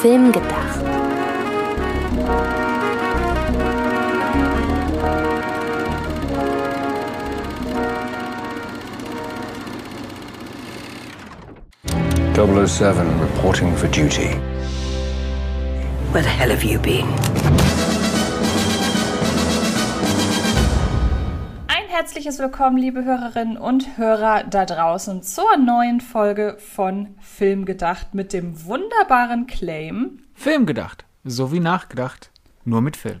Film gedacht. Double 07 reporting for duty. Where the hell have you been? Ein herzliches Willkommen, liebe Hörerinnen und Hörer da draußen, zur neuen Folge von Film gedacht mit dem wunderbaren Claim. Film gedacht. So wie nachgedacht. Nur mit Film.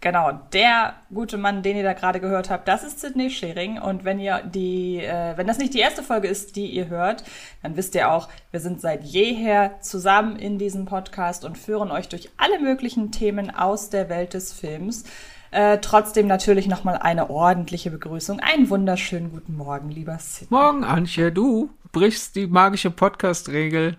Genau, der gute Mann, den ihr da gerade gehört habt, das ist Sidney Schering. Und wenn ihr die, äh, wenn das nicht die erste Folge ist, die ihr hört, dann wisst ihr auch, wir sind seit jeher zusammen in diesem Podcast und führen euch durch alle möglichen Themen aus der Welt des Films. Äh, trotzdem natürlich nochmal eine ordentliche Begrüßung. Einen wunderschönen guten Morgen, lieber Sidney. Morgen, Antje, du brichst die magische Podcast-Regel,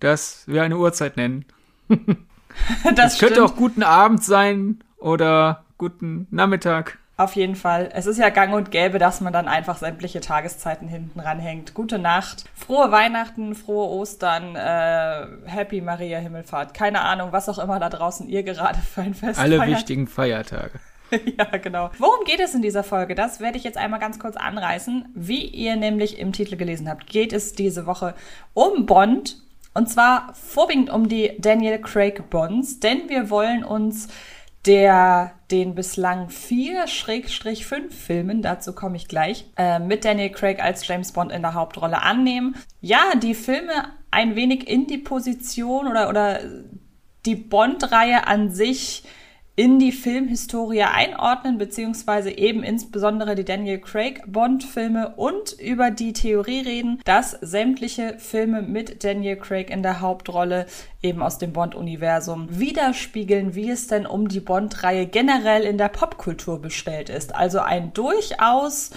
dass wir eine Uhrzeit nennen. das Es könnte auch guten Abend sein oder guten Nachmittag. Auf jeden Fall. Es ist ja gang und gäbe, dass man dann einfach sämtliche Tageszeiten hinten ranhängt. Gute Nacht, frohe Weihnachten, frohe Ostern, äh, Happy Maria Himmelfahrt. Keine Ahnung, was auch immer da draußen ihr gerade für ein Fest Alle feiert. wichtigen Feiertage. ja, genau. Worum geht es in dieser Folge? Das werde ich jetzt einmal ganz kurz anreißen. Wie ihr nämlich im Titel gelesen habt, geht es diese Woche um Bond. Und zwar vorwiegend um die Daniel Craig Bonds, denn wir wollen uns der den bislang vier Schrägstrich fünf Filmen, dazu komme ich gleich, äh, mit Daniel Craig als James Bond in der Hauptrolle annehmen. Ja, die Filme ein wenig in die Position oder, oder die Bond-Reihe an sich in die Filmhistorie einordnen, beziehungsweise eben insbesondere die Daniel Craig Bond-Filme und über die Theorie reden, dass sämtliche Filme mit Daniel Craig in der Hauptrolle eben aus dem Bond-Universum widerspiegeln, wie es denn um die Bond-Reihe generell in der Popkultur bestellt ist. Also ein durchaus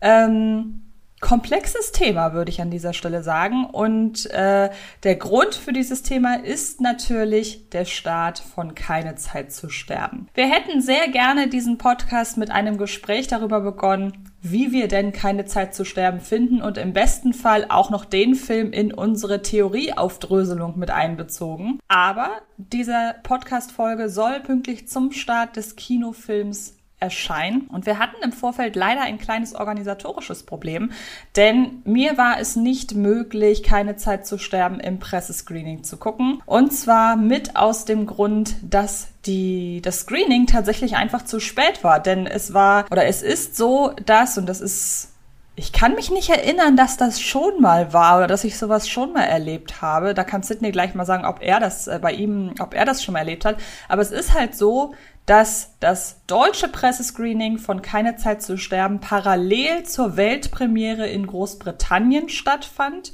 ähm, komplexes Thema, würde ich an dieser Stelle sagen. Und äh, der Grund für dieses Thema ist natürlich der Start von Keine Zeit zu sterben. Wir hätten sehr gerne diesen Podcast mit einem Gespräch darüber begonnen, wie wir denn keine Zeit zu sterben finden und im besten Fall auch noch den Film in unsere Theorieaufdröselung mit einbezogen. Aber diese Podcast-Folge soll pünktlich zum Start des Kinofilms erscheinen. Und wir hatten im Vorfeld leider ein kleines organisatorisches Problem, denn mir war es nicht möglich, keine Zeit zu sterben im Pressescreening zu gucken. Und zwar mit aus dem Grund, dass die, das Screening tatsächlich einfach zu spät war. Denn es war, oder es ist so, dass, und das ist ich kann mich nicht erinnern, dass das schon mal war oder dass ich sowas schon mal erlebt habe. Da kann Sidney gleich mal sagen, ob er das äh, bei ihm, ob er das schon mal erlebt hat. Aber es ist halt so, dass das deutsche Pressescreening von Keine Zeit zu sterben parallel zur Weltpremiere in Großbritannien stattfand.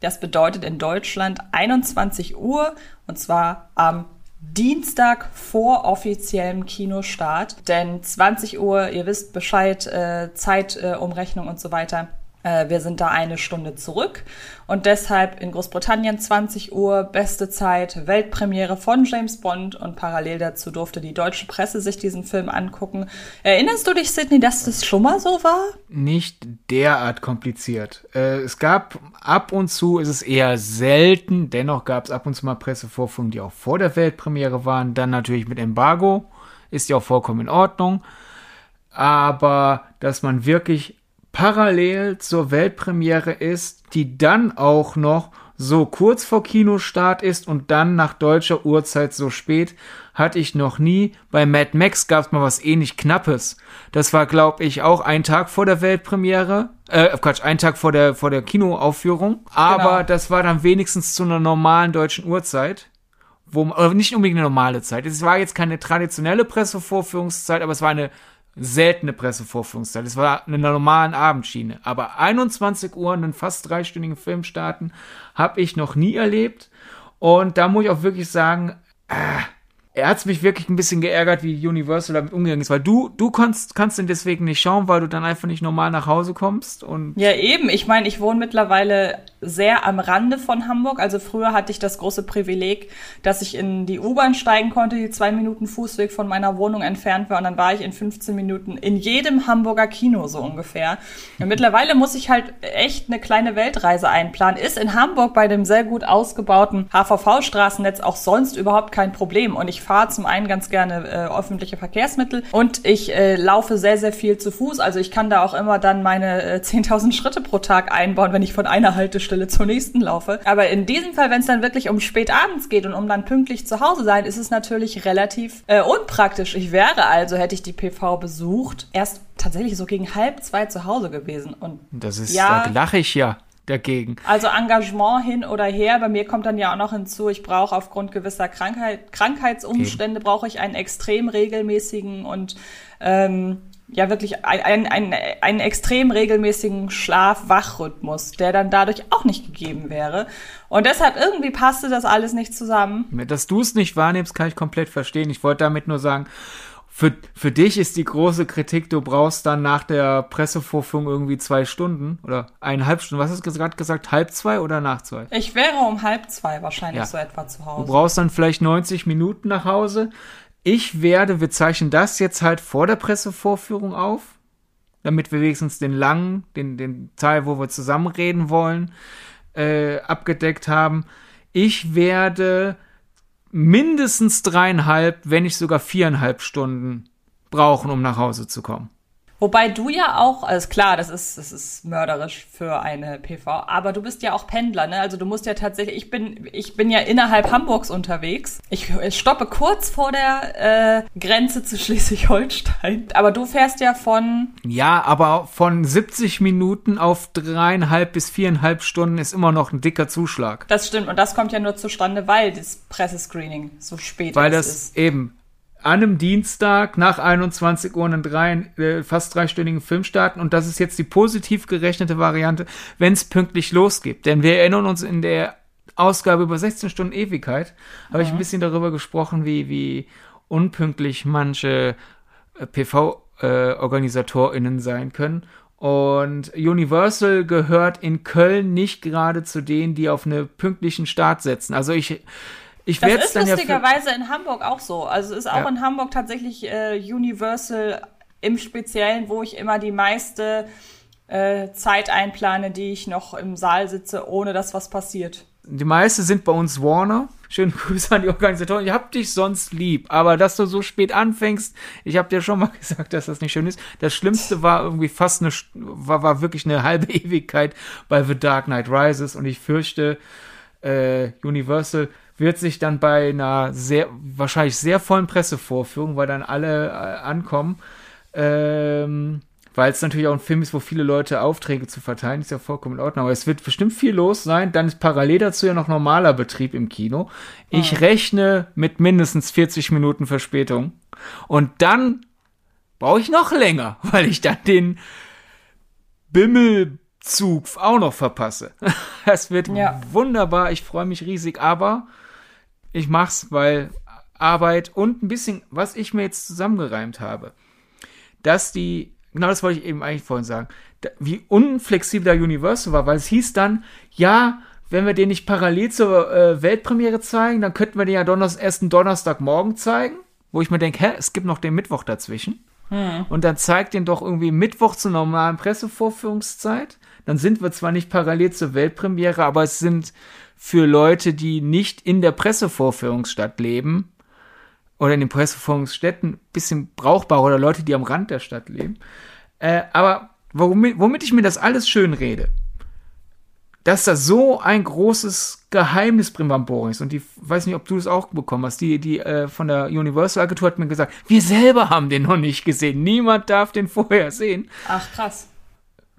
Das bedeutet in Deutschland 21 Uhr und zwar am Dienstag vor offiziellem Kinostart. Denn 20 Uhr, ihr wisst Bescheid, äh, Zeitumrechnung äh, und so weiter. Äh, wir sind da eine Stunde zurück und deshalb in Großbritannien 20 Uhr, beste Zeit, Weltpremiere von James Bond und parallel dazu durfte die deutsche Presse sich diesen Film angucken. Erinnerst du dich, Sidney, dass das schon mal so war? Nicht derart kompliziert. Äh, es gab ab und zu, ist es eher selten, dennoch gab es ab und zu mal Pressevorführungen, die auch vor der Weltpremiere waren. Dann natürlich mit Embargo, ist ja auch vollkommen in Ordnung. Aber dass man wirklich parallel zur Weltpremiere ist, die dann auch noch so kurz vor Kinostart ist und dann nach deutscher Uhrzeit so spät, hatte ich noch nie. Bei Mad Max gab es mal was ähnlich Knappes. Das war, glaube ich, auch ein Tag vor der Weltpremiere. Äh, Quatsch, ein Tag vor der, vor der Kinoaufführung. Aber Genau. das war dann wenigstens zu einer normalen deutschen Uhrzeit. Wo, oder nicht unbedingt eine normale Zeit. Es war jetzt keine traditionelle Pressevorführungszeit, aber es war eine seltene Pressevorführungszeit. Es war eine normalen Abendschiene. Aber 21 Uhr einen fast dreistündigen Film starten, habe ich noch nie erlebt. Und da muss ich auch wirklich sagen, äh, er hat's mich wirklich ein bisschen geärgert, wie Universal damit umgegangen ist, weil du, du kannst, kannst den deswegen nicht schauen, weil du dann einfach nicht normal nach Hause kommst und. Ja, eben. Ich meine, ich wohne mittlerweile sehr am Rande von Hamburg. Also früher hatte ich das große Privileg, dass ich in die U-Bahn steigen konnte, die zwei Minuten Fußweg von meiner Wohnung entfernt war und dann war ich in 15 Minuten in jedem Hamburger Kino so ungefähr. Und mittlerweile muss ich halt echt eine kleine Weltreise einplanen. Ist in Hamburg bei dem sehr gut ausgebauten HVV-Straßennetz auch sonst überhaupt kein Problem. Und ich fahre zum einen ganz gerne äh, öffentliche Verkehrsmittel und ich äh, laufe sehr, sehr viel zu Fuß. Also ich kann da auch immer dann meine äh, 10.000 Schritte pro Tag einbauen, wenn ich von einer Haltestelle zur nächsten laufe. Aber in diesem Fall, wenn es dann wirklich um spät abends geht und um dann pünktlich zu Hause sein, ist es natürlich relativ äh, unpraktisch. Ich wäre also, hätte ich die PV besucht, erst tatsächlich so gegen halb zwei zu Hause gewesen. Und Das ist, Ja. da lache ich ja dagegen. also Engagement hin oder her. Bei mir kommt dann ja auch noch hinzu, ich brauche aufgrund gewisser Krankheit, Krankheitsumstände brauche ich einen extrem regelmäßigen und ähm, ja wirklich einen, einen, einen extrem regelmäßigen Schlaf-Wach-Rhythmus, der dann dadurch auch nicht gegeben wäre. Und deshalb irgendwie passte das alles nicht zusammen. Dass du es nicht wahrnimmst, kann ich komplett verstehen. Ich wollte damit nur sagen, für, für dich ist die große Kritik, du brauchst dann nach der Pressevorführung irgendwie zwei Stunden oder eineinhalb Stunden. Was hast du gerade gesagt? Halb zwei oder nach zwei? Ich wäre um halb zwei wahrscheinlich Ja. so etwa zu Du Hause. brauchst dann vielleicht 90 Minuten nach Hause. Ich werde, wir zeichnen das jetzt halt vor der Pressevorführung auf, damit wir wenigstens den langen, den, den Teil, wo wir zusammen reden wollen, äh, abgedeckt haben. Ich werde mindestens dreieinhalb, wenn nicht sogar viereinhalb Stunden brauchen, um nach Hause zu kommen. Wobei du ja auch, also klar, das ist, das ist mörderisch für eine PV, aber du bist ja auch Pendler, ne? Also du musst ja tatsächlich, ich bin, ich bin ja innerhalb Hamburgs unterwegs. Ich stoppe kurz vor der äh, Grenze zu Schleswig-Holstein. Aber du fährst ja von, Ja, aber von 70 Minuten auf dreieinhalb bis viereinhalb Stunden ist immer noch ein dicker Zuschlag. das stimmt, und das kommt ja nur zustande, weil das Pressescreening so spät Weil erst das ist. eben an einem Dienstag nach 21 Uhr einen drei, äh, fast dreistündigen Film starten und das ist jetzt die positiv gerechnete Variante, wenn es pünktlich losgeht. Denn wir erinnern uns in der Ausgabe über 16 Stunden Ewigkeit, habe ich ein bisschen darüber gesprochen, wie, wie unpünktlich manche äh, PV-OrganisatorInnen sein können. Und Universal gehört in Köln nicht gerade zu denen, die auf einen pünktlichen Start setzen. Also ich, ich Das ist dann ja lustigerweise in Hamburg auch so. Also es ist auch Ja. in Hamburg tatsächlich äh, Universal im Speziellen, wo ich immer die meiste äh, Zeit einplane, die ich noch im Saal sitze, ohne dass was passiert. Die meisten sind bei uns Warner. Schöne Grüße an die Organisatoren. Ich hab dich sonst lieb. Aber dass du so spät anfängst, ich hab dir schon mal gesagt, dass das nicht schön ist. Das Schlimmste war irgendwie fast eine, war, war wirklich eine halbe Ewigkeit bei The Dark Knight Rises. Und ich fürchte, äh, Universal wird sich dann bei einer sehr, wahrscheinlich sehr vollen Pressevorführung, weil dann alle äh, ankommen, ähm, weil es natürlich auch ein Film ist, wo viele Leute Aufträge zu verteilen, ist ja vollkommen in Ordnung. Aber es wird bestimmt viel los sein. Dann ist parallel dazu ja noch normaler Betrieb im Kino. Ich rechne mit mindestens 40 Minuten Verspätung. Und dann brauche ich noch länger, weil ich dann den Bimmelzug auch noch verpasse. Es wird Ja. wunderbar. Ich freue mich riesig. Aber ich mach's, weil Arbeit und ein bisschen, was ich mir jetzt zusammengereimt habe, dass die, genau das wollte ich eben eigentlich vorhin sagen, wie unflexibel der Universal war, weil es hieß dann, ja, wenn wir den nicht parallel zur äh, Weltpremiere zeigen, dann könnten wir den ja Donners erst einen Donnerstagmorgen zeigen, wo ich mir denke, hä, es gibt noch den Mittwoch dazwischen. Und dann zeigt den doch irgendwie Mittwoch zur normalen Pressevorführungszeit. Dann sind wir zwar nicht parallel zur Weltpremiere, aber es sind für Leute, die nicht in der Pressevorführungsstadt leben oder in den Pressevorführungsstätten ein bisschen brauchbar oder Leute, die am Rand der Stadt leben. Äh, aber womit, womit ich mir das alles schön rede, dass da so ein großes Geheimnis Brimbambor ist und die, weiß nicht, ob du das auch bekommen hast, die, die äh, von der Universal Agentur hat mir gesagt, wir selber haben den noch nicht gesehen, niemand darf den vorher sehen. Ach krass.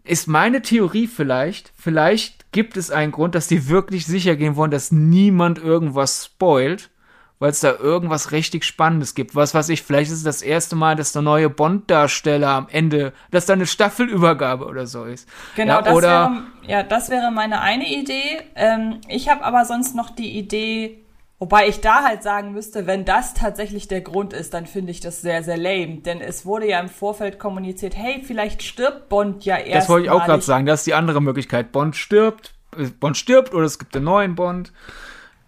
Ist meine Theorie vielleicht, vielleicht gibt es einen Grund, dass die wirklich sicher gehen wollen, dass niemand irgendwas spoilt, weil es da irgendwas richtig Spannendes gibt. Was weiß ich, vielleicht ist es das erste Mal, dass der neue Bond-Darsteller am Ende, dass da eine Staffelübergabe oder so ist. Genau, ja, das, oder wäre, ja, das wäre meine eine Idee. Ähm, ich habe aber sonst noch die Idee, Wobei ich da halt sagen müsste, wenn das tatsächlich der Grund ist, dann finde ich das sehr, sehr lame. Denn es wurde ja im Vorfeld kommuniziert, hey, vielleicht stirbt Bond ja erst. Das wollte ich auch gerade sagen. Das ist die andere Möglichkeit. Bond stirbt, äh, Bond stirbt oder es gibt einen neuen Bond.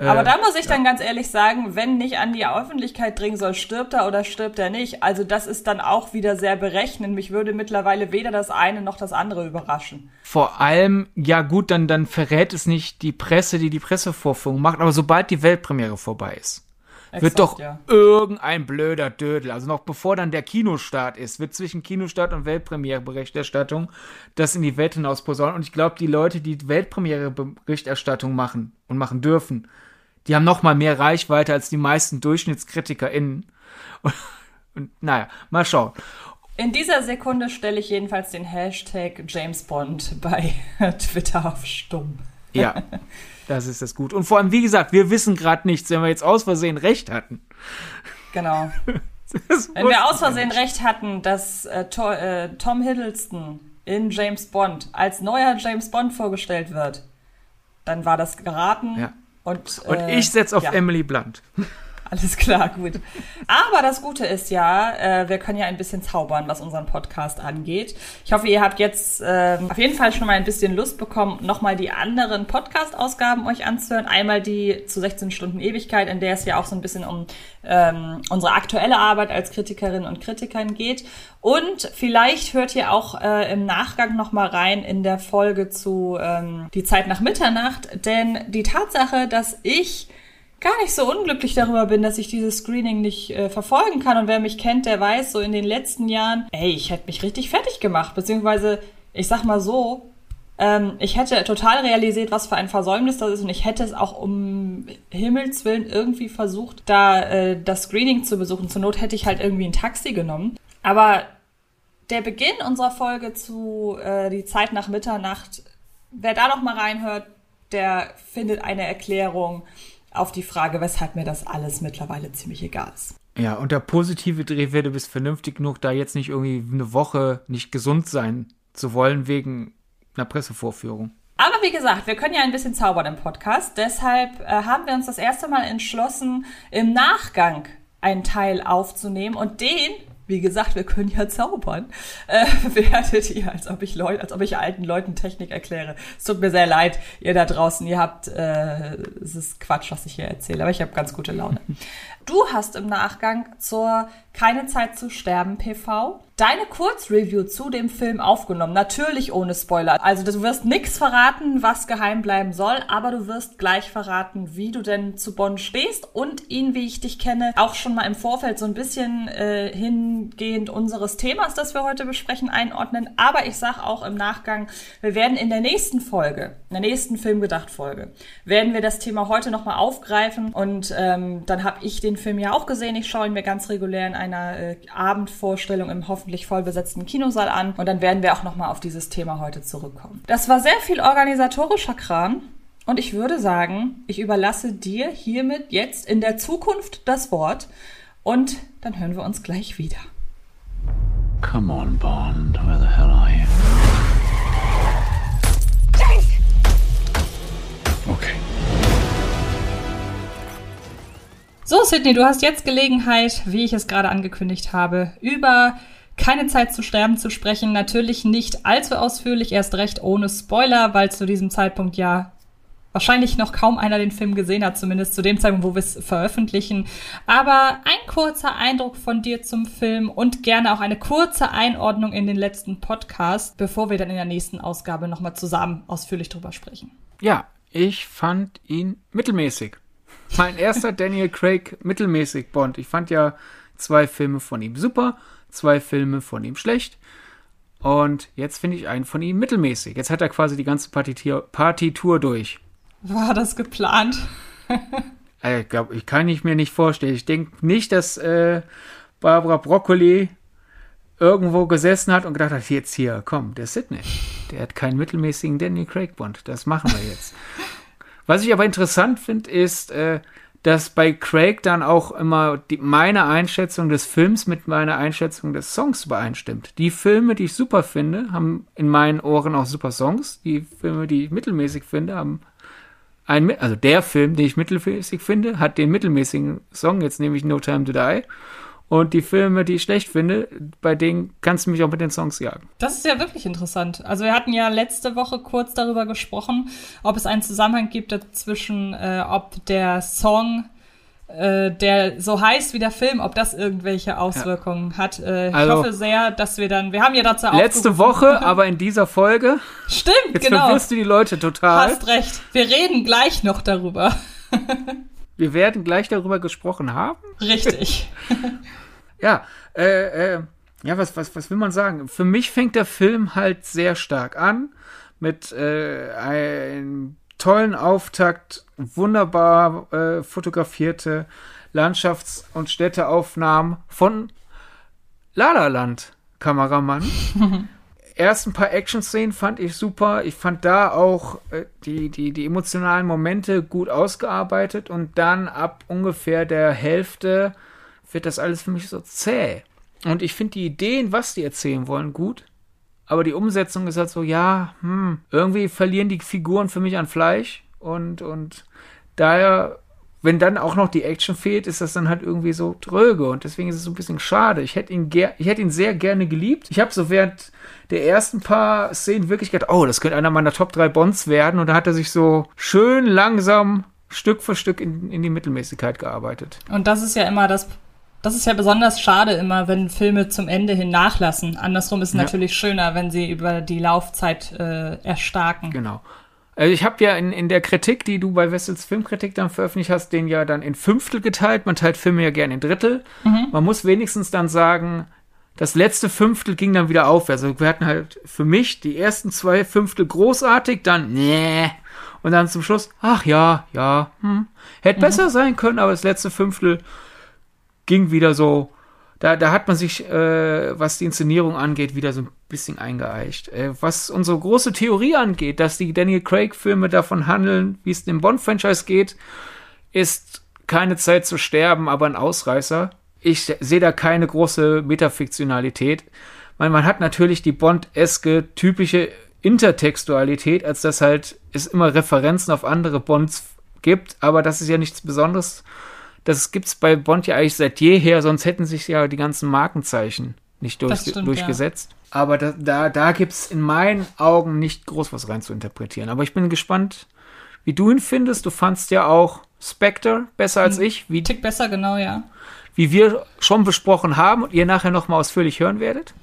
Aber da muss ich dann ganz ehrlich sagen, wenn nicht an die Öffentlichkeit dringen soll, stirbt er oder stirbt er nicht. Also das ist dann auch wieder sehr berechnend. Mich würde mittlerweile weder das eine noch das andere überraschen. Vor allem, ja gut, dann, dann verrät es nicht die Presse, die die Pressevorführung macht. Aber sobald die Weltpremiere vorbei ist, Exakt, wird doch ja. irgendein blöder Dödel, also noch bevor dann der Kinostart ist, wird zwischen Kinostart und Weltpremiere-Berichterstattung das in die Welt hinaus posaunen. Und ich glaube, die Leute, die Weltpremiere-Berichterstattung machen und machen dürfen, die haben noch mal mehr Reichweite als die meisten DurchschnittskritikerInnen. Und, und naja, mal schauen. In dieser Sekunde stelle ich jedenfalls den Hashtag James Bond bei Twitter auf stumm. Ja, das ist das gut. Und vor allem, wie gesagt, wir wissen gerade nichts, wenn wir jetzt aus Versehen recht hatten. Genau. Wenn wir aus Versehen recht hatten, dass äh, to äh, Tom Hiddleston in James Bond als neuer James Bond vorgestellt wird, dann war das geraten. Ja. Und, Und äh, ich setze auf ja. Emily Blunt. Alles klar, gut. Aber das Gute ist ja, äh, wir können ja ein bisschen zaubern, was unseren Podcast angeht. Ich hoffe, ihr habt jetzt ähm, auf jeden Fall schon mal ein bisschen Lust bekommen, nochmal die anderen Podcast-Ausgaben euch anzuhören. Einmal die zu 16 Stunden Ewigkeit, in der es ja auch so ein bisschen um ähm, unsere aktuelle Arbeit als Kritikerinnen und Kritikern geht. Und vielleicht hört ihr auch äh, im Nachgang nochmal rein in der Folge zu ähm, Die Zeit nach Mitternacht. Denn die Tatsache, dass ich gar nicht so unglücklich darüber bin, dass ich dieses Screening nicht äh, verfolgen kann. Und wer mich kennt, der weiß, so in den letzten Jahren, ey, ich hätte mich richtig fertig gemacht. Beziehungsweise, ich sag mal so, ähm, ich hätte total realisiert, was für ein Versäumnis das ist. Und ich hätte es auch um Himmels Willen irgendwie versucht, da äh, das Screening zu besuchen. Zur Not hätte ich halt irgendwie ein Taxi genommen. Aber der Beginn unserer Folge zu äh, die Zeit nach Mitternacht, wer da noch mal reinhört, der findet eine Erklärung auf die Frage, weshalb mir das alles mittlerweile ziemlich egal ist. Ja, und der positive Drehwert, du bist vernünftig genug, da jetzt nicht irgendwie eine Woche nicht gesund sein zu wollen wegen einer Pressevorführung. Aber wie gesagt, wir können ja ein bisschen zaubern im Podcast. Deshalb äh, haben wir uns das erste Mal entschlossen, im Nachgang einen Teil aufzunehmen und den, wie gesagt, wir können ja zaubern, äh, werdet ihr, als ob ich Leute, als ob ich alten Leuten Technik erkläre. Es tut mir sehr leid, ihr da draußen, ihr habt, äh, es ist Quatsch, was ich hier erzähle, aber ich habe ganz gute Laune. Du hast im Nachgang zur Keine Zeit zu sterben PV deine Kurzreview zu dem Film aufgenommen. Natürlich ohne Spoiler. Also du wirst nichts verraten, was geheim bleiben soll, aber du wirst gleich verraten, wie du denn zu Bonn stehst und ihn, wie ich dich kenne, auch schon mal im Vorfeld so ein bisschen äh, hingehend unseres Themas, das wir heute besprechen, einordnen. Aber ich sag auch im Nachgang, wir werden in der nächsten Folge, in der nächsten Filmgedacht-Folge, werden wir das Thema heute nochmal aufgreifen und ähm, dann habe ich den Film ja auch gesehen. Ich schaue ihn mir ganz regulär in einer äh, Abendvorstellung im hoffentlich voll besetzten Kinosaal an und dann werden wir auch nochmal auf dieses Thema heute zurückkommen. Das war sehr viel organisatorischer Kram und ich würde sagen, ich überlasse dir hiermit jetzt in der Zukunft das Wort und dann hören wir uns gleich wieder. Come on, Bond. Where the hell are you? Okay. So, Sydney, du hast jetzt Gelegenheit, wie ich es gerade angekündigt habe, über keine Zeit zu sterben zu sprechen. Natürlich nicht allzu ausführlich, erst recht ohne Spoiler, weil zu diesem Zeitpunkt ja wahrscheinlich noch kaum einer den Film gesehen hat, zumindest zu dem Zeitpunkt, wo wir es veröffentlichen. Aber ein kurzer Eindruck von dir zum Film und gerne auch eine kurze Einordnung in den letzten Podcast, bevor wir dann in der nächsten Ausgabe nochmal zusammen ausführlich drüber sprechen. Ja, ich fand ihn mittelmäßig. Mein erster Daniel Craig mittelmäßig Bond. Ich fand ja zwei Filme von ihm super, zwei Filme von ihm schlecht. Und jetzt finde ich einen von ihm mittelmäßig. Jetzt hat er quasi die ganze Partitur, Partitur durch. War das geplant? Äh, Ich glaube, ich kann ich mir nicht vorstellen. Ich denke nicht, dass äh, Barbara Broccoli irgendwo gesessen hat und gedacht hat, jetzt hier, komm, der Sidney, der hat keinen mittelmäßigen Danny Craig Bond. Das machen wir jetzt. Was ich aber interessant finde, ist, äh, dass bei Craig dann auch immer die, meine Einschätzung des Films mit meiner Einschätzung des Songs übereinstimmt. Die Filme, die ich super finde, haben in meinen Ohren auch super Songs. Die Filme, die ich mittelmäßig finde, haben ein, Mi- also der Film, den ich mittelmäßig finde, hat den mittelmäßigen Song, jetzt nehme ich No Time to Die. Und die Filme, die ich schlecht finde, bei denen kannst du mich auch mit den Songs jagen. Das ist ja wirklich interessant. Also wir hatten ja letzte Woche kurz darüber gesprochen, ob es einen Zusammenhang gibt dazwischen, äh, ob der Song, äh, der so heißt wie der Film, ob das irgendwelche Auswirkungen hat. Äh, ich Also- hoffe sehr, dass wir dann, wir haben ja dazu Letzte aufgerufen- Woche, aber in dieser Folge, Stimmt, jetzt genau. verwirrst du die Leute total. Hast recht. Wir reden gleich noch darüber. Wir werden gleich darüber gesprochen haben. Richtig. Ja, äh, äh, ja, was, was, was will man sagen? Für mich fängt der Film halt sehr stark an mit äh, einem tollen Auftakt, wunderbar äh, fotografierte Landschafts- und Städteaufnahmen von La La Land Kameramann. Erst ein paar Action-Szenen fand ich super. Ich fand da auch äh, die, die, die emotionalen Momente gut ausgearbeitet und dann ab ungefähr der Hälfte wird das alles für mich so zäh. Und ich finde die Ideen, was die erzählen wollen, gut. Aber die Umsetzung ist halt so, ja, hm, irgendwie verlieren die Figuren für mich an Fleisch. Und, und daher, wenn dann auch noch die Action fehlt, ist das dann halt irgendwie so tröge. Und deswegen ist es so ein bisschen schade. Ich hätte ihn, ger ich hätte ihn sehr gerne geliebt. Ich habe so während der ersten paar Szenen wirklich gedacht, oh, das könnte einer meiner Top 3 Bonds werden. Und da hat er sich so schön langsam Stück für Stück in, in die Mittelmäßigkeit gearbeitet. Und das ist ja immer das, das ist ja besonders schade immer, wenn Filme zum Ende hin nachlassen. Andersrum ist es Ja. natürlich schöner, wenn sie über die Laufzeit äh, erstarken. Genau. Also ich habe ja in, in der Kritik, die du bei Wessels Filmkritik dann veröffentlicht hast, den ja dann in Fünftel geteilt. Man teilt Filme ja gerne in Drittel. Man muss wenigstens dann sagen, das letzte Fünftel ging dann wieder aufwärts. Also wir hatten halt für mich die ersten zwei Fünftel großartig, dann nee. Und dann zum Schluss, ach ja, ja, hm. Hätte besser sein können, aber das letzte Fünftel ging wieder so, da, da hat man sich, äh, was die Inszenierung angeht, wieder so ein bisschen eingeeicht. Äh, was unsere große Theorie angeht, dass die Daniel Craig-Filme davon handeln, wie es dem Bond-Franchise geht, ist keine Zeit zu sterben, aber ein Ausreißer. Ich sehe da keine große Metafiktionalität. Man, man hat natürlich die Bond-eske typische Intertextualität, als dass halt es immer Referenzen auf andere Bonds gibt, aber das ist ja nichts Besonderes. Das gibt's bei Bond ja eigentlich seit jeher, sonst hätten sich ja die ganzen Markenzeichen nicht durch, stimmt, durchgesetzt. Aber da, da, da gibt's in meinen Augen nicht groß was rein zu interpretieren. Aber ich bin gespannt, wie du ihn findest. Du fandst ja auch Spectre besser als ich, wie, Tick besser, genau, ja. wie wir schon besprochen haben und ihr nachher nochmal ausführlich hören werdet.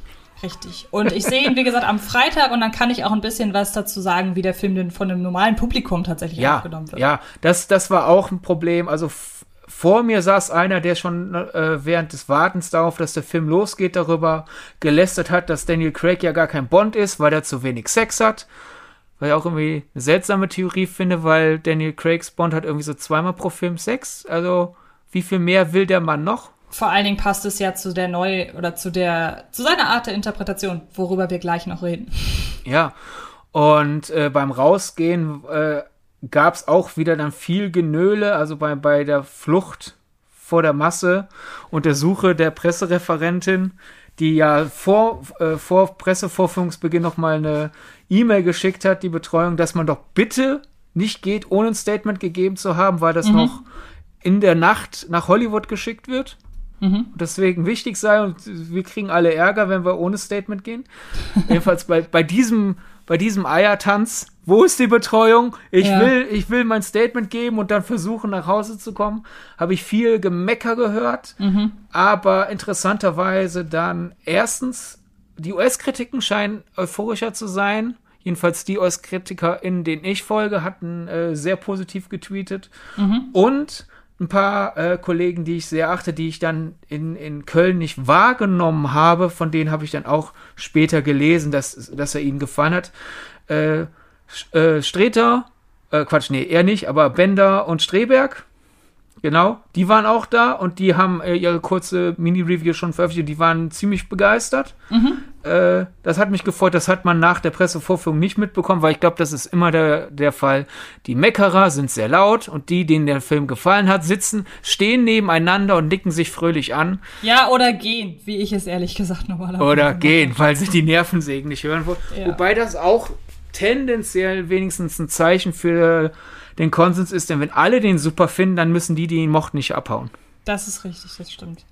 Richtig. Und ich sehe ihn, wie gesagt, am Freitag und dann kann ich auch ein bisschen was dazu sagen, wie der Film denn von einem normalen Publikum tatsächlich Ja, aufgenommen wird. ja, das, das war auch ein Problem. Also vor mir saß einer, der schon äh, während des Wartens darauf, dass der Film losgeht, darüber gelästert hat, dass Daniel Craig ja gar kein Bond ist, weil er zu wenig Sex hat. Weil ich auch irgendwie eine seltsame Theorie finde, weil Daniel Craigs Bond hat irgendwie so zweimal pro Film Sex. Also wie viel mehr will der Mann noch? Vor allen Dingen passt es ja zu der neu oder zu der zu seiner Art der Interpretation, worüber wir gleich noch reden. Ja, und äh, beim Rausgehen äh, gab es auch wieder dann viel Genöle, also bei, bei der Flucht vor der Masse und der Suche der Pressereferentin, die ja vor, äh, vor Pressevorführungsbeginn nochmal eine E-Mail geschickt hat, die Betreuung, dass man doch bitte nicht geht, ohne ein Statement gegeben zu haben, weil das noch in der Nacht nach Hollywood geschickt wird. Und deswegen wichtig sei und wir kriegen alle Ärger, wenn wir ohne Statement gehen. Jedenfalls bei, bei diesem, bei diesem Eiertanz, wo ist die Betreuung? Ich Ja. will, ich will mein Statement geben und dann versuchen, nach Hause zu kommen. Habe ich viel Gemecker gehört. Aber interessanterweise dann erstens, die US-Kritiken scheinen euphorischer zu sein. Jedenfalls die US-Kritiker, in denen ich folge, hatten äh, sehr positiv getweetet. Und ein paar äh, Kollegen, die ich sehr achte, die ich dann in, in Köln nicht wahrgenommen habe, von denen habe ich dann auch später gelesen, dass, dass er ihnen gefallen hat. Äh, äh, Streter, äh, Quatsch, nee, er nicht, aber Bender und Streberg, genau, die waren auch da und die haben äh, ihre kurze Mini-Review schon veröffentlicht. Die waren ziemlich begeistert. Äh, das hat mich gefreut. Das hat man nach der Pressevorführung nicht mitbekommen, weil ich glaube, das ist immer der, der Fall. Die Meckerer sind sehr laut und die, denen der Film gefallen hat, sitzen, stehen nebeneinander und nicken sich fröhlich an Ja, oder gehen, wie ich es ehrlich gesagt normalerweise oder gehen, weil sie die Nervensägen nicht hören wollen. Ja. Wobei das auch tendenziell wenigstens ein Zeichen für den Konsens ist, denn wenn alle den super finden, dann müssen die, die ihn mochten, nicht abhauen. Das ist richtig, das stimmt.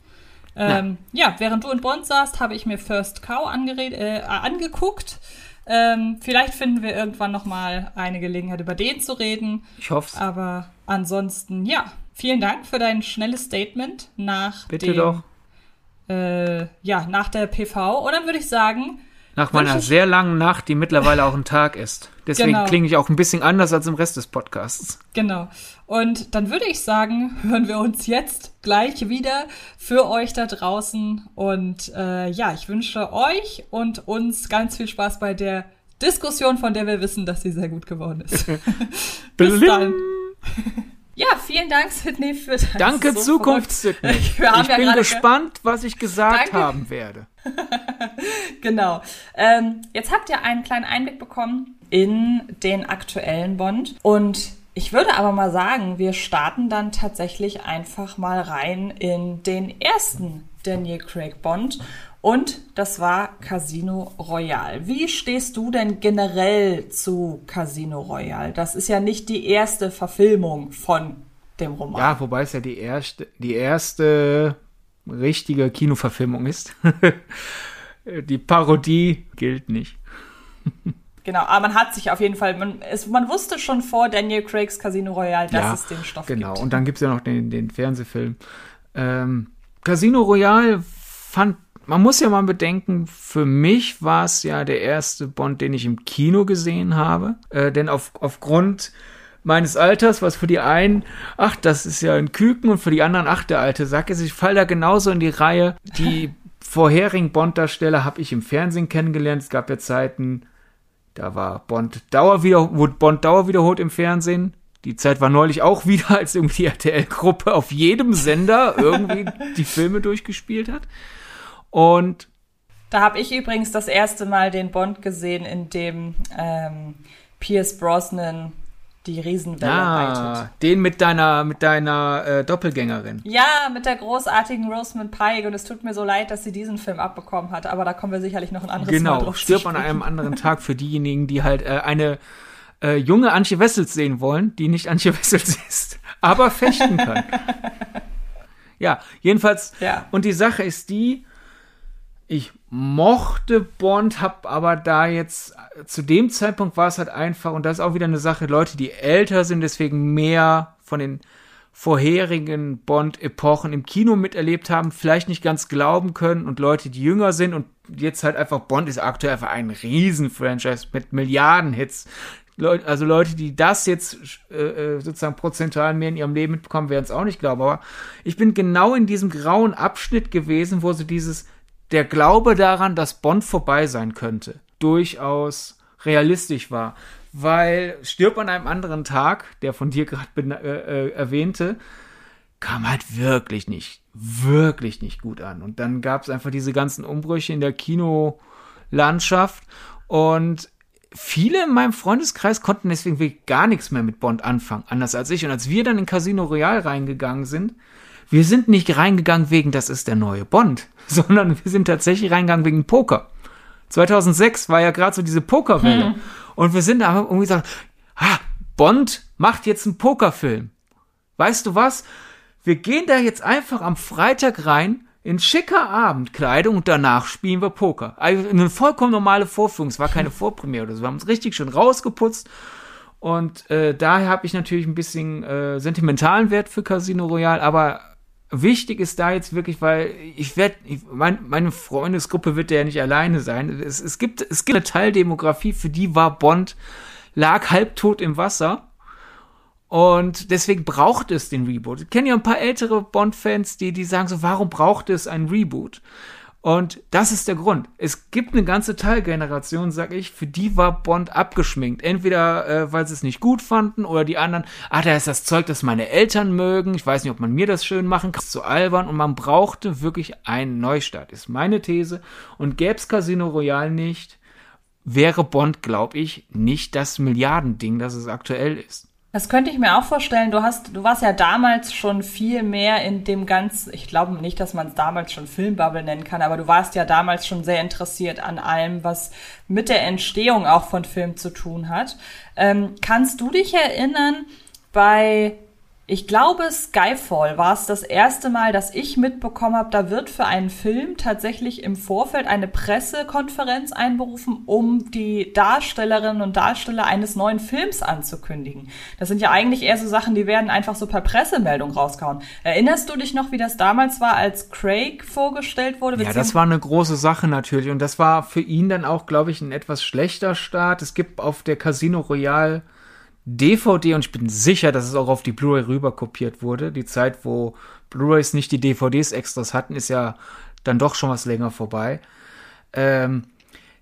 Ähm, ja. während du in Bonn saßt, habe ich mir First Cow äh, angeguckt. Ähm, vielleicht finden wir irgendwann noch mal eine Gelegenheit, über den zu reden. Ich hoffe Aber ansonsten, ja, vielen Dank für dein schnelles Statement nach Bitte dem, doch. Äh, ja, nach der PV. Und dann würde ich sagen, Nach meiner sehr langen Nacht, die mittlerweile auch ein Tag ist. Deswegen Genau. klinge ich auch ein bisschen anders als im Rest des Podcasts. Genau. Und dann würde ich sagen, hören wir uns jetzt gleich wieder für euch da draußen. Und äh, ja, ich wünsche euch und uns ganz viel Spaß bei der Diskussion, von der wir wissen, dass sie sehr gut geworden ist. Bis dann. Ja, vielen Dank, Sydney, für das Danke, so Zukunft, Sydney. Ich ja bin gespannt, was ich gesagt Danke. haben werde. Genau. Ähm, jetzt habt ihr einen kleinen Einblick bekommen in den aktuellen Bond. Und ich würde aber mal sagen, wir starten dann tatsächlich einfach mal rein in den ersten Daniel Craig Bond. Und das war Casino Royale. Wie stehst du denn generell zu Casino Royale? Das ist ja nicht die erste Verfilmung von dem Roman. Ja, wobei es ja die erste, die erste richtige Kinoverfilmung ist. die Parodie gilt nicht. Genau, aber man hat sich auf jeden Fall, man, es, man wusste schon vor Daniel Craigs Casino Royale, dass ja, es den Stoff genau. gibt. Und dann gibt's ja noch den, den Fernsehfilm. Ähm, Casino Royale fand, man muss ja mal bedenken, für mich war es ja der erste Bond, den ich im Kino gesehen habe. Äh, denn auf, aufgrund meines Alters, was für die einen, ach, das ist ja ein Küken und für die anderen, ach, der alte Sack ist. Ich fall da genauso in die Reihe. Die vorherigen Bond-Darsteller habe ich im Fernsehen kennengelernt. Es gab ja Zeiten, da war Bond Dauer wieder, wurde Bond Dauer wiederholt im Fernsehen. Die Zeit war neulich auch wieder, als irgendwie die RTL-Gruppe auf jedem Sender irgendwie die Filme durchgespielt hat. Und Da habe ich übrigens das erste Mal den Bond gesehen, in dem ähm, Pierce Brosnan die Riesenwelle reitet. ah, den mit deiner, mit deiner äh, Doppelgängerin. Ja, mit der großartigen Rosamund Pike und es tut mir so leid, dass sie diesen Film abbekommen hat, aber da kommen wir sicherlich noch ein anderes Mal Genau, drauf zu stirb an einem anderen Tag für diejenigen, die halt äh, eine äh, junge Antje Wessels sehen wollen, die nicht Antje Wessels ist, aber fechten kann. ja, jedenfalls. Ja. Und die Sache ist die, ich mochte Bond, hab aber da jetzt, zu dem Zeitpunkt war es halt einfach, und das ist auch wieder eine Sache, Leute, die älter sind, deswegen mehr von den vorherigen Bond-Epochen im Kino miterlebt haben, vielleicht nicht ganz glauben können und Leute, die jünger sind und jetzt halt einfach, Bond ist aktuell einfach ein Riesen-Franchise mit Milliarden-Hits. Leute, also Leute, die das jetzt äh, äh, sozusagen prozentual mehr in ihrem Leben mitbekommen, werden es auch nicht glauben. Aber ich bin genau in diesem grauen Abschnitt gewesen, wo so dieses, der Glaube daran, dass Bond vorbei sein könnte, durchaus realistisch war. Weil Stirb an einem anderen Tag, der von dir gerade äh, äh, erwähnte, kam halt wirklich nicht, wirklich nicht gut an. Und dann gab es einfach diese ganzen Umbrüche in der Kinolandschaft und viele in meinem Freundeskreis konnten deswegen wirklich gar nichts mehr mit Bond anfangen, anders als ich. Und als wir dann in Casino Royale reingegangen sind, wir sind nicht reingegangen wegen, das ist der neue Bond, sondern wir sind tatsächlich reingegangen wegen Poker. 2006 war ja gerade so diese Pokerwelle. Und wir sind aber irgendwie gesagt, ah, Bond macht jetzt einen Pokerfilm. Weißt du was? Wir gehen da jetzt einfach am Freitag rein in schicker Abendkleidung und danach spielen wir Poker. Also eine vollkommen normale Vorführung. Es war keine Vorpremiere oder so. Wir haben uns richtig schön rausgeputzt. Und äh, daher habe ich natürlich ein bisschen äh, sentimentalen Wert für Casino Royale, aber wichtig ist da jetzt wirklich, weil ich werde, mein, meine Freundesgruppe wird ja nicht alleine sein. Es, es, gibt, es gibt eine Teildemografie, für die war Bond, lag halbtot im Wasser. Und deswegen braucht es den Reboot. Ich kenne ja ein paar ältere Bond-Fans, die, die sagen so, warum braucht es ein Reboot? Und das ist der Grund. Es gibt eine ganze Teilgeneration, sag ich, für die war Bond abgeschminkt. Entweder, äh, weil sie es nicht gut fanden oder die anderen, ah, da ist das Zeug, das meine Eltern mögen. Ich weiß nicht, ob man mir das schön machen kann. Ist zu albern und man brauchte wirklich einen Neustart, ist meine These. Und gäb's Casino Royale nicht, wäre Bond, glaube ich, nicht das Milliardending, das es aktuell ist. Das könnte ich mir auch vorstellen. Du hast, du warst ja damals schon viel mehr in dem ganz, ich glaube nicht, dass man es damals schon Filmbubble nennen kann, aber du warst ja damals schon sehr interessiert an allem, was mit der Entstehung auch von Film zu tun hat. Ähm, kannst du dich erinnern, bei ich glaube, Skyfall war es das erste Mal, dass ich mitbekommen habe, da wird für einen Film tatsächlich im Vorfeld eine Pressekonferenz einberufen, um die Darstellerinnen und Darsteller eines neuen Films anzukündigen. Das sind ja eigentlich eher so Sachen, die werden einfach so per Pressemeldung rausgehauen. Erinnerst du dich noch, wie das damals war, als Craig vorgestellt wurde? Ja, das war eine große Sache natürlich. Und das war für ihn dann auch, glaube ich, ein etwas schlechter Start. Es gibt auf der Casino Royale DVD und ich bin sicher, dass es auch auf die Blu-ray rüber kopiert wurde. Die Zeit, wo Blu-rays nicht die DVDs extras hatten, ist ja dann doch schon was länger vorbei. Ähm,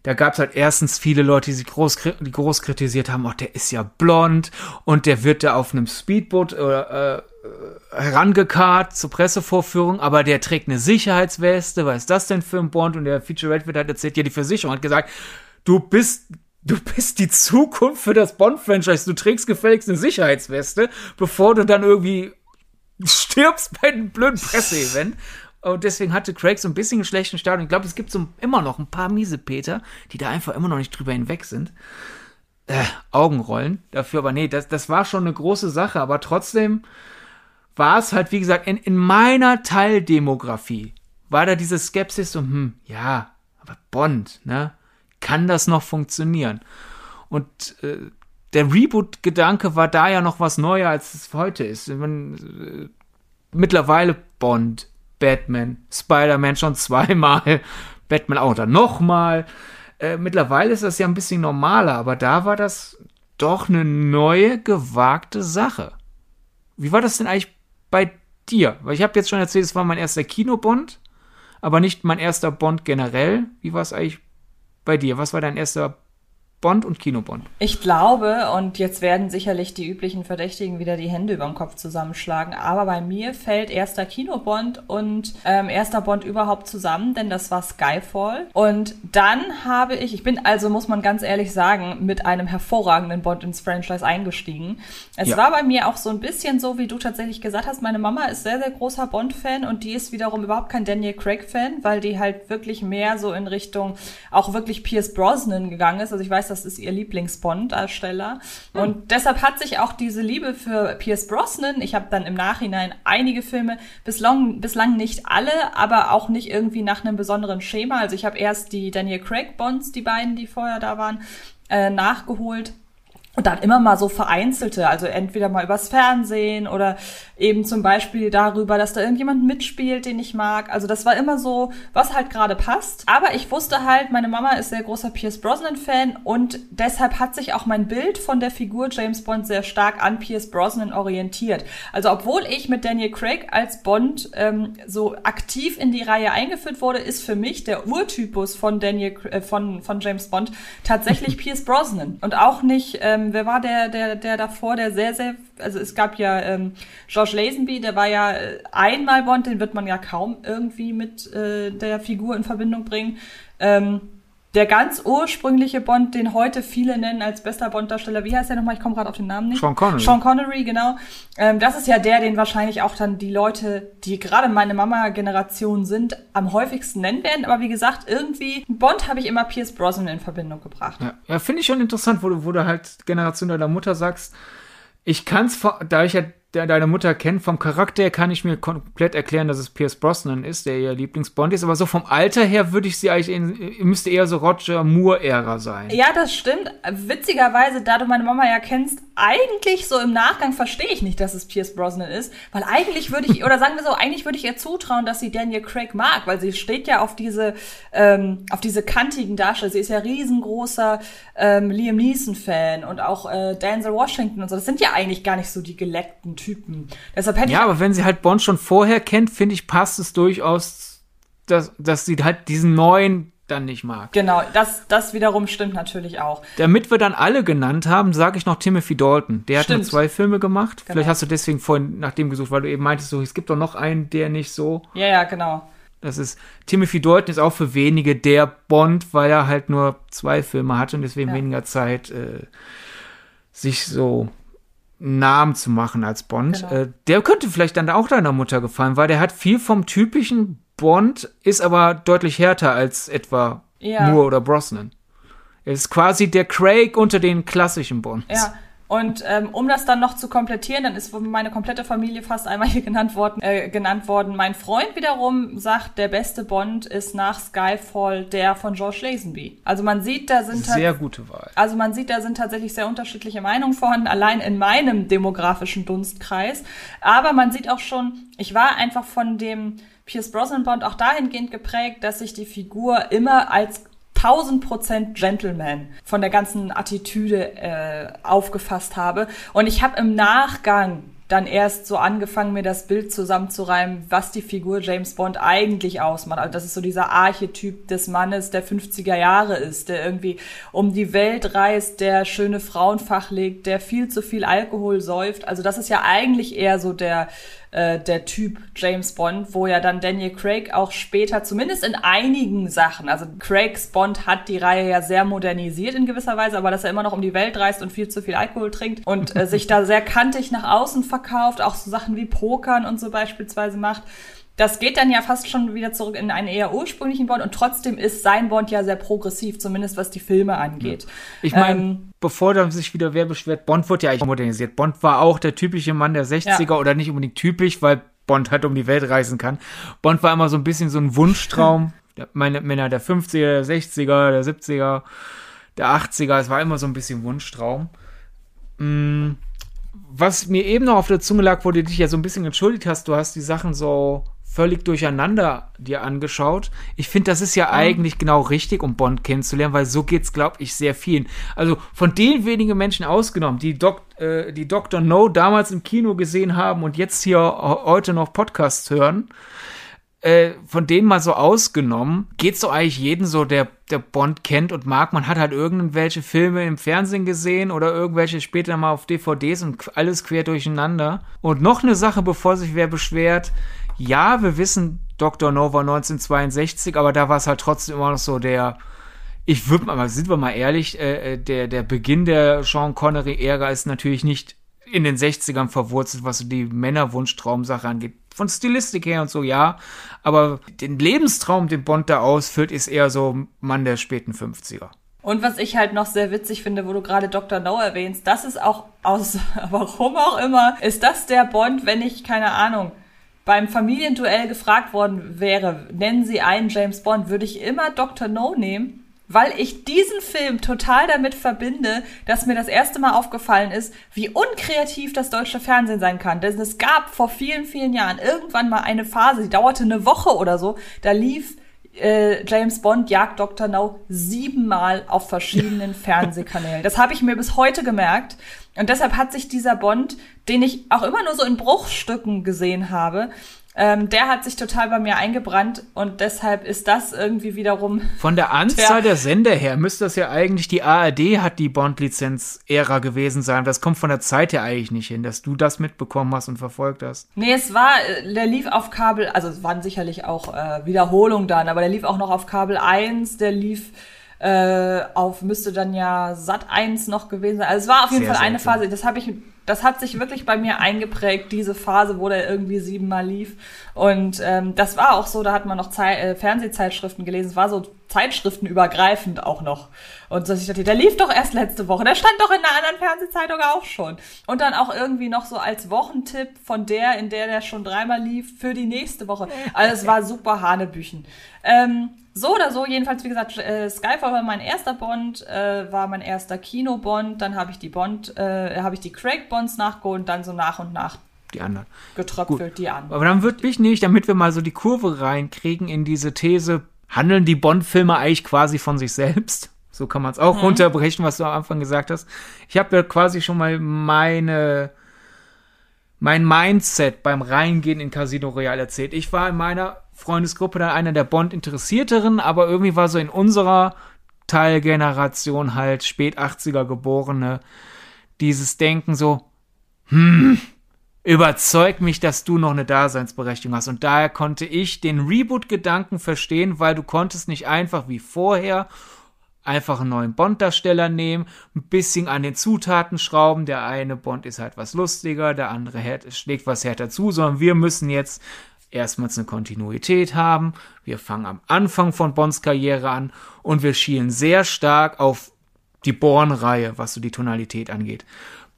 da gab es halt erstens viele Leute, die sich groß, die groß kritisiert haben, ach, der ist ja blond und der wird da auf einem Speedboot äh, äh, herangekarrt zur Pressevorführung, aber der trägt eine Sicherheitsweste, was ist das denn für ein Bond? Und der Feature-Red wird halt erzählt, ja, die Versicherung hat gesagt, du bist du bist die Zukunft für das Bond-Franchise. Du trägst gefälligst eine Sicherheitsweste, bevor du dann irgendwie stirbst bei einem blöden Presseevent. Und deswegen hatte Craig so ein bisschen einen schlechten Start. Und ich glaube, es gibt so immer noch ein paar miese Peter, die da einfach immer noch nicht drüber hinweg sind. Äh, Augenrollen dafür. Aber nee, das, das war schon eine große Sache. Aber trotzdem war es halt, wie gesagt, in, in meiner Teildemografie war da diese Skepsis so, hm, ja, aber Bond, ne? Kann das noch funktionieren? Und äh, der Reboot-Gedanke war da ja noch was neuer, als es heute ist. Man, äh, mittlerweile Bond, Batman, Spider-Man schon zweimal, Batman auch dann nochmal. Äh, mittlerweile ist das ja ein bisschen normaler, aber da war das doch eine neue, gewagte Sache. Wie war das denn eigentlich bei dir? Weil ich habe jetzt schon erzählt, es war mein erster Kinobond, aber nicht mein erster Bond generell. Wie war es eigentlich bei dir? Was war dein erster Bond und Kinobond? Ich glaube, und jetzt werden sicherlich die üblichen Verdächtigen wieder die Hände über den Kopf zusammenschlagen, aber bei mir fällt erster Kinobond und ähm, erster Bond überhaupt zusammen, denn das war Skyfall. Und dann habe ich, ich bin also, muss man ganz ehrlich sagen, mit einem hervorragenden Bond ins Franchise eingestiegen. Es ja. war bei mir auch so ein bisschen so, wie du tatsächlich gesagt hast, meine Mama ist sehr, sehr großer Bond-Fan und die ist wiederum überhaupt kein Daniel Craig-Fan, weil die halt wirklich mehr so in Richtung auch wirklich Pierce Brosnan gegangen ist. Also ich weiß, das ist ihr Lieblings-Bond-Darsteller. Hm. Und deshalb hat sich auch diese Liebe für Pierce Brosnan, ich habe dann im Nachhinein einige Filme, bislang, bislang nicht alle, aber auch nicht irgendwie nach einem besonderen Schema. Also ich habe erst die Daniel Craig Bonds, die beiden, die vorher da waren, äh, nachgeholt und dann immer mal so vereinzelte, also entweder mal übers Fernsehen oder eben zum Beispiel darüber, dass da irgendjemand mitspielt, den ich mag. Also das war immer so, was halt gerade passt. Aber ich wusste halt, meine Mama ist sehr großer Pierce Brosnan-Fan und deshalb hat sich auch mein Bild von der Figur James Bond sehr stark an Pierce Brosnan orientiert. Also obwohl ich mit Daniel Craig als Bond ähm, so aktiv in die Reihe eingeführt wurde, ist für mich der Urtypus von Daniel äh, von von James Bond tatsächlich Pierce Brosnan und auch nicht ähm, ähm, wer war der, der, der davor, der sehr, sehr, also es gab ja ähm, George Lazenby, der war ja äh, einmal Bond, den wird man ja kaum irgendwie mit äh, der Figur in Verbindung bringen. Ähm, der ganz ursprüngliche Bond, den heute viele nennen als bester Bond-Darsteller, wie heißt der nochmal? Ich komme gerade auf den Namen nicht. Sean Connery. Sean Connery, genau. Ähm, das ist ja der, den wahrscheinlich auch dann die Leute, die gerade meine Mama-Generation sind, am häufigsten nennen werden. Aber wie gesagt, irgendwie Bond habe ich immer Pierce Brosnan in Verbindung gebracht. Ja, ja finde ich schon interessant, wo du, wo du halt Generation deiner Mutter sagst, ich kann es, da ich ja der deine Mutter kennt, vom Charakter kann ich mir komplett erklären, dass es Pierce Brosnan ist, der ihr Lieblingsbond ist. Aber so vom Alter her würde ich sie eigentlich, müsste eher so Roger Moore-Ära sein. Ja, das stimmt. Witzigerweise, da du meine Mama ja kennst, eigentlich so im Nachgang verstehe ich nicht, dass es Pierce Brosnan ist. Weil eigentlich würde ich, oder sagen wir so, eigentlich würde ich ihr zutrauen, dass sie Daniel Craig mag, weil sie steht ja auf diese, ähm, auf diese kantigen Darsteller. Sie ist ja riesengroßer ähm, Liam Neeson-Fan und auch äh, Denzel Washington und so. Das sind ja eigentlich gar nicht so die geleckten Typen. Deshalb hätte ja, aber wenn sie halt Bond schon vorher kennt, finde ich, passt es durchaus, dass, dass sie halt diesen neuen dann nicht mag. Genau, das, das wiederum stimmt natürlich auch. Damit wir dann alle genannt haben, sage ich noch Timothy Dalton. Der stimmt. hat nur zwei Filme gemacht. Genau. Vielleicht hast du deswegen vorhin nach dem gesucht, weil du eben meintest, so, es gibt doch noch einen, der nicht so. Ja, ja, genau. Das ist, Timothy Dalton ist auch für wenige der Bond, weil er halt nur zwei Filme hat und deswegen ja. weniger Zeit, äh, sich so Namen zu machen als Bond. Genau. Äh, der könnte vielleicht dann auch deiner Mutter gefallen, weil der hat viel vom typischen Bond, ist aber deutlich härter als etwa Ja. Moore oder Brosnan. Er ist quasi der Craig unter den klassischen Bonds. Ja. Und ähm, um das dann noch zu komplettieren, dann ist meine komplette Familie fast einmal hier genannt worden. Äh, genannt worden. Mein Freund wiederum sagt, der beste Bond ist nach Skyfall der von George Lazenby. Also man sieht, da sind Sehr gute Wahl. Also man sieht, da sind tatsächlich sehr unterschiedliche Meinungen vorhanden, allein in meinem demografischen Dunstkreis. Aber man sieht auch schon, ich war einfach von dem Pierce Brosnan Bond auch dahingehend geprägt, dass ich die Figur immer als 1000 Prozent Gentleman von der ganzen Attitüde äh, aufgefasst habe. Und ich habe im Nachgang dann erst so angefangen, mir das Bild zusammenzureimen, was die Figur James Bond eigentlich ausmacht. Also das ist so dieser Archetyp des Mannes, der 50er Jahre ist, der irgendwie um die Welt reist, der schöne Frauen fachlegt, der viel zu viel Alkohol säuft. Also das ist ja eigentlich eher so der äh, der Typ James Bond, wo ja dann Daniel Craig auch später, zumindest in einigen Sachen, also Craigs Bond hat die Reihe ja sehr modernisiert in gewisser Weise, aber dass er immer noch um die Welt reist und viel zu viel Alkohol trinkt und äh, sich da sehr kantig nach außen verkauft, auch so Sachen wie Pokern und so beispielsweise macht. Das geht dann ja fast schon wieder zurück in einen eher ursprünglichen Bond und trotzdem ist sein Bond ja sehr progressiv, zumindest was die Filme angeht. Ich meine, Ähm, bevor da sich wieder wer beschwert, Bond wird ja eigentlich modernisiert. Bond war auch der typische Mann der 60er Ja. oder nicht unbedingt typisch, weil Bond halt um die Welt reisen kann. Bond war immer so ein bisschen so ein Wunschtraum. Meine Männer der 50er, der 60er, der 70er, der 80er, es war immer so ein bisschen Wunschtraum. Mm, Was mir eben noch auf der Zunge lag, wo du dich ja so ein bisschen entschuldigt hast, du hast die Sachen so völlig durcheinander dir angeschaut. Ich finde, das ist ja eigentlich genau richtig, um Bond kennenzulernen, weil so geht's, glaube ich, sehr vielen. Also von den wenigen Menschen ausgenommen, die, Doc, äh, die Dr. No damals im Kino gesehen haben und jetzt hier he- heute noch Podcasts hören, äh, von denen mal so ausgenommen, geht's so eigentlich jeden so, der, der Bond kennt und mag. Man hat halt irgendwelche Filme im Fernsehen gesehen oder irgendwelche später mal auf DVDs und alles quer durcheinander. Und noch eine Sache, bevor sich wer beschwert. Ja, wir wissen, Dr. No war 1962, aber da war es halt trotzdem immer noch so der, ich würde mal, sind wir mal ehrlich, äh, äh, der, der Beginn der Sean Connery-Ära ist natürlich nicht in den 60ern verwurzelt, was so die Männerwunsch-Traumsache angeht. Von Stilistik her und so, ja. Aber den Lebenstraum, den Bond da ausführt, ist eher so Mann der späten 50er. Und was ich halt noch sehr witzig finde, wo du gerade Dr. No erwähnst, das ist auch aus, warum auch immer, ist das der Bond, wenn ich, keine Ahnung, beim Familienduell gefragt worden wäre, nennen Sie einen James Bond, würde ich immer Dr. No nehmen, weil ich diesen Film total damit verbinde, dass mir das erste Mal aufgefallen ist, wie unkreativ das deutsche Fernsehen sein kann. Denn es gab vor vielen, vielen Jahren irgendwann mal eine Phase, die dauerte eine Woche oder so, da lief äh, James Bond jagt Dr. No siebenmal auf verschiedenen Fernsehkanälen. Das habe ich mir bis heute gemerkt. Und deshalb hat sich dieser Bond, den ich auch immer nur so in Bruchstücken gesehen habe, ähm, der hat sich total bei mir eingebrannt und deshalb ist das irgendwie wiederum Von der Anzahl der Sender her müsste das ja eigentlich die ARD hat die Bond-Lizenz-Ära gewesen sein. Das kommt von der Zeit her eigentlich nicht hin, dass du das mitbekommen hast und verfolgt hast. Nee, es war, äh, der lief auf Kabel, also es waren sicherlich auch äh, Wiederholungen dann, aber der lief auch noch auf Kabel 1, der lief äh, auf, müsste dann ja Sat 1 noch gewesen sein. Also es war auf jeden Sehr Fall eine seltsam. Phase, das habe ich, das hat sich wirklich bei mir eingeprägt, diese Phase, wo der irgendwie siebenmal lief. Und ähm, das war auch so, da hat man noch Zei äh, Fernsehzeitschriften gelesen, es war so zeitschriftenübergreifend auch noch. Und dass ich dachte, der lief doch erst letzte Woche, der stand doch in einer anderen Fernsehzeitung auch schon. Und dann auch irgendwie noch so als Wochentipp von der, in der der schon dreimal lief, für die nächste Woche. Also es war super Hanebüchen. Ähm, so oder so, jedenfalls, wie gesagt, äh, Skyfall war mein erster Bond, äh, war mein erster Kinobond, dann habe ich die Bond, äh, habe ich die Craig Bonds nachgeholt und dann so nach und nach Die anderen. getröpfelt die an. Aber dann würde mich nicht, damit wir mal so die Kurve reinkriegen in diese These, handeln die Bond-Filme eigentlich quasi von sich selbst? So kann man es auch runterbrechen, was du am Anfang gesagt hast. Ich habe ja quasi schon mal meine mein Mindset beim Reingehen in Casino Royale erzählt. Ich war in meiner Freundesgruppe dann einer der Bond-Interessierteren, aber irgendwie war so in unserer Teilgeneration halt spät 80er Geborene dieses Denken so, hm, überzeug mich, dass du noch eine Daseinsberechtigung hast. Und daher konnte ich den Reboot-Gedanken verstehen, weil du konntest nicht einfach wie vorher einfach einen neuen Bond-Darsteller nehmen, ein bisschen an den Zutaten schrauben. Der eine Bond ist halt was lustiger, der andere schlägt was härter zu, sondern wir müssen jetzt erstmals eine Kontinuität haben. Wir fangen am Anfang von Bonds Karriere an und wir schielen sehr stark auf die Born-Reihe, was so die Tonalität angeht.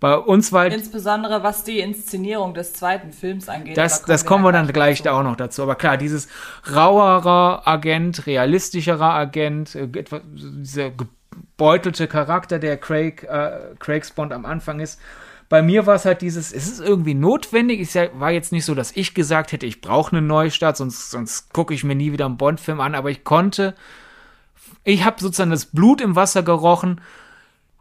Bei uns war halt Insbesondere was die Inszenierung des zweiten Films angeht. Das, da das kommen wir dann gleich dazu. da auch noch dazu. Aber klar, dieses rauerer Agent, realistischerer Agent, äh, etwa dieser gebeutelte Charakter, der Craig, äh, Craigs Bond am Anfang ist. Bei mir war es halt dieses, es ist irgendwie notwendig. Es war jetzt nicht so, dass ich gesagt hätte, ich brauche einen Neustart, sonst, sonst gucke ich mir nie wieder einen Bond-Film an. Aber ich konnte, ich habe sozusagen das Blut im Wasser gerochen.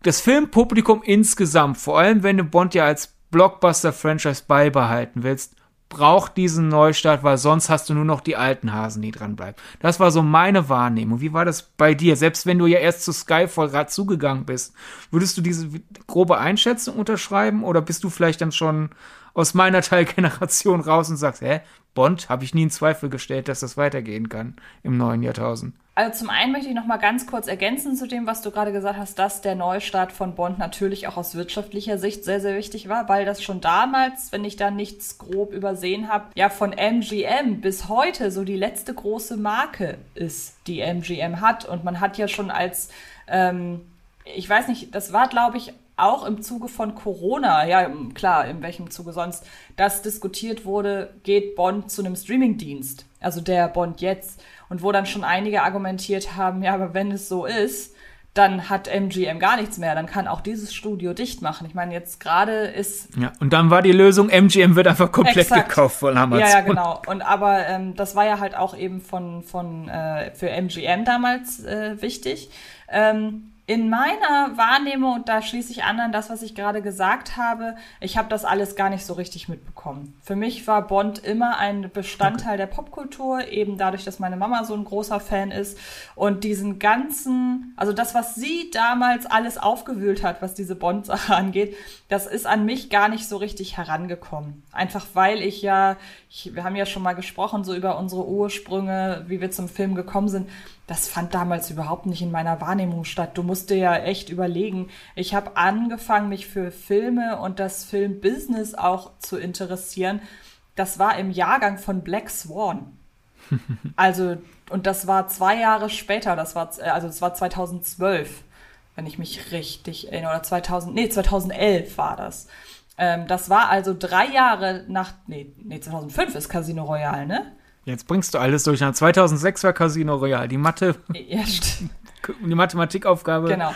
Das Filmpublikum insgesamt, vor allem wenn du Bond ja als Blockbuster-Franchise beibehalten willst, braucht diesen Neustart, weil sonst hast du nur noch die alten Hasen, die dranbleiben. Das war so meine Wahrnehmung. Wie war das bei dir? Selbst wenn du ja erst zu Skyfall gerade zugegangen bist, würdest du diese grobe Einschätzung unterschreiben oder bist du vielleicht dann schon aus meiner Teilgeneration raus und sagst, hä, Bond, habe ich nie in Zweifel gestellt, dass das weitergehen kann im neuen Jahrtausend? Also zum einen möchte ich noch mal ganz kurz ergänzen zu dem, was du gerade gesagt hast, dass der Neustart von Bond natürlich auch aus wirtschaftlicher Sicht sehr, sehr wichtig war, weil das schon damals, wenn ich da nichts grob übersehen habe, ja von MGM bis heute so die letzte große Marke ist, die MGM hat. Und man hat ja schon als, ähm, ich weiß nicht, das war glaube ich auch im Zuge von Corona, ja klar, in welchem Zuge sonst, dass diskutiert wurde, geht Bond zu einem Streamingdienst, also der Bond jetzt und wo dann schon einige argumentiert haben, ja, aber wenn es so ist, dann hat MGM gar nichts mehr, dann kann auch dieses Studio dicht machen. Ich meine, jetzt gerade ist. Ja, und dann war die Lösung, MGM wird einfach komplett Exakt. gekauft von Amazon. Ja, ja, genau. Und aber ähm, das war ja halt auch eben von, von äh, für MGM damals äh, wichtig. Ähm, in meiner Wahrnehmung, und da schließe ich an an das, was ich gerade gesagt habe, ich habe das alles gar nicht so richtig mitbekommen. Für mich war Bond immer ein Bestandteil der Popkultur, eben dadurch, dass meine Mama so ein großer Fan ist. Und diesen ganzen, also das, was sie damals alles aufgewühlt hat, was diese Bond-Sache angeht, das ist an mich gar nicht so richtig herangekommen. Einfach weil ich ja, ich, wir haben ja schon mal gesprochen, so über unsere Ursprünge, wie wir zum Film gekommen sind das fand damals überhaupt nicht in meiner Wahrnehmung statt. Du musst dir ja echt überlegen. Ich habe angefangen, mich für Filme und das Filmbusiness auch zu interessieren. Das war im Jahrgang von Black Swan. Also, und das war zwei Jahre später, das war, also es war 2012, wenn ich mich richtig erinnere, oder 2000, nee, 2011 war das. Ähm, das war also drei Jahre nach, nee, nee, 2005 ist Casino Royale, ne? Jetzt bringst du alles durch. 2006 war Casino Royale. Die Mathe, Ja, stimmt. die Mathematikaufgabe Genau.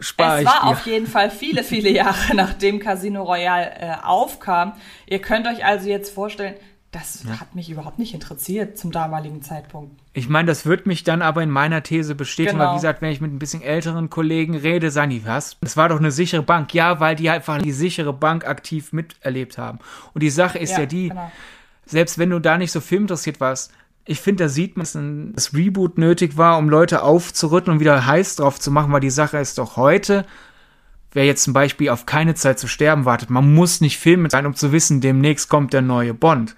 spare Es war dir. auf jeden Fall viele, viele Jahre, nachdem Casino Royale äh, aufkam. Ihr könnt euch also jetzt vorstellen, das hat mich überhaupt nicht interessiert zum damaligen Zeitpunkt. Ich meine, das wird mich dann aber in meiner These bestätigen, Genau. weil wie gesagt, wenn ich mit ein bisschen älteren Kollegen rede, sagen die, was? Das war doch eine sichere Bank. Ja, weil die einfach die sichere Bank aktiv miterlebt haben. Und die Sache ist ja, die, genau. Selbst wenn du da nicht so filminteressiert warst, ich finde, da sieht man, dass ein das Reboot nötig war, um Leute aufzurütteln und wieder heiß drauf zu machen, weil die Sache ist doch heute, wer jetzt zum Beispiel auf keine Zeit zu sterben wartet, man muss nicht filmen sein, um zu wissen, demnächst kommt der neue Bond.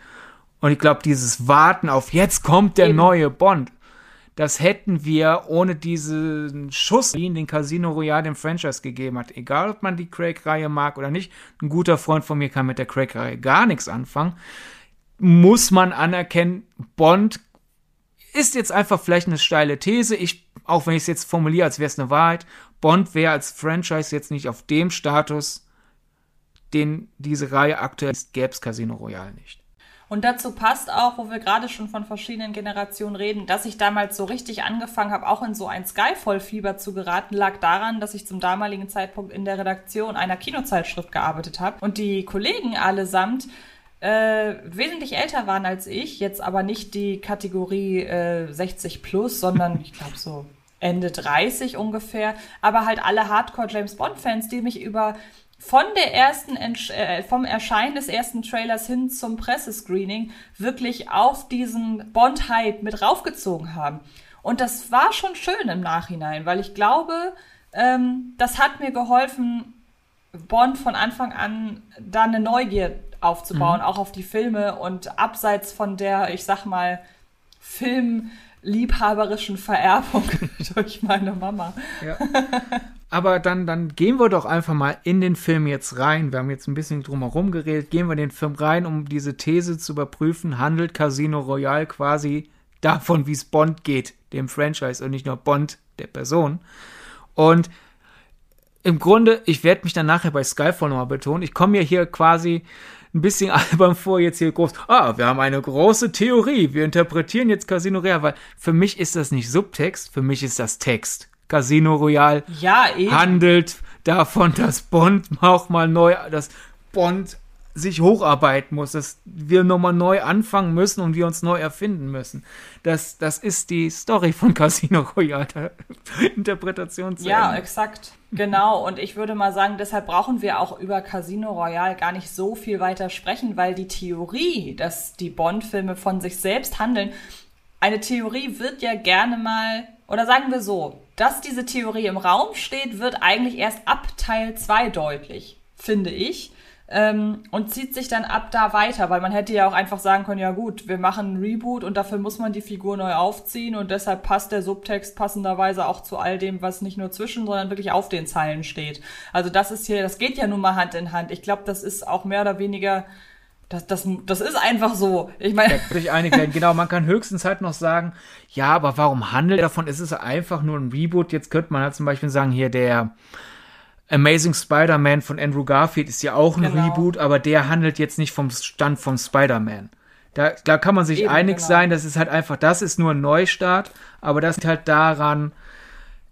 Und ich glaube, dieses Warten auf jetzt kommt der Eben. neue Bond, das hätten wir ohne diesen Schuss, den den Casino Royale dem Franchise gegeben hat. Egal, ob man die Craig-Reihe mag oder nicht. Ein guter Freund von mir kann mit der Craig-Reihe gar nichts anfangen. Muss man anerkennen, Bond ist jetzt einfach vielleicht eine steile These. Ich, auch wenn ich es jetzt formuliere, als wäre es eine Wahrheit, Bond wäre als Franchise jetzt nicht auf dem Status, den diese Reihe aktuell ist, gäbe es Casino Royale nicht. Und dazu passt auch, wo wir gerade schon von verschiedenen Generationen reden, dass ich damals so richtig angefangen habe, auch in so ein Skyfall-Fieber zu geraten, lag daran, dass ich zum damaligen Zeitpunkt in der Redaktion einer Kinozeitschrift gearbeitet habe und die Kollegen allesamt äh, wesentlich älter waren als ich, jetzt aber nicht die Kategorie äh, 60 plus, sondern ich glaube so Ende 30 ungefähr, aber halt alle Hardcore James Bond Fans, die mich über von der ersten äh, vom Erscheinen des ersten Trailers hin zum Pressescreening wirklich auf diesen Bond Hype mit raufgezogen haben. Und das war schon schön im Nachhinein, weil ich glaube, ähm, das hat mir geholfen, Bond von Anfang an da eine Neugier aufzubauen, auch auf die Filme und abseits von der, ich sag mal, Film liebhaberischen Vererbung durch meine Mama. Ja. Aber dann, dann gehen wir doch einfach mal in den Film jetzt rein. Wir haben jetzt ein bisschen drumherum geredet. Gehen wir in den Film rein, um diese These zu überprüfen. Handelt Casino Royale quasi davon, wie es Bond geht, dem Franchise und nicht nur Bond, der Person. Und im Grunde, ich werde mich dann nachher bei Skyfall nochmal betonen. Ich komme mir hier quasi ein bisschen albern vor, jetzt hier groß. Ah, wir haben eine große Theorie. Wir interpretieren jetzt Casino Royale, weil für mich ist das nicht Subtext, für mich ist das Text. Casino Royale ja, handelt davon, dass Bond auch mal neu, dass Bond sich hocharbeiten muss, dass wir nochmal neu anfangen müssen und wir uns neu erfinden müssen. Das, das ist die Story von Casino Royale, Interpretation zu Ja, Ende. exakt. Genau. Und ich würde mal sagen, deshalb brauchen wir auch über Casino Royale gar nicht so viel weiter sprechen, weil die Theorie, dass die Bond-Filme von sich selbst handeln, eine Theorie wird ja gerne mal, oder sagen wir so, dass diese Theorie im Raum steht, wird eigentlich erst ab Teil 2 deutlich, finde ich ähm, und zieht sich dann ab da weiter, weil man hätte ja auch einfach sagen können, ja gut, wir machen ein Reboot und dafür muss man die Figur neu aufziehen und deshalb passt der Subtext passenderweise auch zu all dem, was nicht nur zwischen, sondern wirklich auf den Zeilen steht. Also das ist hier, das geht ja nun mal Hand in Hand. Ich glaube, das ist auch mehr oder weniger das, das, das ist einfach so. Ich meine. Ich einig werden. Genau, man kann höchstens halt noch sagen, ja, aber warum handelt davon? Es ist einfach nur ein Reboot. Jetzt könnte man halt zum Beispiel sagen, hier der Amazing Spider-Man von Andrew Garfield ist ja auch ein genau. Reboot, aber der handelt jetzt nicht vom Stand von Spider-Man. Da, da kann man sich Eben, einig genau. sein, das ist halt einfach, das ist nur ein Neustart, aber das liegt halt daran,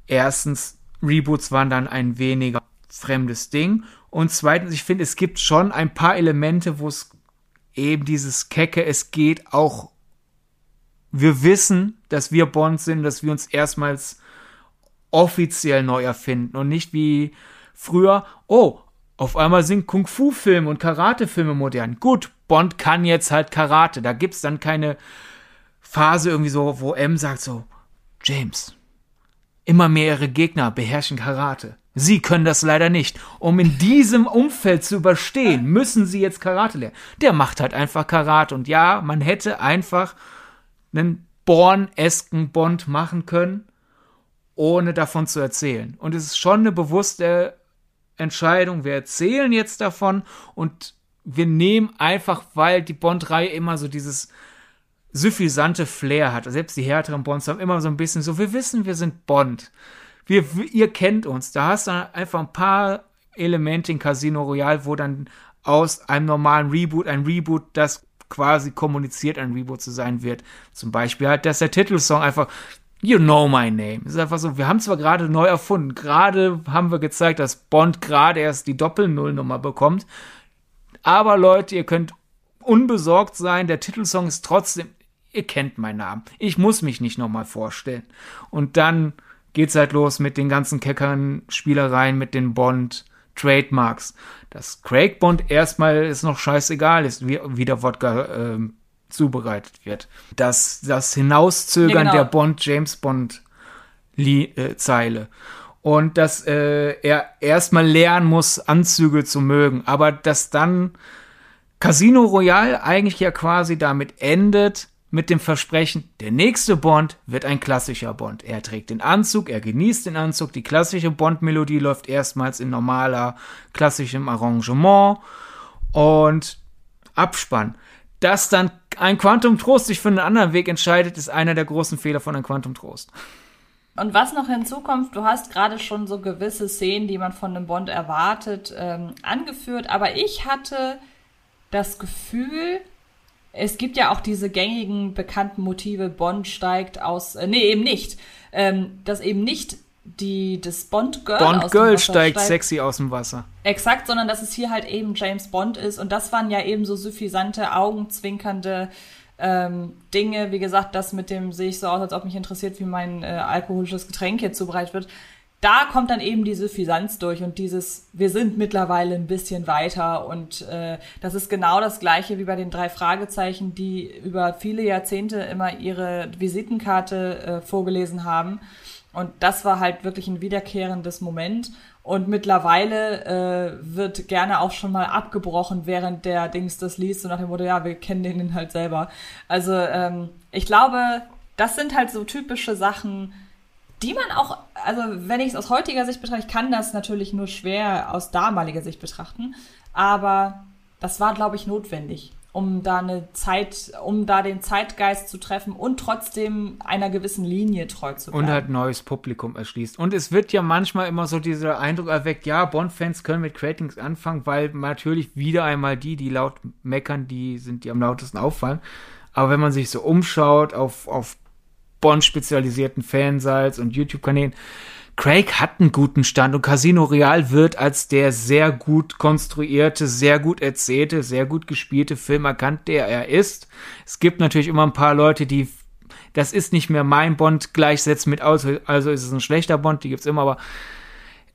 erstens, Reboots waren dann ein weniger fremdes Ding und zweitens, ich finde, es gibt schon ein paar Elemente, wo es eben dieses Kecke, es geht auch, wir wissen, dass wir Bond sind, dass wir uns erstmals offiziell neu erfinden und nicht wie Früher, oh, auf einmal sind Kung-Fu-Filme und Karate-Filme modern. Gut, Bond kann jetzt halt Karate. Da gibt's dann keine Phase irgendwie so, wo M sagt so, James, immer mehr ihre Gegner beherrschen Karate. Sie können das leider nicht. Um in diesem Umfeld zu überstehen, müssen sie jetzt Karate lernen. Der macht halt einfach Karate. Und ja, man hätte einfach einen Born-esken Bond machen können, ohne davon zu erzählen. Und es ist schon eine bewusste Entscheidung. Wir erzählen jetzt davon und wir nehmen einfach, weil die Bond-Reihe immer so dieses suffisante Flair hat. Selbst die härteren Bonds haben immer so ein bisschen so, wir wissen, wir sind Bond. Wir, ihr kennt uns. Da hast du einfach ein paar Elemente in Casino Royale, wo dann aus einem normalen Reboot ein Reboot, das quasi kommuniziert, ein Reboot zu sein wird. Zum Beispiel halt, dass der Titelsong einfach You know my name. Es ist einfach so, wir haben zwar gerade neu erfunden, gerade haben wir gezeigt, dass Bond gerade erst die Doppel-Null-Nummer bekommt, aber Leute, ihr könnt unbesorgt sein, der Titelsong ist trotzdem, ihr kennt meinen Namen. Ich muss mich nicht nochmal vorstellen. Und dann geht's halt los mit den ganzen Keckern, Spielereien, mit den Bond, Trademarks. Dass Craig Bond erstmal ist noch scheißegal ist, wie, wie der Wodka äh, zubereitet wird. Das, das Hinauszögern ja, genau. der Bond-James Bond-Zeile. Äh, und dass äh, er erstmal lernen muss, Anzüge zu mögen. Aber dass dann Casino Royale eigentlich ja quasi damit endet, mit dem Versprechen, der nächste Bond wird ein klassischer Bond. Er trägt den Anzug, er genießt den Anzug, die klassische Bond-Melodie läuft erstmals in normaler, klassischem Arrangement und Abspann. Dass dann ein Quantum Trost sich für einen anderen Weg entscheidet, ist einer der großen Fehler von einem Quantum Trost. Und was noch hinzukommt, du hast gerade schon so gewisse Szenen, die man von einem Bond erwartet, ähm, angeführt, aber ich hatte das Gefühl, es gibt ja auch diese gängigen bekannten Motive, Bond steigt aus, äh, nee, eben nicht, ähm, dass eben nicht die, das Bond-Girl Bond Girl steigt, steigt sexy aus dem Wasser. Exakt, sondern dass es hier halt eben James Bond ist. Und das waren ja eben so suffisante, augenzwinkernde ähm, Dinge. Wie gesagt, das mit dem sehe ich so aus, als ob mich interessiert, wie mein äh, alkoholisches Getränk hier zubereitet wird. Da kommt dann eben die Suffisanz durch und dieses, wir sind mittlerweile ein bisschen weiter und äh, das ist genau das gleiche wie bei den drei Fragezeichen, die über viele Jahrzehnte immer ihre Visitenkarte äh, vorgelesen haben und das war halt wirklich ein wiederkehrendes Moment. Und mittlerweile äh, wird gerne auch schon mal abgebrochen, während der Dings das liest, so nach dem Motto, ja, wir kennen den halt selber. Also ähm, ich glaube, das sind halt so typische Sachen, die man auch, also wenn ich es aus heutiger Sicht betrachte, ich kann das natürlich nur schwer aus damaliger Sicht betrachten, aber das war, glaube ich, notwendig, um da eine Zeit, um da den Zeitgeist zu treffen und trotzdem einer gewissen Linie treu zu bleiben. Und halt neues Publikum erschließt. Und es wird ja manchmal immer so dieser Eindruck erweckt, ja, Bond-Fans können mit Cratings anfangen, weil natürlich wieder einmal die, die laut meckern, die sind, die am lautesten auffallen. Aber wenn man sich so umschaut auf, auf Bond-spezialisierten Fansites und YouTube-Kanälen, Craig hat einen guten Stand und Casino Real wird als der sehr gut konstruierte, sehr gut erzählte, sehr gut gespielte Film erkannt, der er ist. Es gibt natürlich immer ein paar Leute, die das ist nicht mehr mein Bond gleichsetzen mit aus, also ist es ein schlechter Bond, die gibt's immer, aber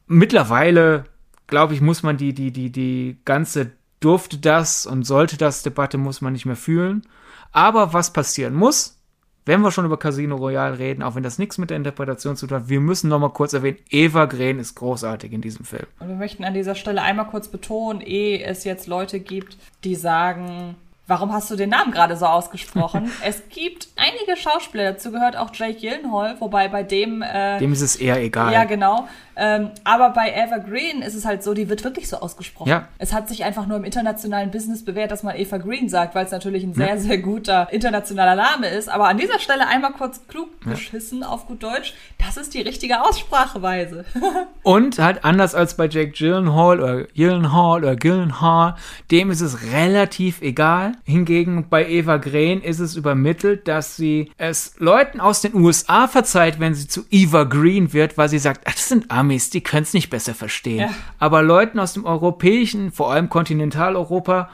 mittlerweile glaube ich, muss man die die die die ganze durfte das und sollte das Debatte muss man nicht mehr fühlen. Aber was passieren muss, wenn wir schon über Casino Royale reden, auch wenn das nichts mit der Interpretation zu tun hat, wir müssen noch mal kurz erwähnen, Eva Green ist großartig in diesem Film. Und wir möchten an dieser Stelle einmal kurz betonen, ehe es jetzt Leute gibt, die sagen, warum hast du den Namen gerade so ausgesprochen? es gibt einige Schauspieler, dazu gehört auch Jake Gyllenhaal, wobei bei dem... Äh, Dem ist es eher egal. Ja, genau. Ähm, aber bei Evergreen ist es halt so, die wird wirklich so ausgesprochen. Ja. Es hat sich einfach nur im internationalen Business bewährt, dass man Eva Green sagt, weil es natürlich ein sehr, Ja. sehr guter internationaler Name ist. Aber an dieser Stelle einmal kurz klug geschissen auf gut Deutsch. Das ist die richtige Ausspracheweise. Und halt anders als bei Jake Gyllenhaal oder Gyllenhaal oder Gyllenhaal, dem ist es relativ egal. Hingegen bei Eva Green ist es übermittelt, dass sie es Leuten aus den USA verzeiht, wenn sie zu Eva Green wird, weil sie sagt, ach, das sind Amis, die können es nicht besser verstehen. Ja. Aber Leuten aus dem europäischen, vor allem Kontinentaleuropa,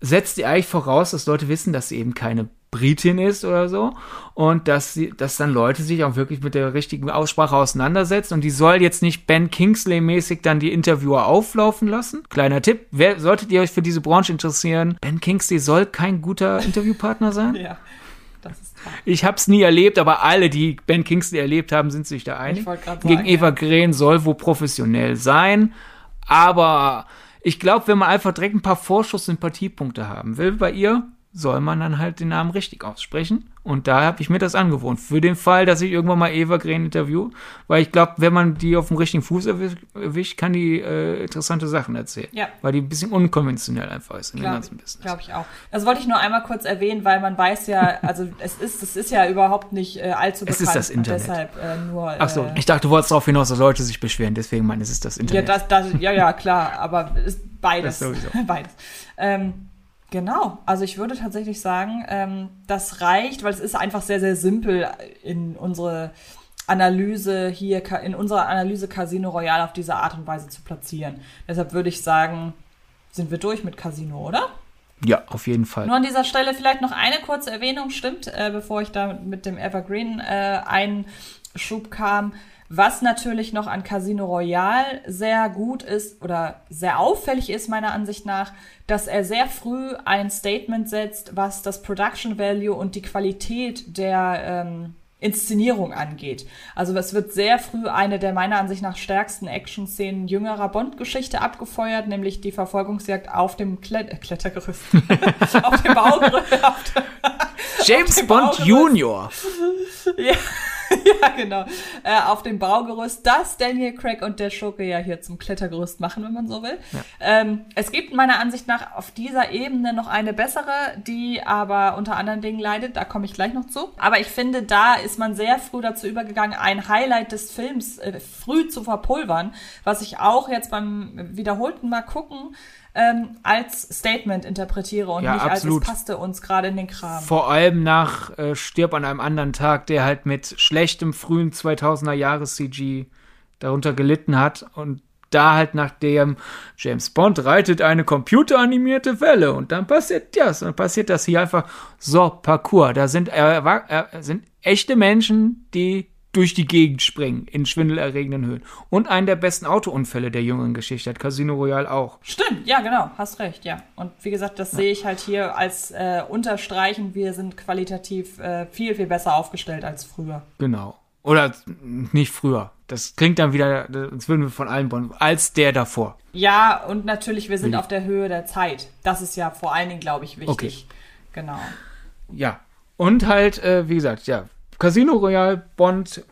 setzt die eigentlich voraus, dass Leute wissen, dass sie eben keine Britin ist oder so und dass sie, dass dann Leute sich auch wirklich mit der richtigen Aussprache auseinandersetzen und die soll jetzt nicht Ben Kingsley mäßig dann die Interviewer auflaufen lassen. Kleiner Tipp, wer solltet ihr euch für diese Branche interessieren? Ben Kingsley soll kein guter Interviewpartner sein. ja, das ist wahr. Ich hab's nie erlebt, aber alle, die Ben Kingsley erlebt haben, sind sich da einig. Gegen Eva ja. Green soll wohl professionell sein, aber ich glaube, wenn man einfach direkt ein paar Vorschuss-Sympathiepunkte haben will bei ihr, soll man dann halt den Namen richtig aussprechen. Und da habe ich mir das angewohnt. Für den Fall, dass ich irgendwann mal Eva Green interview, weil ich glaube, wenn man die auf dem richtigen Fuß erwisch- erwischt, kann die äh, interessante Sachen erzählen. Ja. Weil die ein bisschen unkonventionell einfach ist in dem Glaube ganzen Business. glaub ich auch. Das wollte ich nur einmal kurz erwähnen, weil man weiß ja, also es ist, es ist ja überhaupt nicht äh, allzu Es bekannt. ist das Internet. Deshalb äh, nur. Ach so, äh, ich dachte, du wolltest darauf hinaus, dass Leute sich beschweren. Deswegen meine, es ist das Ja, Internet. das, das, ja, ja, klar, aber ist beides. Das sowieso. beides. Ähm, genau, also ich würde tatsächlich sagen, ähm, das reicht, weil es ist einfach sehr, sehr simpel in unsere Analyse hier, in unserer Analyse Casino Royale auf diese Art und Weise zu platzieren. Deshalb würde ich sagen, sind wir durch mit Casino, oder? Ja, auf jeden Fall. Nur an dieser Stelle vielleicht noch eine kurze Erwähnung, stimmt, äh, bevor ich da mit dem Evergreen äh, Einschub kam. Was natürlich noch an Casino Royale sehr gut ist oder sehr auffällig ist, meiner Ansicht nach, dass er sehr früh ein Statement setzt, was das Production Value und die Qualität der ähm, Inszenierung angeht. Also es wird sehr früh eine der meiner Ansicht nach stärksten Action-Szenen jüngerer Bond-Geschichte abgefeuert, nämlich die Verfolgungsjagd auf dem Klet äh, Klettergerüst. auf dem Baugerüst. James Bond. Junior. ja, ja, genau. Äh, auf dem Baugerüst, das Daniel Craig und der Schurke ja hier zum Klettergerüst machen, wenn man so will. Ähm, es gibt meiner Ansicht nach auf dieser Ebene noch eine bessere, die aber unter anderen Dingen leidet. Da komme ich gleich noch zu. Aber ich finde, da ist man sehr früh dazu übergegangen, ein Highlight des Films äh, früh zu verpulvern, was ich auch jetzt beim wiederholten Mal gucken ähm, als Statement interpretiere und Ja, nicht absolut. als es passte uns gerade in den Kram. Vor allem nach äh, Stirb an einem anderen Tag, der halt mit schlechtem frühen 2000er Jahres CG darunter gelitten hat und da halt nach dem James Bond reitet eine computeranimierte Welle und dann passiert das und passiert das hier einfach so Parcours. Da sind, äh, sind echte Menschen, die durch die Gegend springen in schwindelerregenden Höhen. Und einen der besten Autounfälle der jüngeren Geschichte hat Casino Royale auch. Stimmt, ja, genau, hast recht, ja. Und wie gesagt, das sehe ich halt hier als äh, Unterstreichen. Wir sind qualitativ äh, viel, viel besser aufgestellt als früher. Genau. Oder nicht früher. Das klingt dann wieder, als würden wir von allen Bond, als der davor. Ja, und natürlich, wir sind Wie? auf der Höhe der Zeit. Das ist ja vor allen Dingen, glaube ich, wichtig. Genau. Ja. Und halt, äh, wie gesagt, ja, Casino Royale Bond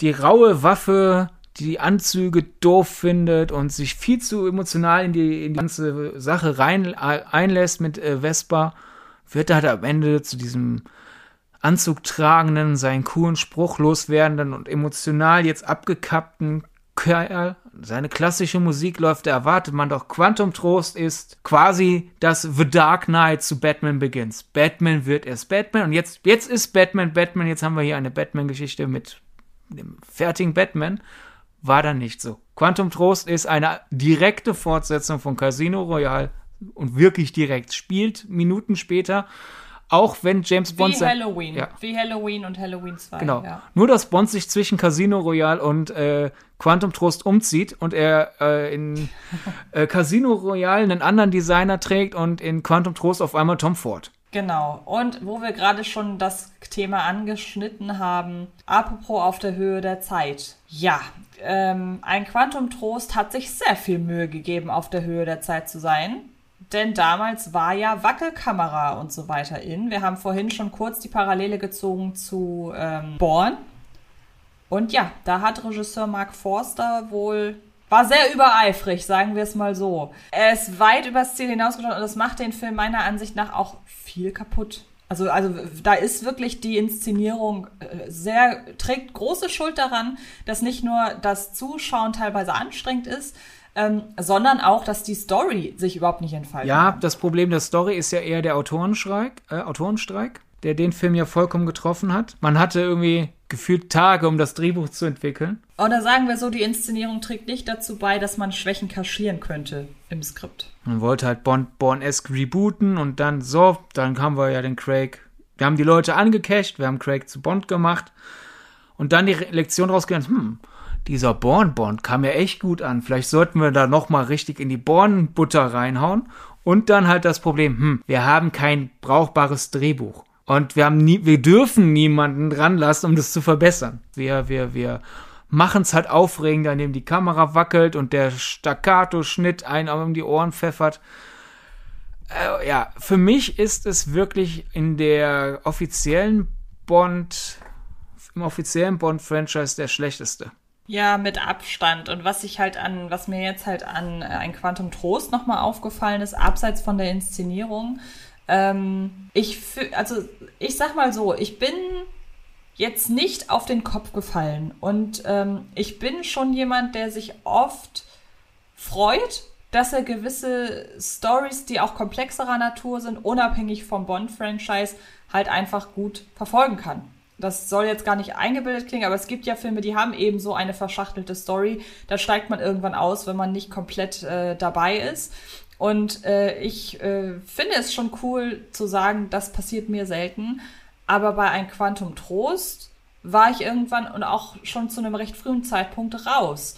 die raue Waffe, die Anzüge doof findet und sich viel zu emotional in die, in die ganze Sache rein einlässt mit äh, Vespa, wird er halt am Ende zu diesem Anzugtragenden, seinen coolen Spruch loswerdenden und emotional jetzt abgekappten Kerl. Seine klassische Musik läuft, da erwartet man doch. Quantum Trost ist quasi das The Dark Knight zu Batman Begins. Batman wird erst Batman und jetzt, jetzt ist Batman Batman. Jetzt haben wir hier eine Batman-Geschichte mit dem fertigen Batman. War dann nicht so. Quantum Trost ist eine direkte Fortsetzung von Casino Royale und wirklich direkt. Spielt Minuten später auch wenn James Bond. Wie Halloween. Ja. Wie Halloween und Halloween 2. Genau. Ja. Nur, dass Bond sich zwischen Casino Royale und äh, Quantum Trost umzieht und er äh, in äh, Casino Royale einen anderen Designer trägt und in Quantum Trost auf einmal Tom Ford. Genau. Und wo wir gerade schon das Thema angeschnitten haben, apropos auf der Höhe der Zeit. Ja, ähm, ein Quantum Trost hat sich sehr viel Mühe gegeben, auf der Höhe der Zeit zu sein. Denn damals war ja Wackelkamera und so weiter in. Wir haben vorhin schon kurz die Parallele gezogen zu ähm, Born. Und ja, da hat Regisseur Mark Forster wohl war sehr übereifrig, sagen wir es mal so. Er ist weit übers Ziel hinausgeschaut und das macht den Film meiner Ansicht nach auch viel kaputt. Also, also da ist wirklich die Inszenierung äh, sehr, trägt große Schuld daran, dass nicht nur das Zuschauen teilweise anstrengend ist, ähm, sondern auch, dass die Story sich überhaupt nicht entfaltet. Ja, das Problem der Story ist ja eher der Autorenstreik, äh, Autorenstreik, der den Film ja vollkommen getroffen hat. Man hatte irgendwie gefühlt Tage, um das Drehbuch zu entwickeln. Oder sagen wir so, die Inszenierung trägt nicht dazu bei, dass man Schwächen kaschieren könnte im Skript. Man wollte halt Bond, Born-esque rebooten und dann so, dann haben wir ja den Craig. Wir haben die Leute angecasht, wir haben Craig zu Bond gemacht und dann die Lektion rausgelernt, hm, dieser Born-Bond kam ja echt gut an. Vielleicht sollten wir da nochmal richtig in die Born-Butter reinhauen. Und dann halt das Problem, hm, wir haben kein brauchbares Drehbuch. Und wir haben nie, wir dürfen niemanden dran lassen, um das zu verbessern. Wir, wir, wir machen es halt aufregender, indem die Kamera wackelt und der Staccato-Schnitt einen um die Ohren pfeffert. Äh, ja, für mich ist es wirklich in der offiziellen Bond, im offiziellen Bond-Franchise der schlechteste. Ja, mit Abstand. Und was ich halt an, was mir jetzt halt an äh, ein Quantum Trost nochmal aufgefallen ist, abseits von der Inszenierung, ähm, ich, also ich sag mal so, ich bin jetzt nicht auf den Kopf gefallen und ähm, ich bin schon jemand, der sich oft freut, dass er gewisse Stories, die auch komplexerer Natur sind, unabhängig vom Bond-Franchise, halt einfach gut verfolgen kann das soll jetzt gar nicht eingebildet klingen, aber es gibt ja Filme, die haben eben so eine verschachtelte Story. Da steigt man irgendwann aus, wenn man nicht komplett äh, dabei ist. Und äh, ich äh, finde es schon cool zu sagen, das passiert mir selten. Aber bei ein Quantum Trost war ich irgendwann und auch schon zu einem recht frühen Zeitpunkt raus.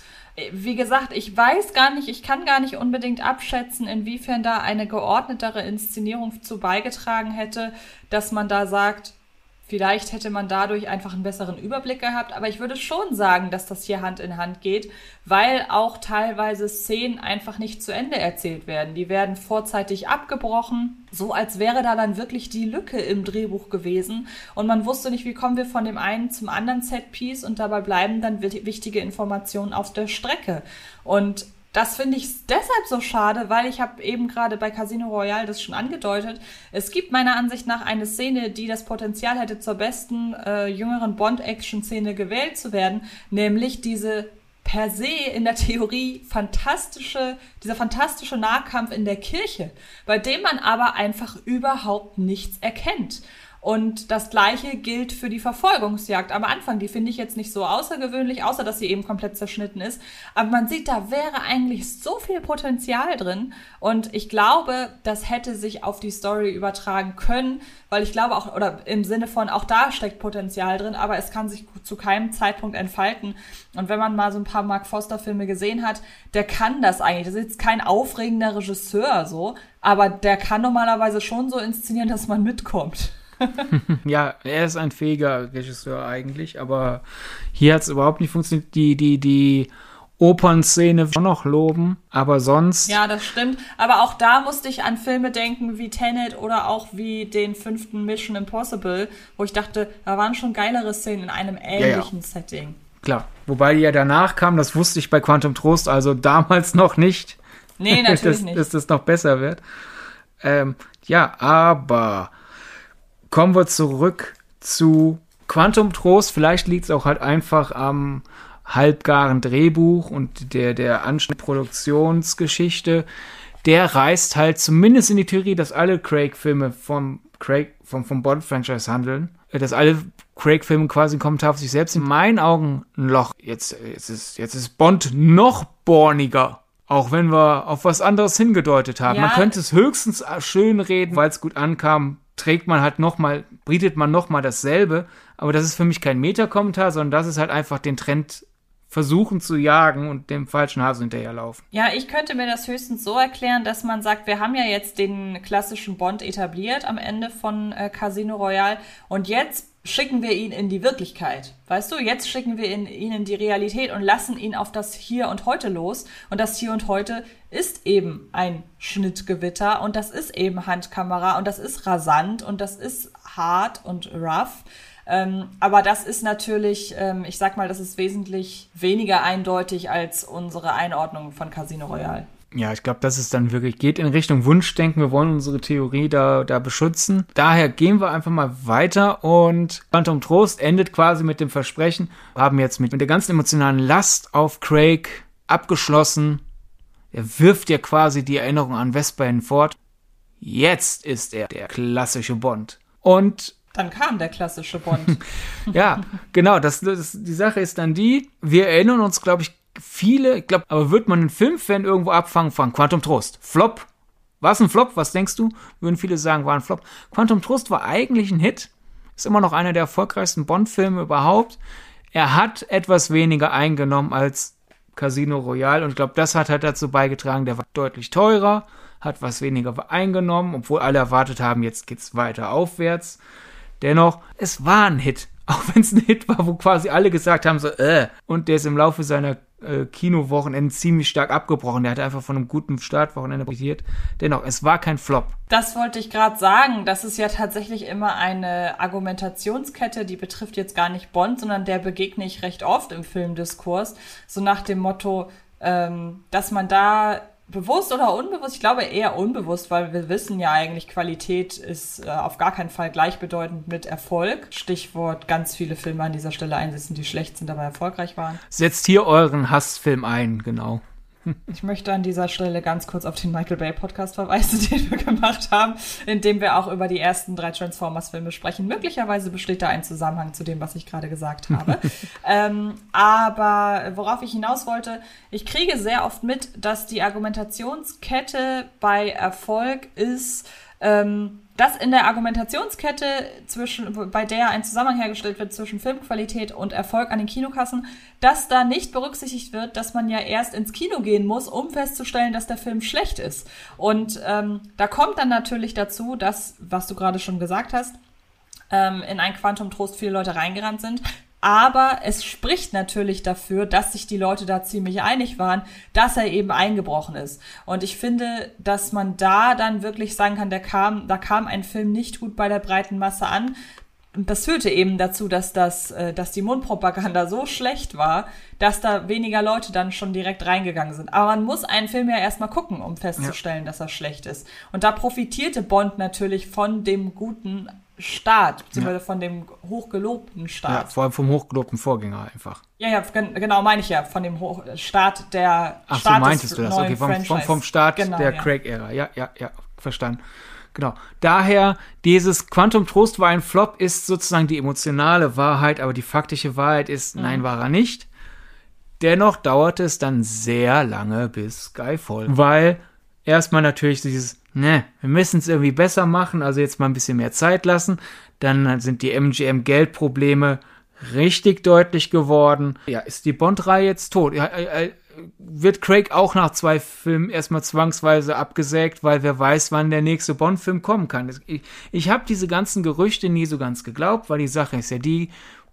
Wie gesagt, ich weiß gar nicht, ich kann gar nicht unbedingt abschätzen, inwiefern da eine geordnetere Inszenierung zu beigetragen hätte, dass man da sagt, Vielleicht hätte man dadurch einfach einen besseren Überblick gehabt, aber ich würde schon sagen, dass das hier Hand in Hand geht, weil auch teilweise Szenen einfach nicht zu Ende erzählt werden. Die werden vorzeitig abgebrochen, so als wäre da dann wirklich die Lücke im Drehbuch gewesen und man wusste nicht, wie kommen wir von dem einen zum anderen Setpiece und dabei bleiben dann wichtige Informationen auf der Strecke. Und das finde ich deshalb so schade, weil ich habe eben gerade bei Casino Royale das schon angedeutet. Es gibt meiner Ansicht nach eine Szene, die das Potenzial hätte, zur besten äh, jüngeren Bond-Action-Szene gewählt zu werden, nämlich diese per se in der Theorie fantastische, dieser fantastische Nahkampf in der Kirche, bei dem man aber einfach überhaupt nichts erkennt. Und das gleiche gilt für die Verfolgungsjagd am Anfang. Die finde ich jetzt nicht so außergewöhnlich, außer dass sie eben komplett zerschnitten ist. Aber man sieht, da wäre eigentlich so viel Potenzial drin. Und ich glaube, das hätte sich auf die Story übertragen können, weil ich glaube auch, oder im Sinne von, auch da steckt Potenzial drin, aber es kann sich zu keinem Zeitpunkt entfalten. Und wenn man mal so ein paar Mark Foster Filme gesehen hat, der kann das eigentlich. Das ist jetzt kein aufregender Regisseur so, aber der kann normalerweise schon so inszenieren, dass man mitkommt. ja, er ist ein fähiger Regisseur eigentlich, aber hier hat es überhaupt nicht funktioniert. Die, die, die Opernszene auch noch loben, aber sonst. Ja, das stimmt. Aber auch da musste ich an Filme denken wie Tenet oder auch wie den fünften Mission Impossible, wo ich dachte, da waren schon geilere Szenen in einem ähnlichen ja, ja. Setting. Klar. Wobei die ja danach kam, das wusste ich bei Quantum Trost, also damals noch nicht. Nee, natürlich dass, nicht. Dass das noch besser wird. Ähm, ja, aber kommen wir zurück zu Quantum Trost. Vielleicht liegt es auch halt einfach am halbgaren Drehbuch und der, der Produktionsgeschichte. Der reißt halt zumindest in die Theorie, dass alle Craig-Filme vom Craig, vom, vom Bond-Franchise handeln. Äh, dass alle Craig-Filme quasi ein Kommentar auf sich selbst in meinen Augen ein Loch. Jetzt, jetzt, ist, jetzt ist Bond noch borniger. Auch wenn wir auf was anderes hingedeutet haben. Ja. Man könnte es höchstens schön reden, weil es gut ankam, trägt man halt nochmal, bietet man nochmal dasselbe. Aber das ist für mich kein Meta-Kommentar, sondern das ist halt einfach den Trend versuchen zu jagen und dem falschen Hasen hinterherlaufen. Ja, ich könnte mir das höchstens so erklären, dass man sagt, wir haben ja jetzt den klassischen Bond etabliert am Ende von äh, Casino Royale und jetzt schicken wir ihn in die Wirklichkeit. Weißt du, jetzt schicken wir ihn, ihn in die Realität und lassen ihn auf das Hier und Heute los. Und das Hier und Heute ist eben ein Schnittgewitter und das ist eben Handkamera und das ist rasant und das ist hart und rough. Ähm, aber das ist natürlich, ähm, ich sag mal, das ist wesentlich weniger eindeutig als unsere Einordnung von Casino Royale. Ja, ich glaube, das ist dann wirklich, geht in Richtung Wunschdenken. Wir wollen unsere Theorie da, da beschützen. Daher gehen wir einfach mal weiter und Phantom Trost endet quasi mit dem Versprechen, wir haben jetzt mit, mit der ganzen emotionalen Last auf Craig abgeschlossen. Er wirft ja quasi die Erinnerung an Vesper hinfort. Jetzt ist er der klassische Bond. Und dann kam der klassische Bond. ja, genau. Das, das, die Sache ist dann die, wir erinnern uns, glaube ich, viele, ich glaube, aber wird man einen Filmfan irgendwo abfangen von Quantum Trost? Flop? War es ein Flop? Was denkst du? Würden viele sagen, war ein Flop. Quantum Trost war eigentlich ein Hit. Ist immer noch einer der erfolgreichsten Bond-Filme überhaupt. Er hat etwas weniger eingenommen als Casino Royale und ich glaube, das hat halt dazu beigetragen, der war deutlich teurer, hat was weniger eingenommen, obwohl alle erwartet haben, jetzt geht's weiter aufwärts. Dennoch, es war ein Hit. Auch wenn es ein Hit war, wo quasi alle gesagt haben, so, äh. Und der ist im Laufe seiner äh, Kinowochenenden ziemlich stark abgebrochen. Der hatte einfach von einem guten Startwochenende profitiert. Dennoch, es war kein Flop. Das wollte ich gerade sagen. Das ist ja tatsächlich immer eine Argumentationskette, die betrifft jetzt gar nicht Bond, sondern der begegne ich recht oft im Filmdiskurs. So nach dem Motto, ähm, dass man da bewusst oder unbewusst? Ich glaube eher unbewusst, weil wir wissen ja eigentlich, Qualität ist äh, auf gar keinen Fall gleichbedeutend mit Erfolg. Stichwort ganz viele Filme an dieser Stelle einsetzen, die schlecht sind, aber erfolgreich waren. Setzt hier euren Hassfilm ein, genau. Ich möchte an dieser Stelle ganz kurz auf den Michael Bay Podcast verweisen, den wir gemacht haben, in dem wir auch über die ersten drei Transformers-Filme sprechen. Möglicherweise besteht da ein Zusammenhang zu dem, was ich gerade gesagt habe. ähm, aber worauf ich hinaus wollte, ich kriege sehr oft mit, dass die Argumentationskette bei Erfolg ist, ähm, dass in der Argumentationskette zwischen, bei der ein Zusammenhang hergestellt wird zwischen Filmqualität und Erfolg an den Kinokassen, dass da nicht berücksichtigt wird, dass man ja erst ins Kino gehen muss, um festzustellen, dass der Film schlecht ist. Und ähm, da kommt dann natürlich dazu, dass, was du gerade schon gesagt hast, ähm, in ein Quantum Trost viele Leute reingerannt sind, aber es spricht natürlich dafür, dass sich die Leute da ziemlich einig waren, dass er eben eingebrochen ist. Und ich finde, dass man da dann wirklich sagen kann, der kam, da kam ein Film nicht gut bei der breiten Masse an. Und das führte eben dazu, dass das, äh, dass die Mundpropaganda so schlecht war, dass da weniger Leute dann schon direkt reingegangen sind. Aber man muss einen Film ja erstmal gucken, um festzustellen, ja. dass er schlecht ist. Und da profitierte Bond natürlich von dem guten Staat, beziehungsweise ja. von dem hochgelobten Staat. Ja, vor allem vom hochgelobten Vorgänger einfach. Ja, ja, genau, meine ich ja, von dem Hoch Staat der Ach, Staat so meintest du das, okay, vom, vom, vom Staat genau, der ja. Craig-Ära, ja, ja, ja, verstanden. Genau. Daher, dieses Quantum Trost war ein Flop, ist sozusagen die emotionale Wahrheit, aber die faktische Wahrheit ist, mhm. nein, war er nicht. Dennoch dauerte es dann sehr lange bis Skyfall, weil erstmal natürlich dieses ne, wir müssen es irgendwie besser machen, also jetzt mal ein bisschen mehr Zeit lassen. Dann sind die MGM-Geldprobleme richtig deutlich geworden. Ja, ist die Bond-Reihe jetzt tot? Ja, äh, äh, wird Craig auch nach zwei Filmen erstmal zwangsweise abgesägt, weil wer weiß, wann der nächste Bond-Film kommen kann. Ich, ich habe diese ganzen Gerüchte nie so ganz geglaubt, weil die Sache ist ja die,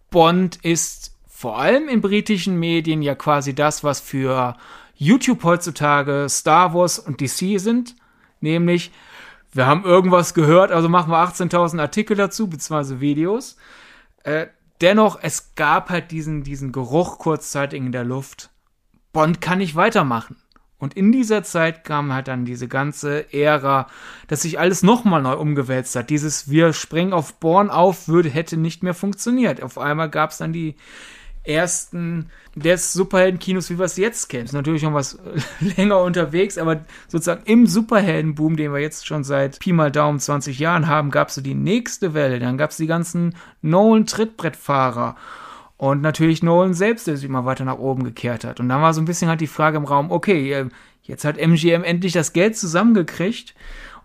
Bond ist vor allem in britischen Medien ja quasi das, was für YouTube heutzutage Star Wars und DC sind, nämlich wir haben irgendwas gehört, also machen wir 18.000 Artikel dazu, beziehungsweise Videos. Äh, dennoch, es gab halt diesen, diesen Geruch kurzzeitig in der Luft. Bond kann nicht weitermachen. Und in dieser Zeit kam halt dann diese ganze Ära, dass sich alles nochmal neu umgewälzt hat. Dieses Wir springen auf Born auf würde, hätte nicht mehr funktioniert. Auf einmal gab es dann die ersten des Superheldenkinos, wie wir es jetzt kennen. Ist natürlich schon was länger unterwegs, aber sozusagen im Superheldenboom, den wir jetzt schon seit Pi mal Daumen 20 Jahren haben, gab es so die nächste Welle. Dann gab es die ganzen Nolan-Trittbrettfahrer. Und natürlich Nolan selbst, der sich immer weiter nach oben gekehrt hat. Und dann war so ein bisschen halt die Frage im Raum, okay, jetzt hat MGM endlich das Geld zusammengekriegt,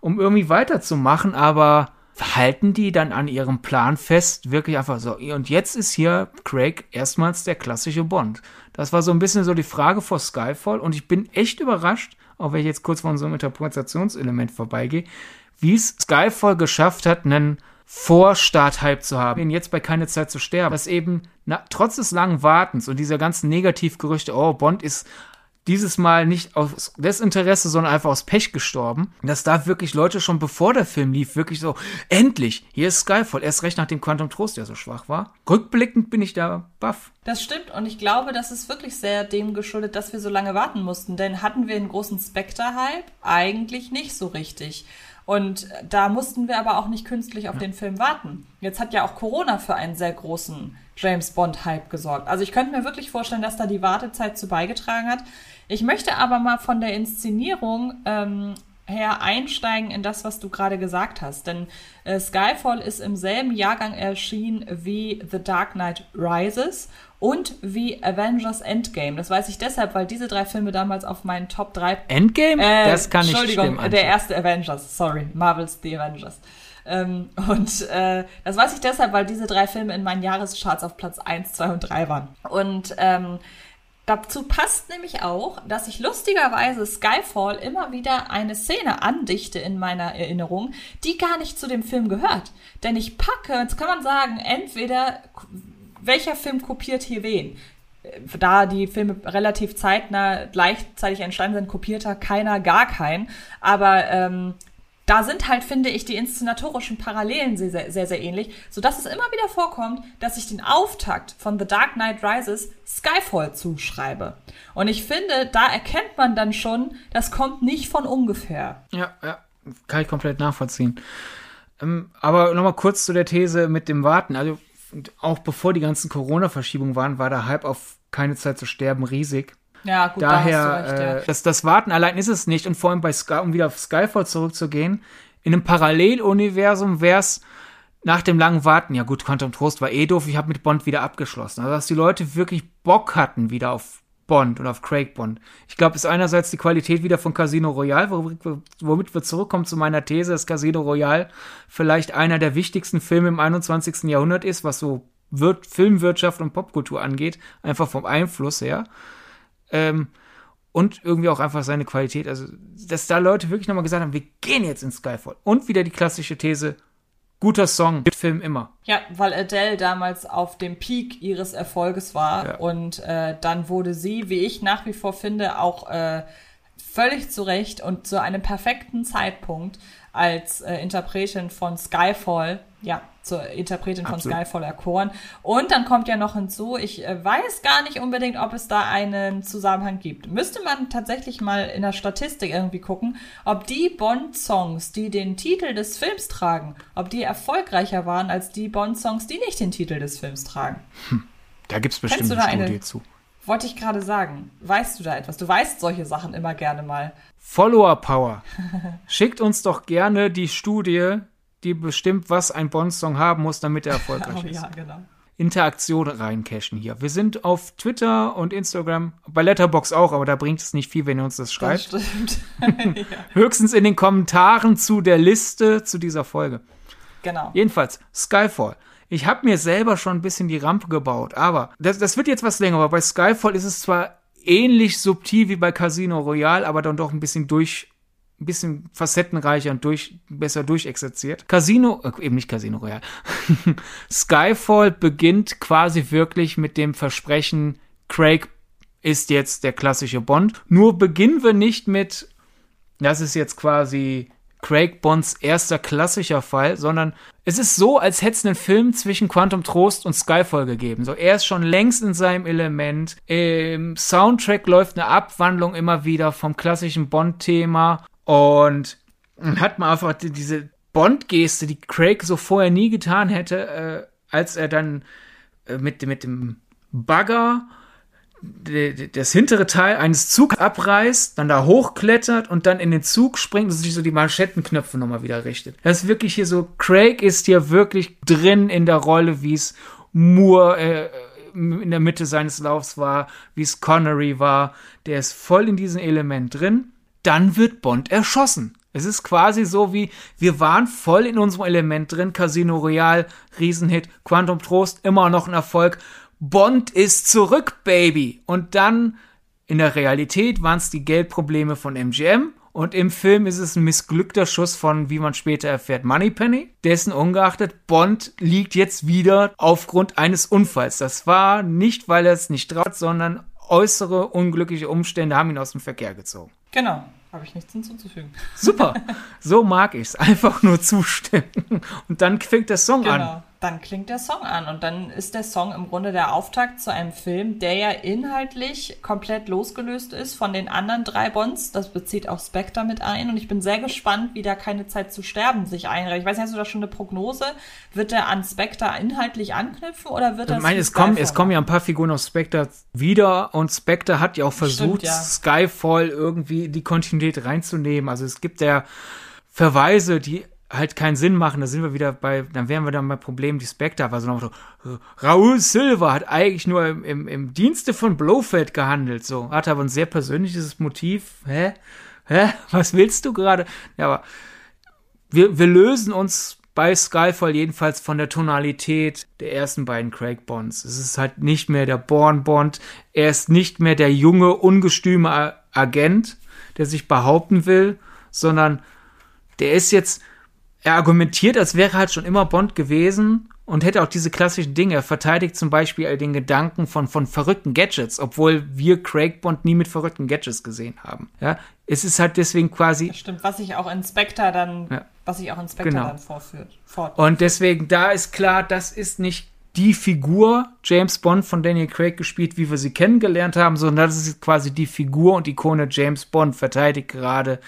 um irgendwie weiterzumachen, aber halten die dann an ihrem Plan fest, wirklich einfach so. Und jetzt ist hier Craig erstmals der klassische Bond. Das war so ein bisschen so die Frage vor Skyfall und ich bin echt überrascht, auch wenn ich jetzt kurz von so einem Interpretationselement vorbeigehe, wie es Skyfall geschafft hat, einen Vorstart-Hype zu haben, ihn jetzt bei keine Zeit zu sterben, dass eben na, trotz des langen Wartens und dieser ganzen Negativgerüchte, oh, Bond ist dieses Mal nicht aus Desinteresse, sondern einfach aus Pech gestorben. Dass da wirklich Leute schon bevor der Film lief, wirklich so, endlich, hier ist Skyfall, erst recht nach dem Quantum Trost, der so schwach war. Rückblickend bin ich da baff. Das stimmt und ich glaube, das ist wirklich sehr dem geschuldet, dass wir so lange warten mussten. Denn hatten wir einen großen Spectre-Hype? Eigentlich nicht so richtig. Und da mussten wir aber auch nicht künstlich auf ja. den Film warten. Jetzt hat ja auch Corona für einen sehr großen James Bond-Hype gesorgt. Also ich könnte mir wirklich vorstellen, dass da die Wartezeit zu beigetragen hat. Ich möchte aber mal von der Inszenierung ähm, her einsteigen in das, was du gerade gesagt hast. Denn äh, Skyfall ist im selben Jahrgang erschienen wie The Dark Knight Rises und wie Avengers Endgame. Das weiß ich deshalb, weil diese drei Filme damals auf meinen Top 3. Endgame? Äh, das kann nicht Entschuldigung, stimmen, der erste Avengers. Sorry, Marvel's The Avengers. Ähm, und äh, das weiß ich deshalb, weil diese drei Filme in meinen Jahrescharts auf Platz 1, 2 und 3 waren. Und ähm, Dazu passt nämlich auch, dass ich lustigerweise Skyfall immer wieder eine Szene andichte in meiner Erinnerung, die gar nicht zu dem Film gehört. Denn ich packe, jetzt kann man sagen, entweder welcher Film kopiert hier wen. Da die Filme relativ zeitnah gleichzeitig entstanden sind, kopiert da keiner gar keinen. Aber ähm, da sind halt, finde ich, die inszenatorischen Parallelen sehr, sehr, sehr, ähnlich, sodass es immer wieder vorkommt, dass ich den Auftakt von The Dark Knight Rises Skyfall zuschreibe. Und ich finde, da erkennt man dann schon, das kommt nicht von ungefähr. Ja, ja, kann ich komplett nachvollziehen. Ähm, aber nochmal kurz zu der These mit dem Warten. Also, auch bevor die ganzen Corona-Verschiebungen waren, war der Hype auf keine Zeit zu sterben riesig. Ja, gut, Daher, da recht, ja. äh, das, das Warten allein ist es nicht. Und vor allem bei Sky, um wieder auf Skyfall zurückzugehen, in einem Paralleluniversum wäre es nach dem langen Warten, ja gut, Quantum Trost war eh doof, ich habe mit Bond wieder abgeschlossen. Also, dass die Leute wirklich Bock hatten wieder auf Bond und auf Craig Bond. Ich glaube, ist einerseits die Qualität wieder von Casino Royale, womit wir zurückkommen zu meiner These, dass Casino Royale vielleicht einer der wichtigsten Filme im 21. Jahrhundert ist, was so Wir Filmwirtschaft und Popkultur angeht, einfach vom Einfluss her. Ähm, und irgendwie auch einfach seine Qualität. Also, dass da Leute wirklich nochmal gesagt haben, wir gehen jetzt in Skyfall. Und wieder die klassische These, guter Song, Film immer. Ja, weil Adele damals auf dem Peak ihres Erfolges war ja. und äh, dann wurde sie, wie ich nach wie vor finde, auch äh, völlig zu Recht und zu einem perfekten Zeitpunkt als äh, Interpretin von Skyfall, ja, zur Interpretin von Absolut. Skyfall erkoren. Und dann kommt ja noch hinzu, ich äh, weiß gar nicht unbedingt, ob es da einen Zusammenhang gibt. Müsste man tatsächlich mal in der Statistik irgendwie gucken, ob die Bond-Songs, die den Titel des Films tragen, ob die erfolgreicher waren als die Bond-Songs, die nicht den Titel des Films tragen. Hm. Da gibt es bestimmt eine Studie eine, zu. Wollte ich gerade sagen. Weißt du da etwas? Du weißt solche Sachen immer gerne mal. Follower Power. Schickt uns doch gerne die Studie, die bestimmt, was ein Bond-Song haben muss, damit er erfolgreich oh, ist. Ja, genau. Interaktion reincashen hier. Wir sind auf Twitter und Instagram, bei Letterbox auch, aber da bringt es nicht viel, wenn ihr uns das schreibt. Das stimmt. ja. Höchstens in den Kommentaren zu der Liste zu dieser Folge. Genau. Jedenfalls, Skyfall. Ich habe mir selber schon ein bisschen die Rampe gebaut, aber das, das wird jetzt was länger, aber bei Skyfall ist es zwar ähnlich subtil wie bei Casino Royale, aber dann doch ein bisschen durch ein bisschen facettenreicher und durch, besser durchexerziert. Casino, äh, eben nicht Casino Royale. Skyfall beginnt quasi wirklich mit dem Versprechen, Craig ist jetzt der klassische Bond. Nur beginnen wir nicht mit, das ist jetzt quasi Craig Bonds erster klassischer Fall, sondern es ist so, als hätte es einen Film zwischen Quantum Trost und Skyfall gegeben. So, er ist schon längst in seinem Element. Im Soundtrack läuft eine Abwandlung immer wieder vom klassischen Bond-Thema und hat man einfach diese Bond-Geste, die Craig so vorher nie getan hätte, äh, als er dann äh, mit, mit dem Bagger das hintere Teil eines Zugs abreißt, dann da hochklettert und dann in den Zug springt und sich so die Manschettenknöpfe nochmal wieder richtet. Das ist wirklich hier so, Craig ist hier wirklich drin in der Rolle, wie es Moore äh, in der Mitte seines Laufs war, wie es Connery war. Der ist voll in diesem Element drin. Dann wird Bond erschossen. Es ist quasi so wie, wir waren voll in unserem Element drin. Casino Royale, Riesenhit, Quantum Trost, immer noch ein Erfolg. Bond ist zurück, Baby. Und dann in der Realität waren es die Geldprobleme von MGM und im Film ist es ein missglückter Schuss von, wie man später erfährt, Moneypenny. Dessen ungeachtet, Bond liegt jetzt wieder aufgrund eines Unfalls. Das war nicht, weil er es nicht traut, sondern äußere unglückliche Umstände haben ihn aus dem Verkehr gezogen. Genau. Habe ich nichts hinzuzufügen. Super. So mag ich es. Einfach nur zustimmen. Und dann fängt der Song genau. an dann klingt der Song an und dann ist der Song im Grunde der Auftakt zu einem Film, der ja inhaltlich komplett losgelöst ist von den anderen drei Bonds. Das bezieht auch Spectre mit ein und ich bin sehr gespannt, wie da keine Zeit zu sterben sich einreicht. Ich weiß nicht, hast du da schon eine Prognose? Wird der an Spectre inhaltlich anknüpfen oder wird das? Ich meine, es kommen, es kommen ja ein paar Figuren aus Spectre wieder und Spectre hat ja auch versucht, Stimmt, ja. Skyfall irgendwie die Kontinuität reinzunehmen. Also es gibt ja Verweise, die halt keinen Sinn machen. Da sind wir wieder bei, dann wären wir dann bei Problem, die Spectre war so so, Raoul Silver hat eigentlich nur im, im, im Dienste von Blofeld gehandelt, so. Hat aber ein sehr persönliches Motiv. Hä? Hä? Was willst du gerade? Ja, aber wir, wir lösen uns bei Skyfall jedenfalls von der Tonalität der ersten beiden Craig Bonds. Es ist halt nicht mehr der Born Bond. Er ist nicht mehr der junge, ungestüme Agent, der sich behaupten will, sondern der ist jetzt er argumentiert, als wäre halt schon immer Bond gewesen und hätte auch diese klassischen Dinge. Er verteidigt zum Beispiel den Gedanken von, von verrückten Gadgets, obwohl wir Craig Bond nie mit verrückten Gadgets gesehen haben. Ja, es ist halt deswegen quasi. Das stimmt, was sich auch Inspector dann, ja. was sich auch Inspector genau. dann vorführt. Fortführt. Und deswegen, da ist klar, das ist nicht die Figur James Bond von Daniel Craig gespielt, wie wir sie kennengelernt haben, sondern das ist quasi die Figur und Ikone James Bond verteidigt gerade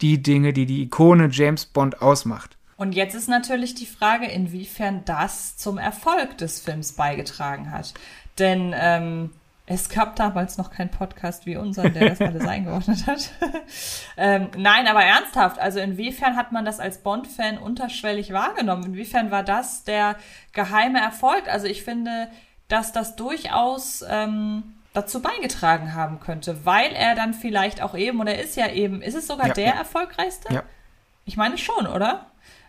die Dinge, die die Ikone James Bond ausmacht. Und jetzt ist natürlich die Frage, inwiefern das zum Erfolg des Films beigetragen hat. Denn ähm, es gab damals noch keinen Podcast wie unser, der das alles eingeordnet hat. ähm, nein, aber ernsthaft, also inwiefern hat man das als Bond-Fan unterschwellig wahrgenommen? Inwiefern war das der geheime Erfolg? Also ich finde, dass das durchaus ähm, dazu beigetragen haben könnte, weil er dann vielleicht auch eben, oder ist ja eben, ist es sogar ja, der ja. erfolgreichste? Ja. Ich meine schon, oder?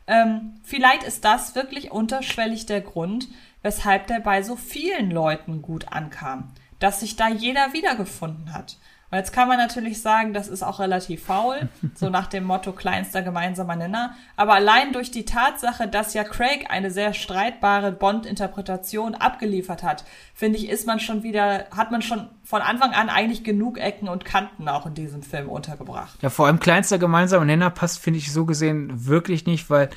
Ähm, vielleicht ist das wirklich unterschwellig der Grund, weshalb der bei so vielen Leuten gut ankam, dass sich da jeder wiedergefunden hat. Und jetzt kann man natürlich sagen, das ist auch relativ faul, so nach dem Motto kleinster gemeinsamer Nenner. Aber allein durch die Tatsache, dass ja Craig eine sehr streitbare Bond-Interpretation abgeliefert hat, finde ich, ist man schon wieder, hat man schon von Anfang an eigentlich genug Ecken und Kanten auch in diesem Film untergebracht. Ja, vor allem kleinster gemeinsamer Nenner passt, finde ich, so gesehen wirklich nicht, weil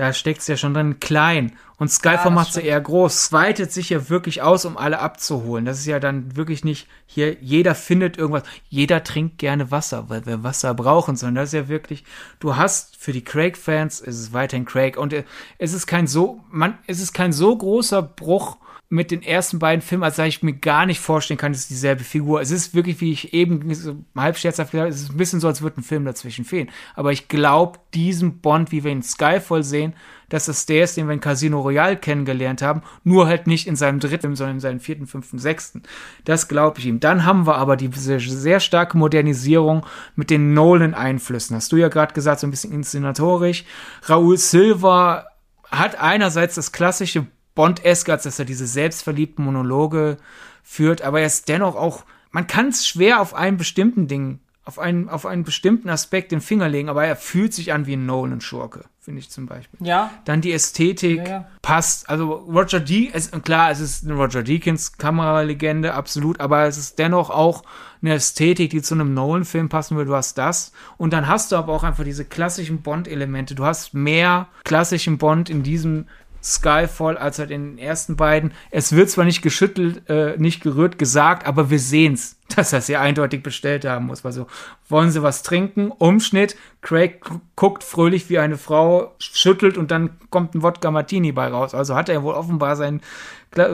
da steckt es ja schon drin. Klein. Und Skyfall ja, macht sie eher groß, weitet sich ja wirklich aus, um alle abzuholen. Das ist ja dann wirklich nicht hier, jeder findet irgendwas, jeder trinkt gerne Wasser, weil wir Wasser brauchen, sondern das ist ja wirklich, du hast für die Craig-Fans, ist es weiterhin Craig. Und es ist kein so, man, es ist kein so großer Bruch mit den ersten beiden Filmen, als ich mir gar nicht vorstellen kann, ist dieselbe Figur. Es ist wirklich, wie ich eben so halb scherzhaft gesagt habe, es ist ein bisschen so, als würde ein Film dazwischen fehlen. Aber ich glaube, diesen Bond, wie wir ihn Skyfall sehen, dass es der ist, den wir in Casino Royale kennengelernt haben, nur halt nicht in seinem dritten, sondern in seinem vierten, fünften, sechsten. Das glaube ich ihm. Dann haben wir aber diese sehr starke Modernisierung mit den Nolan-Einflüssen. Hast du ja gerade gesagt, so ein bisschen inszenatorisch. Raoul Silva hat einerseits das klassische Bond-esque, als dass er diese selbstverliebten Monologe führt, aber er ist dennoch auch, man kann es schwer auf einen bestimmten Ding auf einen, auf einen bestimmten Aspekt den Finger legen, aber er fühlt sich an wie ein Nolan-Schurke, finde ich zum Beispiel. Ja. Dann die Ästhetik Ja, ja. passt. Also Roger D, es, klar, es ist eine Roger Deakins Kameralegende, absolut, aber es ist dennoch auch eine Ästhetik, die zu einem Nolan-Film passen würde. Du hast das. Und dann hast du aber auch einfach diese klassischen Bond-Elemente. Du hast mehr klassischen Bond in diesem Skyfall als halt in den ersten beiden. Es wird zwar nicht geschüttelt, äh, nicht gerührt gesagt, aber wir sehen's, dass er sehr eindeutig bestellt haben muss. Also wollen sie was trinken? Umschnitt. Craig gu- guckt fröhlich wie eine Frau, schüttelt und dann kommt ein Wodka Martini bei raus. Also hat er wohl offenbar seinen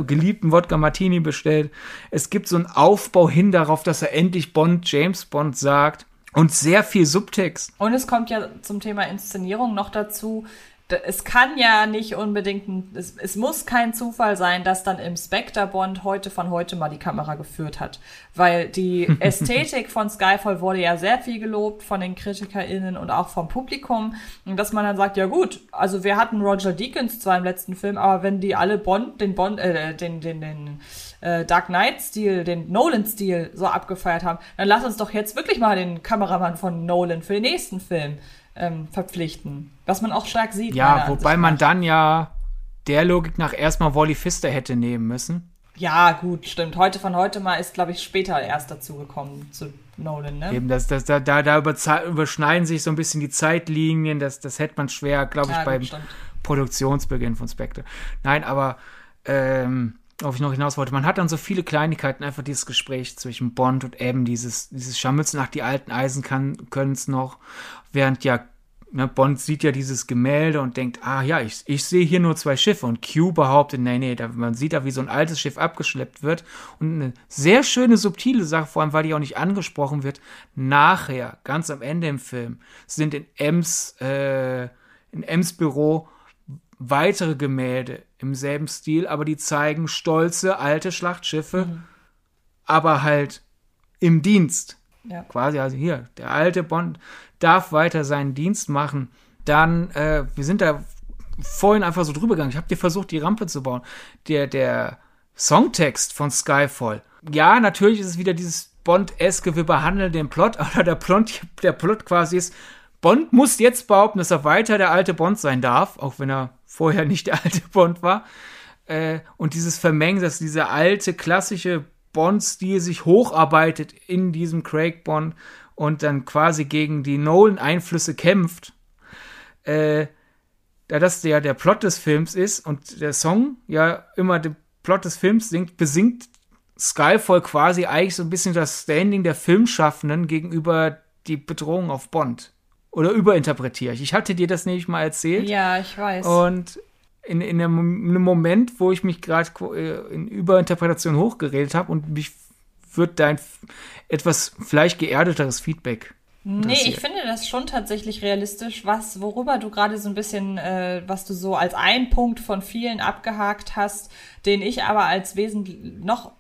geliebten Wodka Martini bestellt. Es gibt so einen Aufbau hin darauf, dass er endlich Bond, James Bond sagt. Und sehr viel Subtext. Und es kommt ja zum Thema Inszenierung noch dazu. Es kann ja nicht unbedingt, ein, es, es muss kein Zufall sein, dass dann im Spectre Bond heute von heute mal die Kamera geführt hat. Weil die Ästhetik von Skyfall wurde ja sehr viel gelobt von den KritikerInnen und auch vom Publikum. Und dass man dann sagt, ja gut, also wir hatten Roger Deakins zwar im letzten Film, aber wenn die alle Bond, den Bond, äh, den, den, den, äh, Dark Knight-Stil, den Nolan-Stil so abgefeiert haben, dann lass uns doch jetzt wirklich mal den Kameramann von Nolan für den nächsten Film ähm, verpflichten. Was man auch stark sieht. Ja, wobei man dann ja der Logik nach erstmal Wally Pfister hätte nehmen müssen. Ja, gut, stimmt. Heute von heute mal ist, glaube ich, später erst dazu gekommen zu Nolan, ne? Eben, das, das, da, da, da überschneiden sich so ein bisschen die Zeitlinien. Das, das hätte man schwer, glaube ich, Ja, gut, beim stimmt. Produktionsbeginn von Spectre. Nein, aber ähm, auf ich noch hinaus wollte, man hat dann so viele Kleinigkeiten, einfach dieses Gespräch zwischen Bond und Em, dieses, dieses Scharmützel nach die alten Eisen kann, können es noch, während ja ne, Bond sieht ja dieses Gemälde und denkt, ah ja, ich, ich sehe hier nur zwei Schiffe. Und Q behauptet, nee, nee, da, man sieht da, wie so ein altes Schiff abgeschleppt wird. Und eine sehr schöne, subtile Sache, vor allem, weil die auch nicht angesprochen wird, nachher, ganz am Ende im Film, sind in Ems, äh, in Ems Büro weitere Gemälde im selben Stil, aber die zeigen stolze alte Schlachtschiffe, aber halt im Dienst. Ja. Quasi, also hier, der alte Bond darf weiter seinen Dienst machen. Dann, äh, wir sind da vorhin einfach so drüber gegangen. Ich habe dir versucht, die Rampe zu bauen. Der, der Songtext von Skyfall. Ja, natürlich ist es wieder dieses Bond-eske, wir behandeln den Plot, aber der Plot, der Plot quasi ist, Bond muss jetzt behaupten, dass er weiter der alte Bond sein darf, auch wenn er vorher nicht der alte Bond war. Äh, und dieses Vermengen, dass dieser alte, klassische Bond-Stil sich hocharbeitet in diesem Craig Bond und dann quasi gegen die Nolan-Einflüsse kämpft. Äh, da das ja der Plot des Films ist und der Song ja immer den Plot des Films singt, besingt Skyfall quasi eigentlich so ein bisschen das Standing der Filmschaffenden gegenüber die Bedrohung auf Bond. Oder überinterpretiere ich. Ich hatte dir das nämlich mal erzählt. Ja, ich weiß. Und in, in einem, in einem Moment, wo ich mich gerade äh, in Überinterpretation hochgeredet habe und mich wird dein etwas vielleicht geerdeteres Feedback. Nee, ich finde das schon tatsächlich realistisch, was, worüber du gerade so ein bisschen, äh, was du so als ein Punkt von vielen abgehakt hast, den ich aber als wesentlich noch,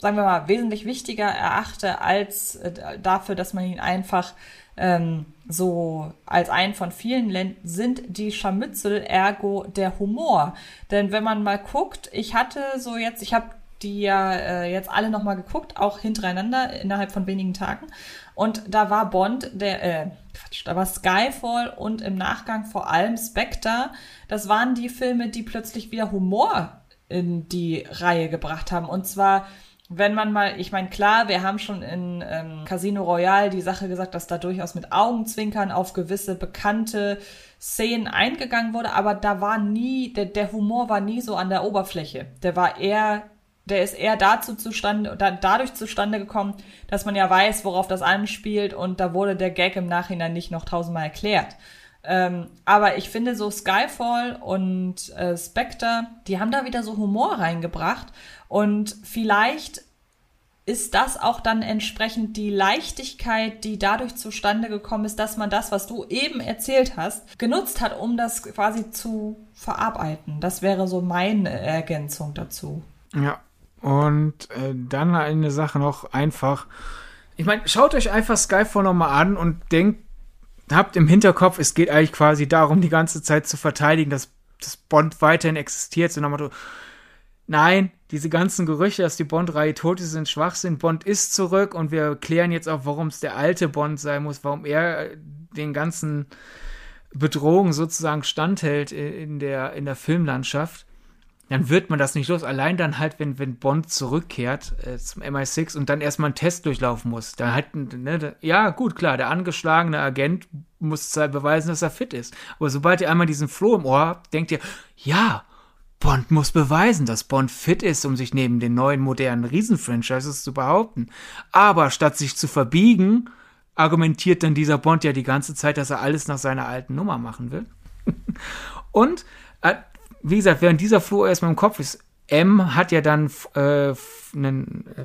sagen wir mal, wesentlich wichtiger erachte als äh, dafür, dass man ihn einfach ähm, so als einen von vielen nennt, sind die Scharmützel, ergo der Humor. Denn wenn man mal guckt, ich hatte so jetzt, ich habe die ja äh, jetzt alle nochmal geguckt, auch hintereinander innerhalb von wenigen Tagen. Und da war Bond, der, äh, Quatsch, da war Skyfall und im Nachgang vor allem Spectre. Das waren die Filme, die plötzlich wieder Humor in die Reihe gebracht haben. Und zwar, wenn man mal, ich meine, klar, wir haben schon in ähm, Casino Royale die Sache gesagt, dass da durchaus mit Augenzwinkern auf gewisse bekannte Szenen eingegangen wurde, aber da war nie, der, der Humor war nie so an der Oberfläche. Der war eher der ist eher dazu zustande, da, dadurch zustande gekommen, dass man ja weiß, worauf das anspielt und da wurde der Gag im Nachhinein nicht noch tausendmal erklärt. Ähm, aber ich finde so Skyfall und äh, Spectre, die haben da wieder so Humor reingebracht und vielleicht ist das auch dann entsprechend die Leichtigkeit, die dadurch zustande gekommen ist, dass man das, was du eben erzählt hast, genutzt hat, um das quasi zu verarbeiten. Das wäre so meine Ergänzung dazu. Ja. Und äh, dann eine Sache noch einfach. Ich meine, schaut euch einfach Skyfall nochmal an und denkt, habt im Hinterkopf, es geht eigentlich quasi darum, die ganze Zeit zu verteidigen, dass das Bond weiterhin existiert. So Motto, nein, diese ganzen Gerüchte, dass die Bond-Reihe tot ist, sind Schwachsinn. Bond ist zurück und wir klären jetzt auch, warum es der alte Bond sein muss, warum er den ganzen Bedrohungen sozusagen standhält in der, in der Filmlandschaft dann wird man das nicht los. Allein dann halt, wenn, wenn Bond zurückkehrt äh, zum MI6 und dann erstmal einen Test durchlaufen muss. Dann halt, ne, ja, gut, klar, der angeschlagene Agent muss beweisen, dass er fit ist. Aber sobald ihr einmal diesen Floh im Ohr habt, denkt ihr, ja, Bond muss beweisen, dass Bond fit ist, um sich neben den neuen modernen Riesenfranchises zu behaupten. Aber statt sich zu verbiegen, argumentiert dann dieser Bond ja die ganze Zeit, dass er alles nach seiner alten Nummer machen will. und äh, wie gesagt, während dieser Floh erstmal im Kopf ist, M hat ja dann, äh, einen, äh,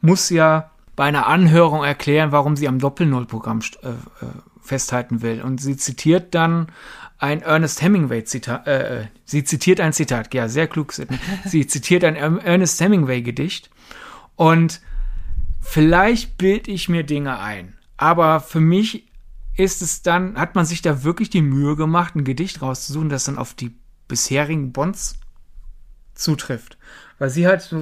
muss ja bei einer Anhörung erklären, warum sie am Doppel-Null-Programm äh, äh, festhalten will. Und sie zitiert dann ein Ernest Hemingway Zitat, äh, äh, sie zitiert ein Zitat, ja, sehr klug, sie zitiert ein Ernest Hemingway Gedicht und vielleicht bilde ich mir Dinge ein, aber für mich ist es dann, hat man sich da wirklich die Mühe gemacht, ein Gedicht rauszusuchen, das dann auf die bisherigen Bonds zutrifft. Weil sie halt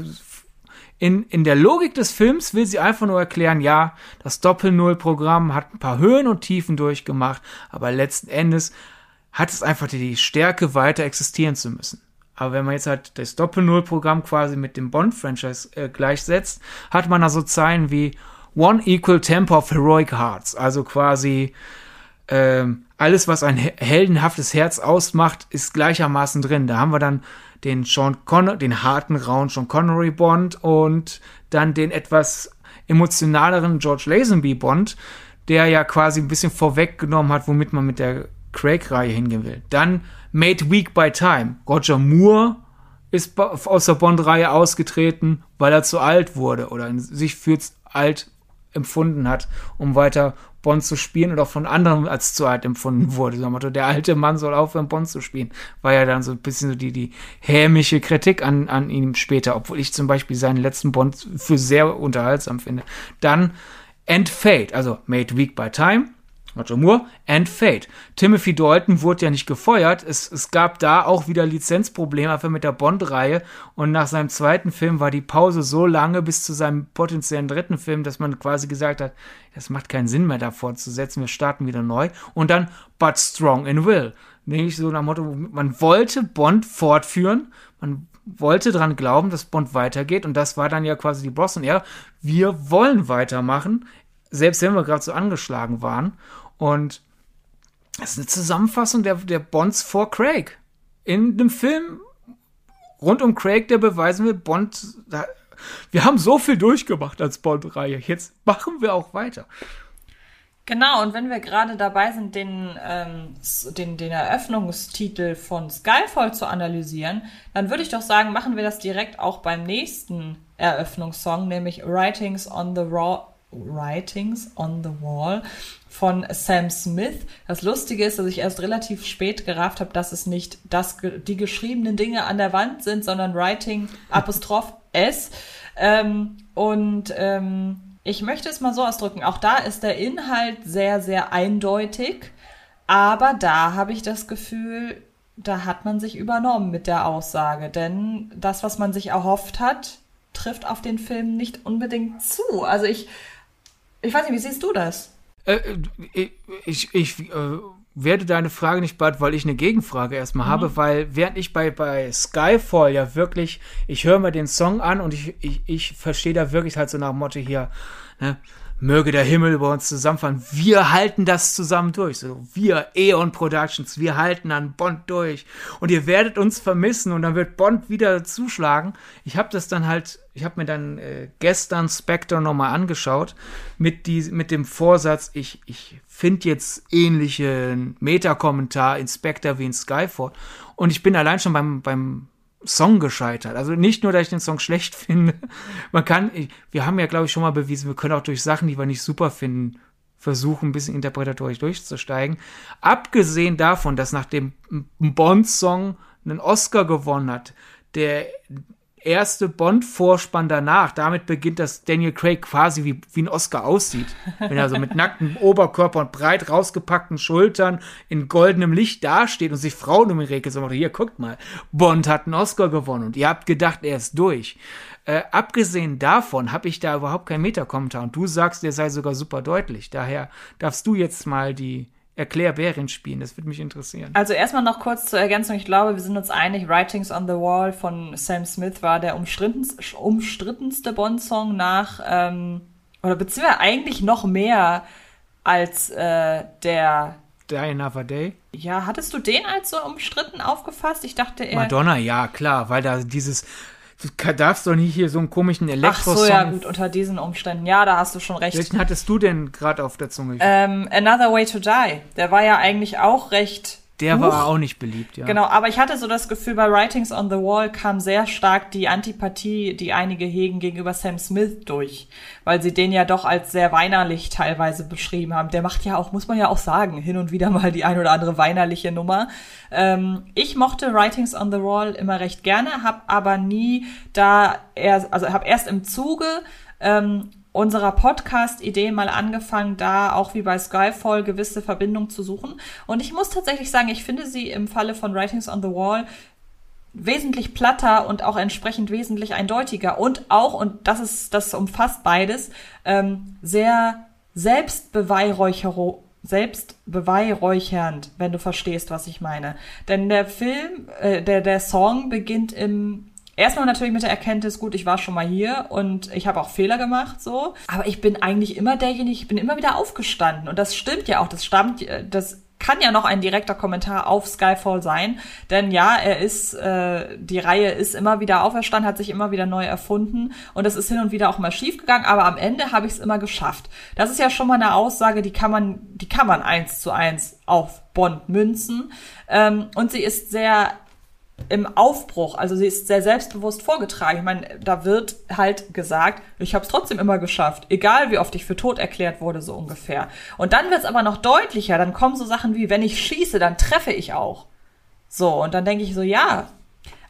in, in der Logik des Films will sie einfach nur erklären, ja, das Doppel-Null-Programm hat ein paar Höhen und Tiefen durchgemacht, aber letzten Endes hat es einfach die Stärke, weiter existieren zu müssen. Aber wenn man jetzt halt das Doppel-Null-Programm quasi mit dem Bond-Franchise äh, gleichsetzt, hat man da so Zeilen wie One Equal Temper of Heroic Hearts, also quasi ähm, alles, was ein heldenhaftes Herz ausmacht, ist gleichermaßen drin. Da haben wir dann den Sean Conner, den harten, rauen Sean Connery Bond und dann den etwas emotionaleren George Lazenby Bond, der ja quasi ein bisschen vorweggenommen hat, womit man mit der Craig-Reihe hingehen will. Dann Made Weak by Time. Roger Moore ist aus der Bond-Reihe ausgetreten, weil er zu alt wurde oder sich für alt empfunden hat, um weiter Bond zu spielen auch von anderen als zu alt empfunden wurde. So Motto, der alte Mann soll aufhören, Bond zu spielen. War ja dann so ein bisschen so die, die hämische Kritik an, an ihm später, obwohl ich zum Beispiel seinen letzten Bond für sehr unterhaltsam finde. Dann End Fate, also Made Weak by Time, Roger Moore and Fate. Timothy Dalton wurde ja nicht gefeuert. Es, es gab da auch wieder Lizenzprobleme einfach mit der Bond-Reihe. Und nach seinem zweiten Film war die Pause so lange bis zu seinem potenziellen dritten Film, dass man quasi gesagt hat, das macht keinen Sinn mehr da fortzusetzen. Wir starten wieder neu. Und dann But Strong in Will. Nämlich so nach Motto, man wollte Bond fortführen. Man wollte dran glauben, dass Bond weitergeht. Und das war dann ja quasi die er. Wir wollen weitermachen selbst wenn wir gerade so angeschlagen waren. Und das ist eine Zusammenfassung der, der Bonds vor Craig. In dem Film rund um Craig, der beweisen will, Bond, da, wir haben so viel durchgemacht als Bond-Reihe. Jetzt machen wir auch weiter. Genau, und wenn wir gerade dabei sind, den, ähm, den, den Eröffnungstitel von Skyfall zu analysieren, dann würde ich doch sagen, machen wir das direkt auch beim nächsten Eröffnungssong, nämlich Writings on the Raw Writings on the Wall von Sam Smith. Das Lustige ist, dass ich erst relativ spät gerafft habe, dass es nicht das, die geschriebenen Dinge an der Wand sind, sondern Writing Apostroph S. Ähm, und ähm, ich möchte es mal so ausdrücken. Auch da ist der Inhalt sehr, sehr eindeutig. Aber da habe ich das Gefühl, da hat man sich übernommen mit der Aussage. Denn das, was man sich erhofft hat, trifft auf den Film nicht unbedingt zu. Also ich ich weiß nicht, wie siehst du das? Äh, äh ich ich äh, werde deine Frage nicht beantworten, weil ich eine Gegenfrage erstmal mhm. habe, weil während ich bei, bei Skyfall ja wirklich, ich höre mir den Song an und ich, ich, ich verstehe da wirklich halt so nach Motto hier, ne, möge der Himmel über uns zusammenfallen. Wir halten das zusammen durch. So, wir, Eon Productions, wir halten an Bond durch. Und ihr werdet uns vermissen und dann wird Bond wieder zuschlagen. Ich habe das dann halt, ich habe mir dann äh, gestern Spectre nochmal angeschaut mit, die, mit dem Vorsatz, ich, ich finde jetzt ähnlichen Meta-Kommentar in Spectre wie in Skyfall. Und ich bin allein schon beim, beim Song gescheitert. Also nicht nur, dass ich den Song schlecht finde. Man kann, wir haben ja, glaube ich, schon mal bewiesen, wir können auch durch Sachen, die wir nicht super finden, versuchen, ein bisschen interpretatorisch durchzusteigen. Abgesehen davon, dass nach dem Bond-Song einen Oscar gewonnen hat, der erste Bond-Vorspann danach. Damit beginnt, dass Daniel Craig quasi wie, wie ein Oscar aussieht. Wenn er so mit nacktem Oberkörper und breit rausgepackten Schultern in goldenem Licht dasteht und sich Frauen um ihn regelt. So, hier, guckt mal, Bond hat einen Oscar gewonnen und ihr habt gedacht, er ist durch. Äh, abgesehen davon habe ich da überhaupt keinen Metakommentar und du sagst, der sei sogar super deutlich. Daher darfst du jetzt mal die Erklärbärin spielen. Das würde mich interessieren. Also erstmal noch kurz zur Ergänzung. Ich glaube, wir sind uns einig, Writings on the Wall von Sam Smith war der umstrittenste, umstrittenste Bond-Song nach, ähm, oder beziehungsweise eigentlich noch mehr als äh, der Die Another Day. Ja, hattest du den als so umstritten aufgefasst? Ich dachte eher. Madonna, ja, klar, weil da dieses Du darfst doch nicht hier so einen komischen Elektro-Song. Ach so, ja, gut, unter diesen Umständen. Ja, da hast du schon recht. Welchen hattest du denn gerade auf der Zunge? Ähm, Another Way to Die. Der war ja eigentlich auch recht der war auch nicht beliebt, ja. Genau, aber ich hatte so das Gefühl, bei Writings on the Wall kam sehr stark die Antipathie, die einige hegen gegenüber Sam Smith durch, weil sie den ja doch als sehr weinerlich teilweise beschrieben haben. Der macht ja auch, muss man ja auch sagen, hin und wieder mal die ein oder andere weinerliche Nummer. Ähm, ich mochte Writings on the Wall immer recht gerne, habe aber nie da, erst, also habe erst im Zuge ähm, unserer Podcast-Idee mal angefangen, da auch wie bei Skyfall gewisse Verbindungen zu suchen. Und ich muss tatsächlich sagen, ich finde sie im Falle von Writings on the Wall wesentlich platter und auch entsprechend wesentlich eindeutiger und auch, und das ist, das umfasst beides, ähm, sehr selbstbeweihräuchernd, selbstbeweihräuchernd, wenn du verstehst, was ich meine. Denn der Film, äh, der, der Song beginnt im Erstmal natürlich mit der Erkenntnis, gut, ich war schon mal hier und ich habe auch Fehler gemacht, so. Aber ich bin eigentlich immer derjenige, ich bin immer wieder aufgestanden. Und das stimmt ja auch, das stammt, das kann ja noch ein direkter Kommentar auf Skyfall sein, denn ja, er ist, äh, die Reihe ist immer wieder auferstanden, hat sich immer wieder neu erfunden und es ist hin und wieder auch mal schief gegangen, aber am Ende habe ich es immer geschafft. Das ist ja schon mal eine Aussage, die kann man, die kann man eins zu eins auf Bond münzen ähm, und sie ist sehr im Aufbruch. Also sie ist sehr selbstbewusst vorgetragen. Ich meine, da wird halt gesagt, ich habe es trotzdem immer geschafft, egal wie oft ich für tot erklärt wurde, so ungefähr. Und dann wird es aber noch deutlicher. Dann kommen so Sachen wie, wenn ich schieße, dann treffe ich auch. So, und dann denke ich so, ja,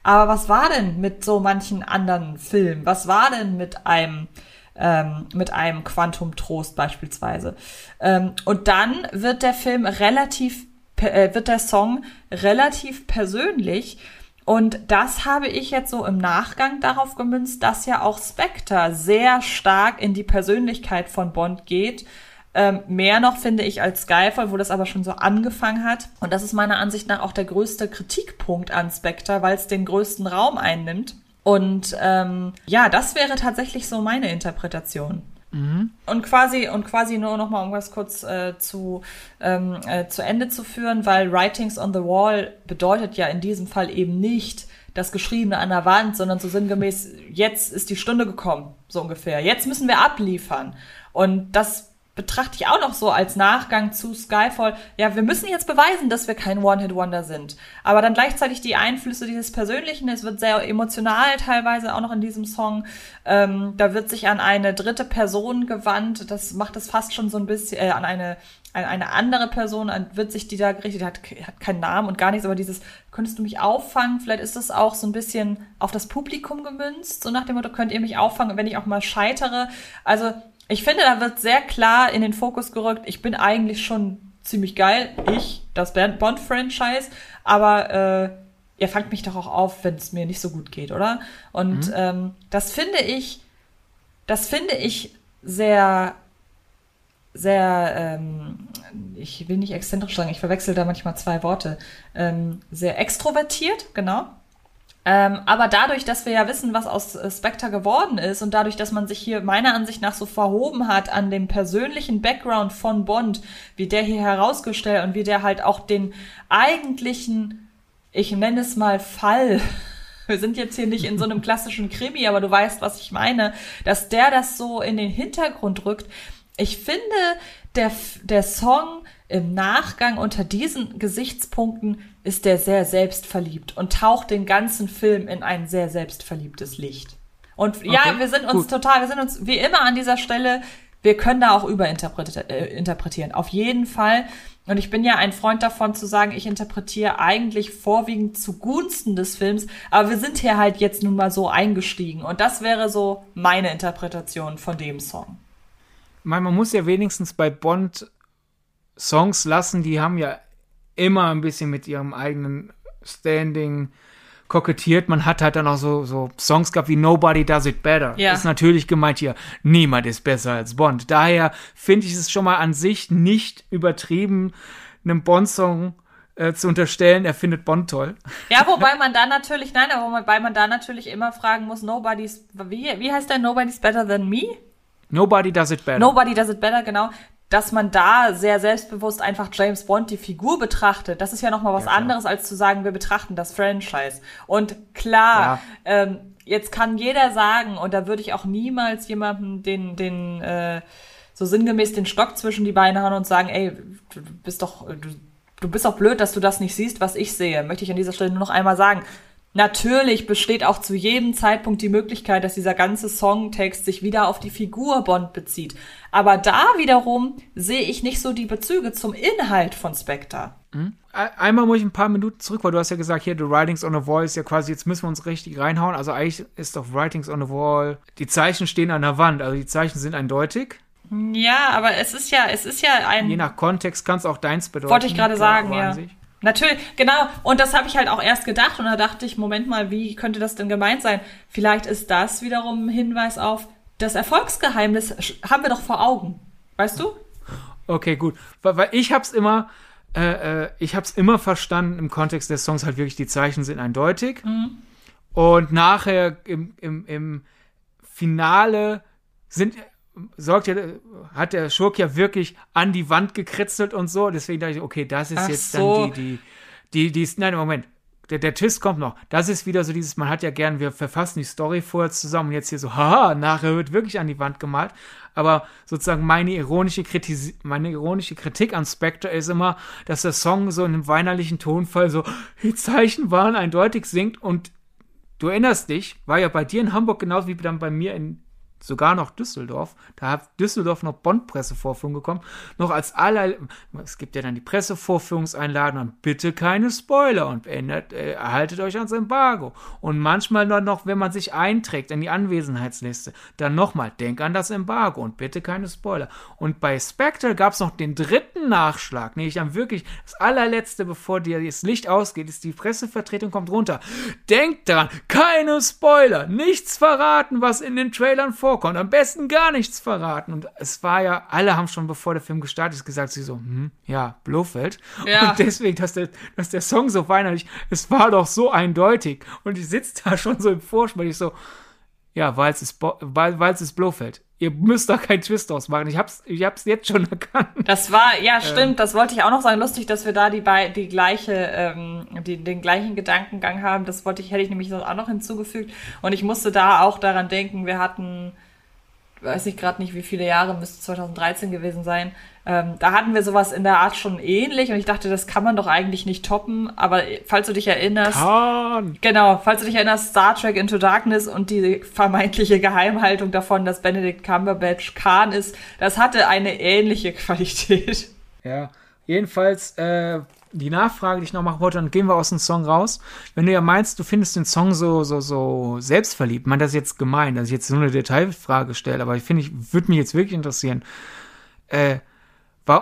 aber was war denn mit so manchen anderen Filmen? Was war denn mit einem ähm, mit einem Quantum Trost beispielsweise? Ähm, und dann wird der Film relativ, äh, wird der Song relativ persönlich und das habe ich jetzt so im Nachgang darauf gemünzt, dass ja auch Spectre sehr stark in die Persönlichkeit von Bond geht. Ähm, mehr noch finde ich als Skyfall, wo das aber schon so angefangen hat. Und das ist meiner Ansicht nach auch der größte Kritikpunkt an Spectre, weil es den größten Raum einnimmt. Und ähm, ja, das wäre tatsächlich so meine Interpretation. Mhm. Und quasi und quasi nur noch mal um was kurz äh, zu ähm, äh, zu Ende zu führen, weil Writings on the Wall bedeutet ja in diesem Fall eben nicht das Geschriebene an der Wand, sondern so sinngemäß jetzt ist die Stunde gekommen, so ungefähr. Jetzt müssen wir abliefern. Und das betrachte ich auch noch so als Nachgang zu Skyfall. Ja, wir müssen jetzt beweisen, dass wir kein One-Hit-Wonder sind. Aber dann gleichzeitig die Einflüsse dieses Persönlichen, es wird sehr emotional teilweise auch noch in diesem Song. Ähm, da wird sich an eine dritte Person gewandt. Das macht es fast schon so ein bisschen, äh, an eine eine andere Person wird sich die da gerichtet, hat, hat keinen Namen und gar nichts, aber dieses, könntest du mich auffangen? Vielleicht ist es auch so ein bisschen auf das Publikum gemünzt, so nach dem Motto, könnt ihr mich auffangen, wenn ich auch mal scheitere? Also ich finde, da wird sehr klar in den Fokus gerückt, ich bin eigentlich schon ziemlich geil, ich, das Bond-Franchise, aber äh, ihr fangt mich doch auch auf, wenn es mir nicht so gut geht, oder? Und mhm. ähm, das finde ich, das finde ich sehr, sehr, ähm, ich will nicht exzentrisch sagen, ich verwechsel da manchmal zwei Worte, ähm, sehr extrovertiert, genau. Ähm, aber dadurch, dass wir ja wissen, was aus äh, Spectre geworden ist und dadurch, dass man sich hier meiner Ansicht nach so verhoben hat an dem persönlichen Background von Bond, wie der hier herausgestellt und wie der halt auch den eigentlichen, ich nenne es mal Fall, wir sind jetzt hier nicht in so einem klassischen Krimi, aber du weißt, was ich meine, dass der das so in den Hintergrund rückt. Ich finde, der, der Song im Nachgang unter diesen Gesichtspunkten ist der sehr selbstverliebt und taucht den ganzen Film in ein sehr selbstverliebtes Licht. Und okay, ja, wir sind uns gut. total, wir sind uns wie immer an dieser Stelle, wir können da auch überinterpretieren, äh, auf jeden Fall. Und ich bin ja ein Freund davon zu sagen, ich interpretiere eigentlich vorwiegend zugunsten des Films, aber wir sind hier halt jetzt nun mal so eingestiegen. Und das wäre so meine Interpretation von dem Song. Man, man muss ja wenigstens bei Bond Songs lassen, die haben ja immer ein bisschen mit ihrem eigenen Standing kokettiert. Man hat halt dann auch so, so Songs gehabt wie Nobody Does It Better. Ja. Ist natürlich gemeint hier, niemand ist besser als Bond. Daher finde ich es schon mal an sich nicht übertrieben, einem Bond-Song äh, zu unterstellen, er findet Bond toll. Ja, wobei man da natürlich, nein, aber wobei man da natürlich immer fragen muss, nobody's, wie, wie heißt der Nobody's Better Than Me? Nobody Does It Better. Nobody Does It Better, genau. Dass man da sehr selbstbewusst einfach James Bond, die Figur betrachtet, das ist ja nochmal was Ja, anderes, als zu sagen, wir betrachten das Franchise. Und klar, ähm, jetzt kann jeder sagen, und da würde ich auch niemals jemandem den, den, äh, so sinngemäß den Stock zwischen die Beine hauen und sagen, ey, du du bist doch, du, du bist doch blöd, dass du das nicht siehst, was ich sehe. Möchte ich an dieser Stelle nur noch einmal sagen. Natürlich besteht auch zu jedem Zeitpunkt die Möglichkeit, dass dieser ganze Songtext sich wieder auf die Figur Bond bezieht. Aber da wiederum sehe ich nicht so die Bezüge zum Inhalt von Spectre. Ein- Einmal muss ich ein paar Minuten zurück, weil du hast ja gesagt, hier, The Writings on the Wall ist ja quasi, jetzt müssen wir uns richtig reinhauen. Also eigentlich ist doch Writings on the Wall, die Zeichen stehen an der Wand, also die Zeichen sind eindeutig. Ja, aber es ist ja, es ist ja ein. Je nach Kontext kann es auch deins bedeuten. Wollte ich gerade sagen, ja. sich. Natürlich, genau. Und das habe ich halt auch erst gedacht und da dachte ich, Moment mal, wie könnte das denn gemeint sein? Vielleicht ist das wiederum ein Hinweis auf das Erfolgsgeheimnis haben wir doch vor Augen. Weißt du? Okay, gut. Weil, ich hab's immer, äh, äh, ich hab's immer verstanden im Kontext des Songs halt wirklich, die Zeichen sind eindeutig. Und nachher im, im, im Finale sind, sorgt ja, hat der Schurk ja wirklich an die Wand gekritzelt und so. Deswegen dachte ich, okay, das ist Ach jetzt so. dann die, die, die, die, nein, Moment. Der, der Twist kommt noch. Das ist wieder so dieses, man hat ja gern, wir verfassen die Story vorher zusammen und jetzt hier so, haha, nachher wird wirklich an die Wand gemalt. Aber sozusagen meine ironische, Kritis meine ironische Kritik an Spectre ist immer, dass der Song so in einem weinerlichen Tonfall so, die Zeichen waren eindeutig singt und du erinnerst dich, war ja bei dir in Hamburg genauso wie dann bei mir in sogar noch Düsseldorf. Da hat Düsseldorf noch Bond-Pressevorführung gekommen. Noch als aller, es gibt ja dann die Pressevorführungseinladung und bitte keine Spoiler und ändert, äh, erhaltet euch ans Embargo. Und manchmal nur noch, wenn man sich einträgt in die Anwesenheitsliste, dann nochmal, denk an das Embargo und bitte keine Spoiler. Und bei Spectre gab es noch den dritten Nachschlag, nämlich dann wirklich das allerletzte, bevor dir das Licht ausgeht, ist die Pressevertretung kommt runter. Denkt dran, keine Spoiler, nichts verraten, was in den Trailern vorkommt. Am besten gar nichts verraten. Und es war ja, alle haben schon bevor der Film gestartet ist, gesagt, sie so, hm, ja, Blofeld. Ja. Und deswegen, dass der, dass der Song so weinerlich, es war doch so eindeutig. Und ich sitze da schon so im Vorspann, ich so, ja, weil es ist, weil, weil es ist Blofeld. Ihr müsst da keinen Twist ausmachen. Ich hab's, ich hab's jetzt schon erkannt. Das war, ja, stimmt, das wollte ich auch noch sagen. Lustig, dass wir da die, die gleiche, ähm, die, den gleichen Gedankengang haben. Das wollte ich, hätte ich nämlich auch noch hinzugefügt. Und ich musste da auch daran denken, wir hatten, weiß ich gerade nicht, wie viele Jahre, müsste 2013 gewesen sein. Ähm, da hatten wir sowas in der Art schon ähnlich und ich dachte, das kann man doch eigentlich nicht toppen. Aber falls du dich erinnerst, Kahn. Genau, falls du dich erinnerst, Star Trek Into Darkness und die vermeintliche Geheimhaltung davon, dass Benedict Cumberbatch Khan ist, das hatte eine ähnliche Qualität. Ja, jedenfalls äh, die Nachfrage, die ich noch machen wollte, dann gehen wir aus dem Song raus. Wenn du ja meinst, du findest den Song so so so selbstverliebt, man das ist jetzt gemein, dass ich jetzt so eine Detailfrage stelle, aber ich finde, ich würde mich jetzt wirklich interessieren. Äh,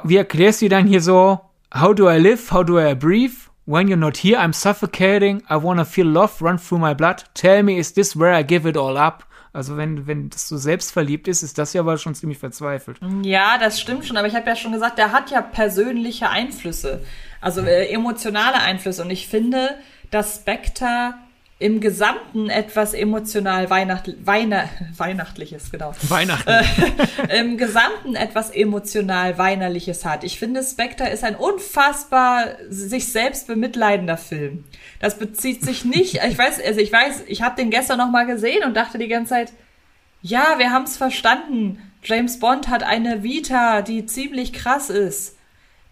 wie erklärst du dann hier so, how do I live, how do I breathe? When you're not here, I'm suffocating. I wanna feel love run through my blood. Tell me, is this where I give it all up? Also wenn, wenn das so selbstverliebt ist, ist das ja aber schon ziemlich verzweifelt. Ja, das stimmt schon, aber ich habe ja schon gesagt, der hat ja persönliche Einflüsse, also äh, emotionale Einflüsse. Und ich finde, dass Spectre im Gesamten etwas emotional Weihnacht, Weihna, Weihnachtliches, genau. Weihnachten. im Gesamten etwas emotional Weinerliches hat. Ich finde, Spectre ist ein unfassbar sich selbst bemitleidender Film. Das bezieht sich nicht, ich weiß, also ich weiß, ich habe den gestern noch mal gesehen und dachte die ganze Zeit, ja, wir haben es verstanden. James Bond hat eine Vita, die ziemlich krass ist.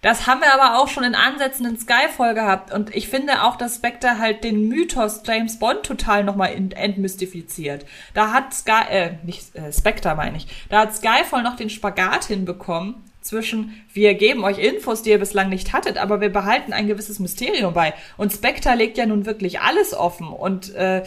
Das haben wir aber auch schon in Ansätzen in Skyfall gehabt. Und ich finde auch, dass Spectre halt den Mythos James Bond total nochmal entmystifiziert. Da hat Sky, äh, nicht äh, Spectre meine ich, da hat Skyfall noch den Spagat hinbekommen zwischen wir geben euch Infos, die ihr bislang nicht hattet, aber wir behalten ein gewisses Mysterium bei. Und Spectre legt ja nun wirklich alles offen. Und äh,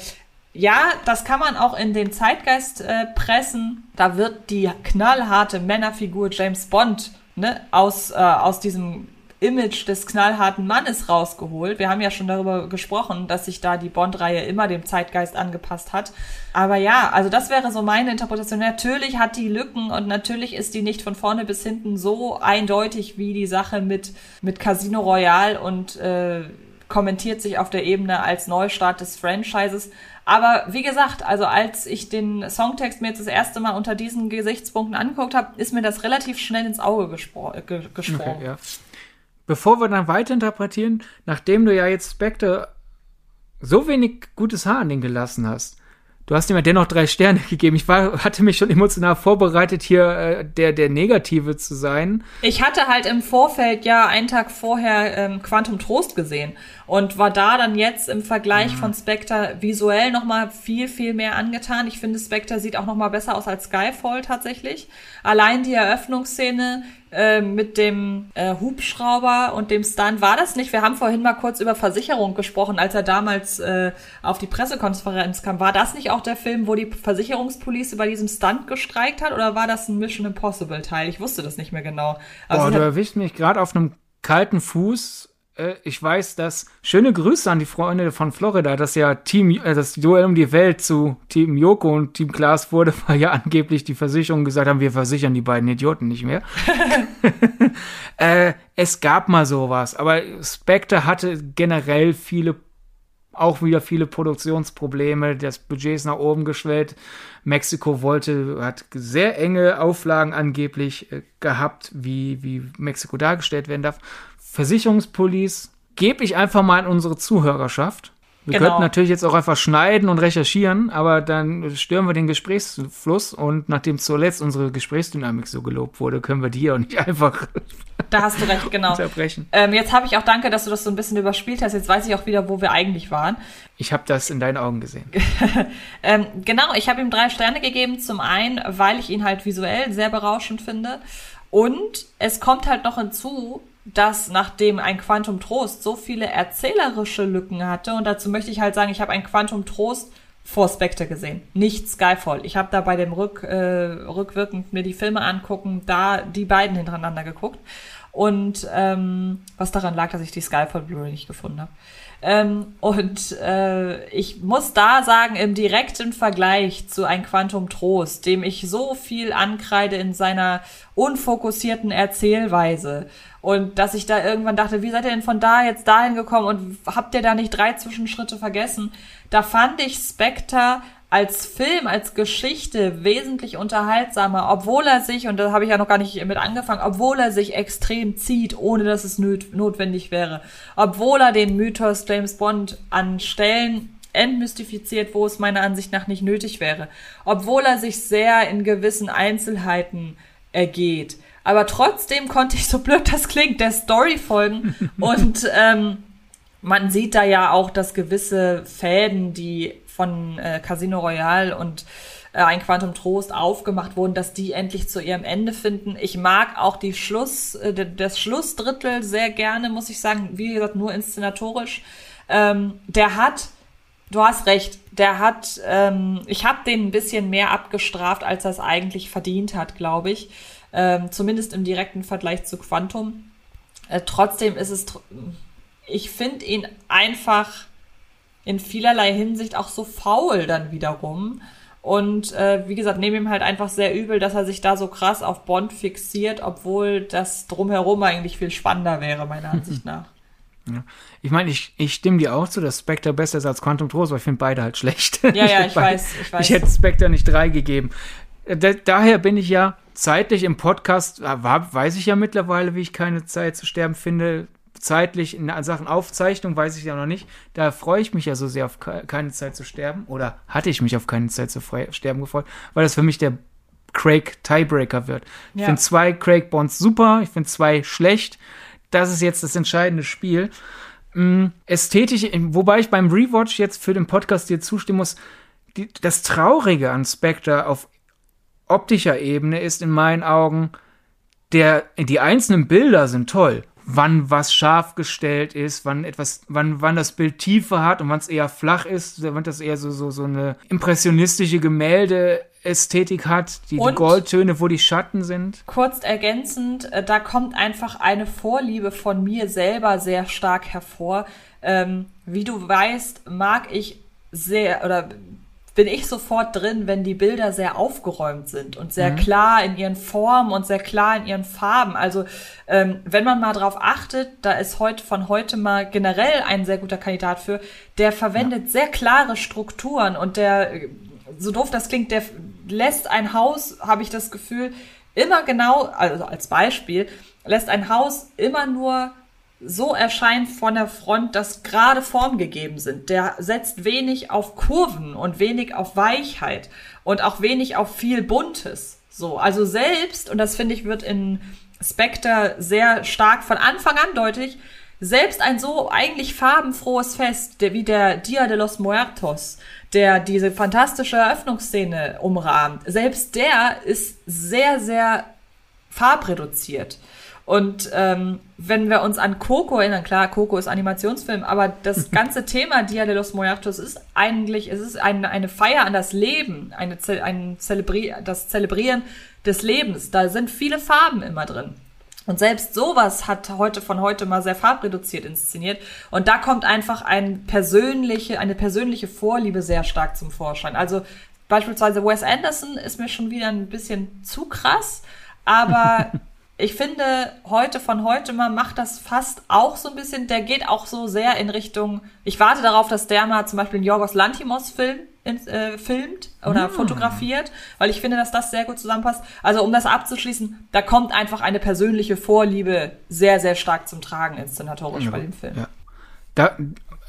ja, das kann man auch in den Zeitgeist äh, pressen. Da wird die knallharte Männerfigur James Bond ne, aus, äh, aus diesem Image des knallharten Mannes rausgeholt. Wir haben ja schon darüber gesprochen, dass sich da die Bond-Reihe immer dem Zeitgeist angepasst hat. Aber ja, also das wäre so meine Interpretation. Natürlich hat die Lücken und natürlich ist die nicht von vorne bis hinten so eindeutig wie die Sache mit, mit Casino Royale und äh, kommentiert sich auf der Ebene als Neustart des Franchises. Aber wie gesagt, also als ich den Songtext mir jetzt das erste Mal unter diesen Gesichtspunkten angeguckt habe, ist mir das relativ schnell ins Auge gespro ge gesprungen. Okay, ja. Bevor wir dann weiterinterpretieren, nachdem du ja jetzt Spectre so wenig gutes Haar an den gelassen hast, Du hast ihm ja dennoch drei Sterne gegeben. Ich war, hatte mich schon emotional vorbereitet, hier äh, der, der Negative zu sein. Ich hatte halt im Vorfeld ja einen Tag vorher ähm, Quantum Trost gesehen und war da dann jetzt im Vergleich ja. von Spectre visuell nochmal viel, viel mehr angetan. Ich finde, Spectre sieht auch nochmal besser aus als Skyfall tatsächlich. Allein die Eröffnungsszene äh, mit dem äh, Hubschrauber und dem Stunt war das nicht. Wir haben vorhin mal kurz über Versicherung gesprochen, als er damals äh, auf die Pressekonferenz kam. War das nicht auch der Film, wo die Versicherungspolice bei diesem Stunt gestreikt hat oder war das ein Mission Impossible Teil? Ich wusste das nicht mehr genau. Also Boah, du erwischt mich gerade auf einem kalten Fuß äh, ich weiß, dass schöne Grüße an die Freunde von Florida, dass ja Team, äh, das Duell um die Welt zu Team Joko und Team Klaas wurde, weil ja angeblich die Versicherungen gesagt haben, wir versichern die beiden Idioten nicht mehr. äh, es gab mal sowas, aber Spectre hatte generell viele auch wieder viele Produktionsprobleme, das Budget ist nach oben geschwellt. Mexiko wollte, hat sehr enge Auflagen angeblich äh, gehabt, wie, wie Mexiko dargestellt werden darf. Versicherungspolice gebe ich einfach mal an unsere Zuhörerschaft. Wir genau. könnten natürlich jetzt auch einfach schneiden und recherchieren, aber dann stören wir den Gesprächsfluss und nachdem zuletzt unsere Gesprächsdynamik so gelobt wurde, können wir die auch nicht einfach da hast du recht, genau. unterbrechen. Ähm, jetzt habe ich auch danke, dass du das so ein bisschen überspielt hast. Jetzt weiß ich auch wieder, wo wir eigentlich waren. Ich habe das in deinen Augen gesehen. ähm, genau, ich habe ihm drei Sterne gegeben. Zum einen, weil ich ihn halt visuell sehr berauschend finde. Und es kommt halt noch hinzu, dass nachdem ein Quantum Trost so viele erzählerische Lücken hatte, und dazu möchte ich halt sagen, ich habe ein Quantum Trost vor Spectre gesehen, nicht Skyfall. Ich habe da bei dem Rück, äh, rückwirkend mir die Filme angucken, da die beiden hintereinander geguckt. Und ähm, was daran lag, dass ich die Skyfall Blu-ray nicht gefunden habe. Ähm, und äh, ich muss da sagen, im direkten Vergleich zu ein Quantum Trost, dem ich so viel ankreide in seiner unfokussierten Erzählweise und dass ich da irgendwann dachte, wie seid ihr denn von da jetzt dahin gekommen und habt ihr da nicht drei Zwischenschritte vergessen? Da fand ich Spectre als Film, als Geschichte wesentlich unterhaltsamer, obwohl er sich, und da habe ich ja noch gar nicht mit angefangen, obwohl er sich extrem zieht, ohne dass es notwendig wäre. Obwohl er den Mythos James Bond an Stellen entmystifiziert, wo es meiner Ansicht nach nicht nötig wäre. Obwohl er sich sehr in gewissen Einzelheiten ergeht. Aber trotzdem konnte ich, so blöd das klingt, der Story folgen und ähm, man sieht da ja auch, dass gewisse Fäden, die von äh, Casino Royale und äh, ein Quantum Trost aufgemacht wurden, dass die endlich zu ihrem Ende finden. Ich mag auch die Schluss, äh, das Schlussdrittel sehr gerne, muss ich sagen. Wie gesagt, nur inszenatorisch. Ähm, der hat, du hast recht, der hat, ähm, ich habe den ein bisschen mehr abgestraft, als er es eigentlich verdient hat, glaube ich. Ähm, zumindest im direkten Vergleich zu Quantum. Äh, trotzdem ist es, ich finde ihn einfach in vielerlei Hinsicht auch so faul dann wiederum. Und äh, wie gesagt, nehme ihm halt einfach sehr übel, dass er sich da so krass auf Bond fixiert, obwohl das drumherum eigentlich viel spannender wäre, meiner Ansicht nach. Ja. Ich meine, ich, ich stimme dir auch zu, dass Spectre besser ist als Quantum Trost, aber ich finde beide halt schlecht. Ja, ja, ich, ich weiß, ich weiß. Ich hätte Spectre nicht drei gegeben. Da, daher bin ich ja zeitlich im Podcast, war, weiß ich ja mittlerweile, wie ich keine Zeit zu sterben finde zeitlich in Sachen Aufzeichnung weiß ich ja noch nicht. Da freue ich mich ja so sehr auf keine Zeit zu sterben. Oder hatte ich mich auf keine Zeit zu sterben gefreut, weil das für mich der Craig Tiebreaker wird. Ich finde zwei Craig Bonds super, ich finde zwei schlecht. Das ist jetzt das entscheidende Spiel. Ähm, ästhetisch, wobei ich beim Rewatch jetzt für den Podcast dir zustimmen muss, die, das Traurige an Spectre auf optischer Ebene ist in meinen Augen, der, die einzelnen Bilder sind toll. Wann was scharf gestellt ist, wann etwas, wann, wann das Bild Tiefe hat und wann es eher flach ist, wann das eher so, so, so eine impressionistische Gemälde-Ästhetik hat, die, die Goldtöne, wo die Schatten sind. Kurz ergänzend, äh, da kommt einfach eine Vorliebe von mir selber sehr stark hervor. Ähm, wie du weißt, mag ich sehr oder bin ich sofort drin, wenn die Bilder sehr aufgeräumt sind und sehr klar in ihren Formen und sehr klar in ihren Farben. Also ähm, wenn man mal drauf achtet, da ist heute von heute mal generell ein sehr guter Kandidat für, der verwendet sehr klare Strukturen und der äh, so doof das klingt, der lässt ein Haus, habe ich das Gefühl, immer genau, also als Beispiel, lässt ein Haus immer nur so erscheinen von der Front, dass gerade Form gegeben sind. Der setzt wenig auf Kurven und wenig auf Weichheit und auch wenig auf viel Buntes. So, also selbst, und das finde ich wird in Spectre sehr stark von Anfang an deutlich, selbst ein so eigentlich farbenfrohes Fest, der, wie der Dia de los Muertos, der diese fantastische Eröffnungsszene umrahmt, selbst der ist sehr, sehr farbreduziert. Und ähm, wenn wir uns an Coco erinnern, klar, Coco ist Animationsfilm, aber das ganze Thema Dia de los Muertos ist eigentlich, es ist ein, eine Feier an das Leben, eine, ein Zelebri das Zelebrieren des Lebens. Da sind viele Farben immer drin. Und selbst sowas hat heute von heute mal sehr farbreduziert inszeniert. Und da kommt einfach ein persönliche, eine persönliche Vorliebe sehr stark zum Vorschein. Also beispielsweise Wes Anderson ist mir schon wieder ein bisschen zu krass, aber ich finde, heute von heute mal macht das fast auch so ein bisschen, der geht auch so sehr in Richtung, ich warte darauf, dass der mal zum Beispiel einen Jorgos Lantimos Film in, äh, filmt oder fotografiert, weil ich finde, dass das sehr gut zusammenpasst. Also um das abzuschließen, da kommt einfach eine persönliche Vorliebe sehr, sehr stark zum Tragen inszenatorisch bei dem Film. Ja. Da,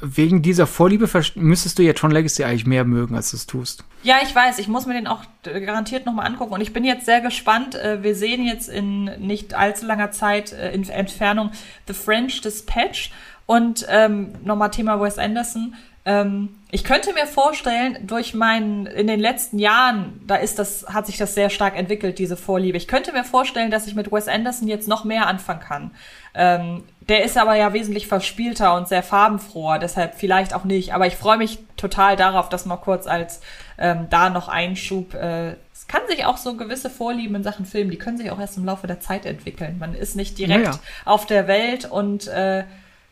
wegen dieser Vorliebe müsstest du ja Tron Legacy eigentlich mehr mögen, als du es tust. Ja, ich weiß, ich muss mir den auch garantiert nochmal angucken und ich bin jetzt sehr gespannt. Äh, Wir sehen jetzt in nicht allzu langer Zeit äh, in Entfernung The French Dispatch und ähm, nochmal Thema Wes Anderson. Ähm, ich könnte mir vorstellen, durch meinen, in den letzten Jahren, da ist das, hat sich das sehr stark entwickelt, diese Vorliebe. Ich könnte mir vorstellen, dass ich mit Wes Anderson jetzt noch mehr anfangen kann. Ähm, der ist aber ja wesentlich verspielter und sehr farbenfroher, deshalb vielleicht auch nicht. Aber ich freue mich total darauf, dass mal kurz als ähm, da noch Einschub. Äh, es kann sich auch so gewisse Vorlieben in Sachen Film, die können sich auch erst im Laufe der Zeit entwickeln. Man ist nicht direkt Ja, ja. auf der Welt und äh,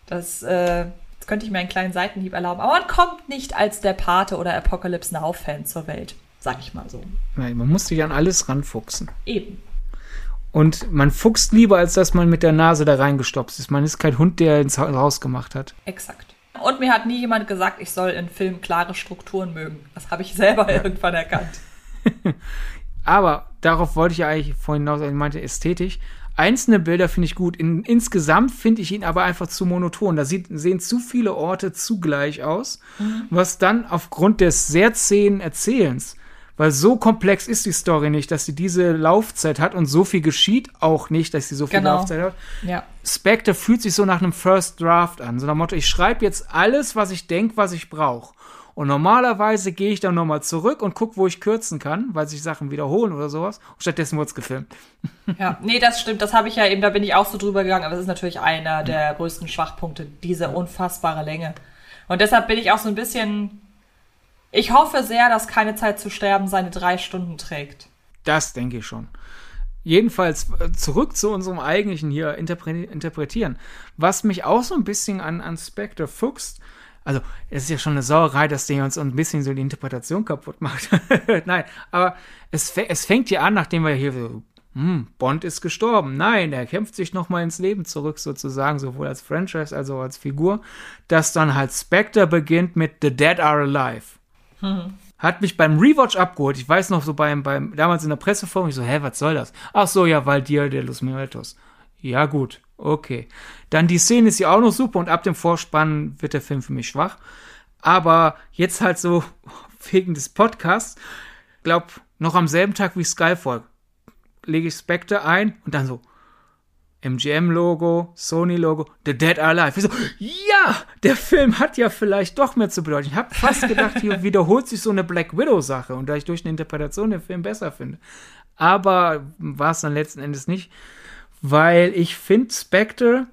das, äh, jetzt könnte ich mir einen kleinen Seitenhieb erlauben. Aber man kommt nicht als der Pate oder Apocalypse Now-Fan zur Welt, sag ich mal so. Nein, man muss sich an alles ranfuchsen. Eben. Und man fuchst lieber, als dass man mit der Nase da reingestopft ist. Man ist kein Hund, der ins Ha- Haus gemacht hat. Exakt. Und mir hat nie jemand gesagt, ich soll in Filmen klare Strukturen mögen. Das habe ich selber irgendwann erkannt. Aber darauf wollte ich ja eigentlich vorhin hinaus, ich meinte ästhetisch. Einzelne Bilder finde ich gut. In, insgesamt finde ich ihn aber einfach zu monoton. Da sieht, sehen zu viele Orte zugleich aus, was dann aufgrund des sehr zähen Erzählens, weil so komplex ist die Story nicht, dass sie diese Laufzeit hat und so viel geschieht auch nicht, dass sie so viel Genau. Laufzeit hat. Ja. Spectre fühlt sich so nach einem First Draft an. So nach dem Motto, ich schreibe jetzt alles, was ich denke, was ich brauche. Und normalerweise gehe ich dann nochmal zurück und gucke, wo ich kürzen kann, weil sich Sachen wiederholen oder sowas. Und stattdessen wurde es gefilmt. Ja, nee, das stimmt. Das habe ich ja eben, da bin ich auch so drüber gegangen. Aber es ist natürlich einer der größten Schwachpunkte, diese unfassbare Länge. Und deshalb bin ich auch so ein bisschen. Ich hoffe sehr, dass keine Zeit zu sterben seine drei Stunden trägt. Das denke ich schon. Jedenfalls äh, zurück zu unserem eigentlichen hier interpre interpretieren. Was mich auch so ein bisschen an, an Spectre fuchst, also es ist ja schon eine Sauerei, dass der uns ein bisschen so die Interpretation kaputt macht. Nein, aber es, es fängt ja an, nachdem wir hier so, hm, Bond ist gestorben. Nein, er kämpft sich noch mal ins Leben zurück sozusagen, sowohl als Franchise als auch als Figur, dass dann halt Spectre beginnt mit The Dead Are Alive hat mich beim Rewatch abgeholt. Ich weiß noch so beim, beim damals in der Presseform, ich so, hä, was soll das? Ach so, ja, weil Dia de los Muertos. Ja, gut, okay. Dann die Szene ist ja auch noch super und ab dem Vorspann wird der Film für mich schwach. Aber jetzt halt so wegen des Podcasts, glaub, noch am selben Tag wie Skyfall lege ich Spectre ein und dann so, MGM-Logo, Sony-Logo, The Dead Are Alive. Ich so, ja, der Film hat ja vielleicht doch mehr zu bedeuten. Ich habe fast gedacht, hier wiederholt sich so eine Black Widow-Sache und da ich durch eine Interpretation den Film besser finde. Aber war es dann letzten Endes nicht. Weil ich finde, Spectre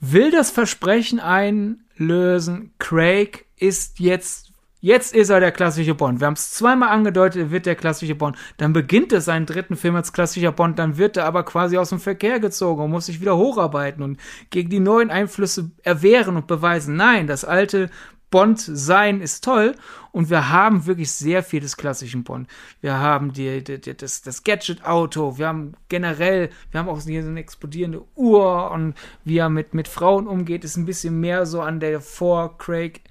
will das Versprechen einlösen, Craig ist jetzt Jetzt ist er der klassische Bond. Wir haben es zweimal angedeutet, er wird der klassische Bond. Dann beginnt er seinen dritten Film als klassischer Bond, dann wird er aber quasi aus dem Verkehr gezogen und muss sich wieder hocharbeiten und gegen die neuen Einflüsse erwehren und beweisen. Nein, das alte Bond sein ist toll und wir haben wirklich sehr viel des klassischen Bond. Wir haben die, die, die das, das Gadget-Auto, wir haben generell, wir haben auch hier so eine explodierende Uhr und wie er mit, mit Frauen umgeht, ist ein bisschen mehr so an der Vor-Craig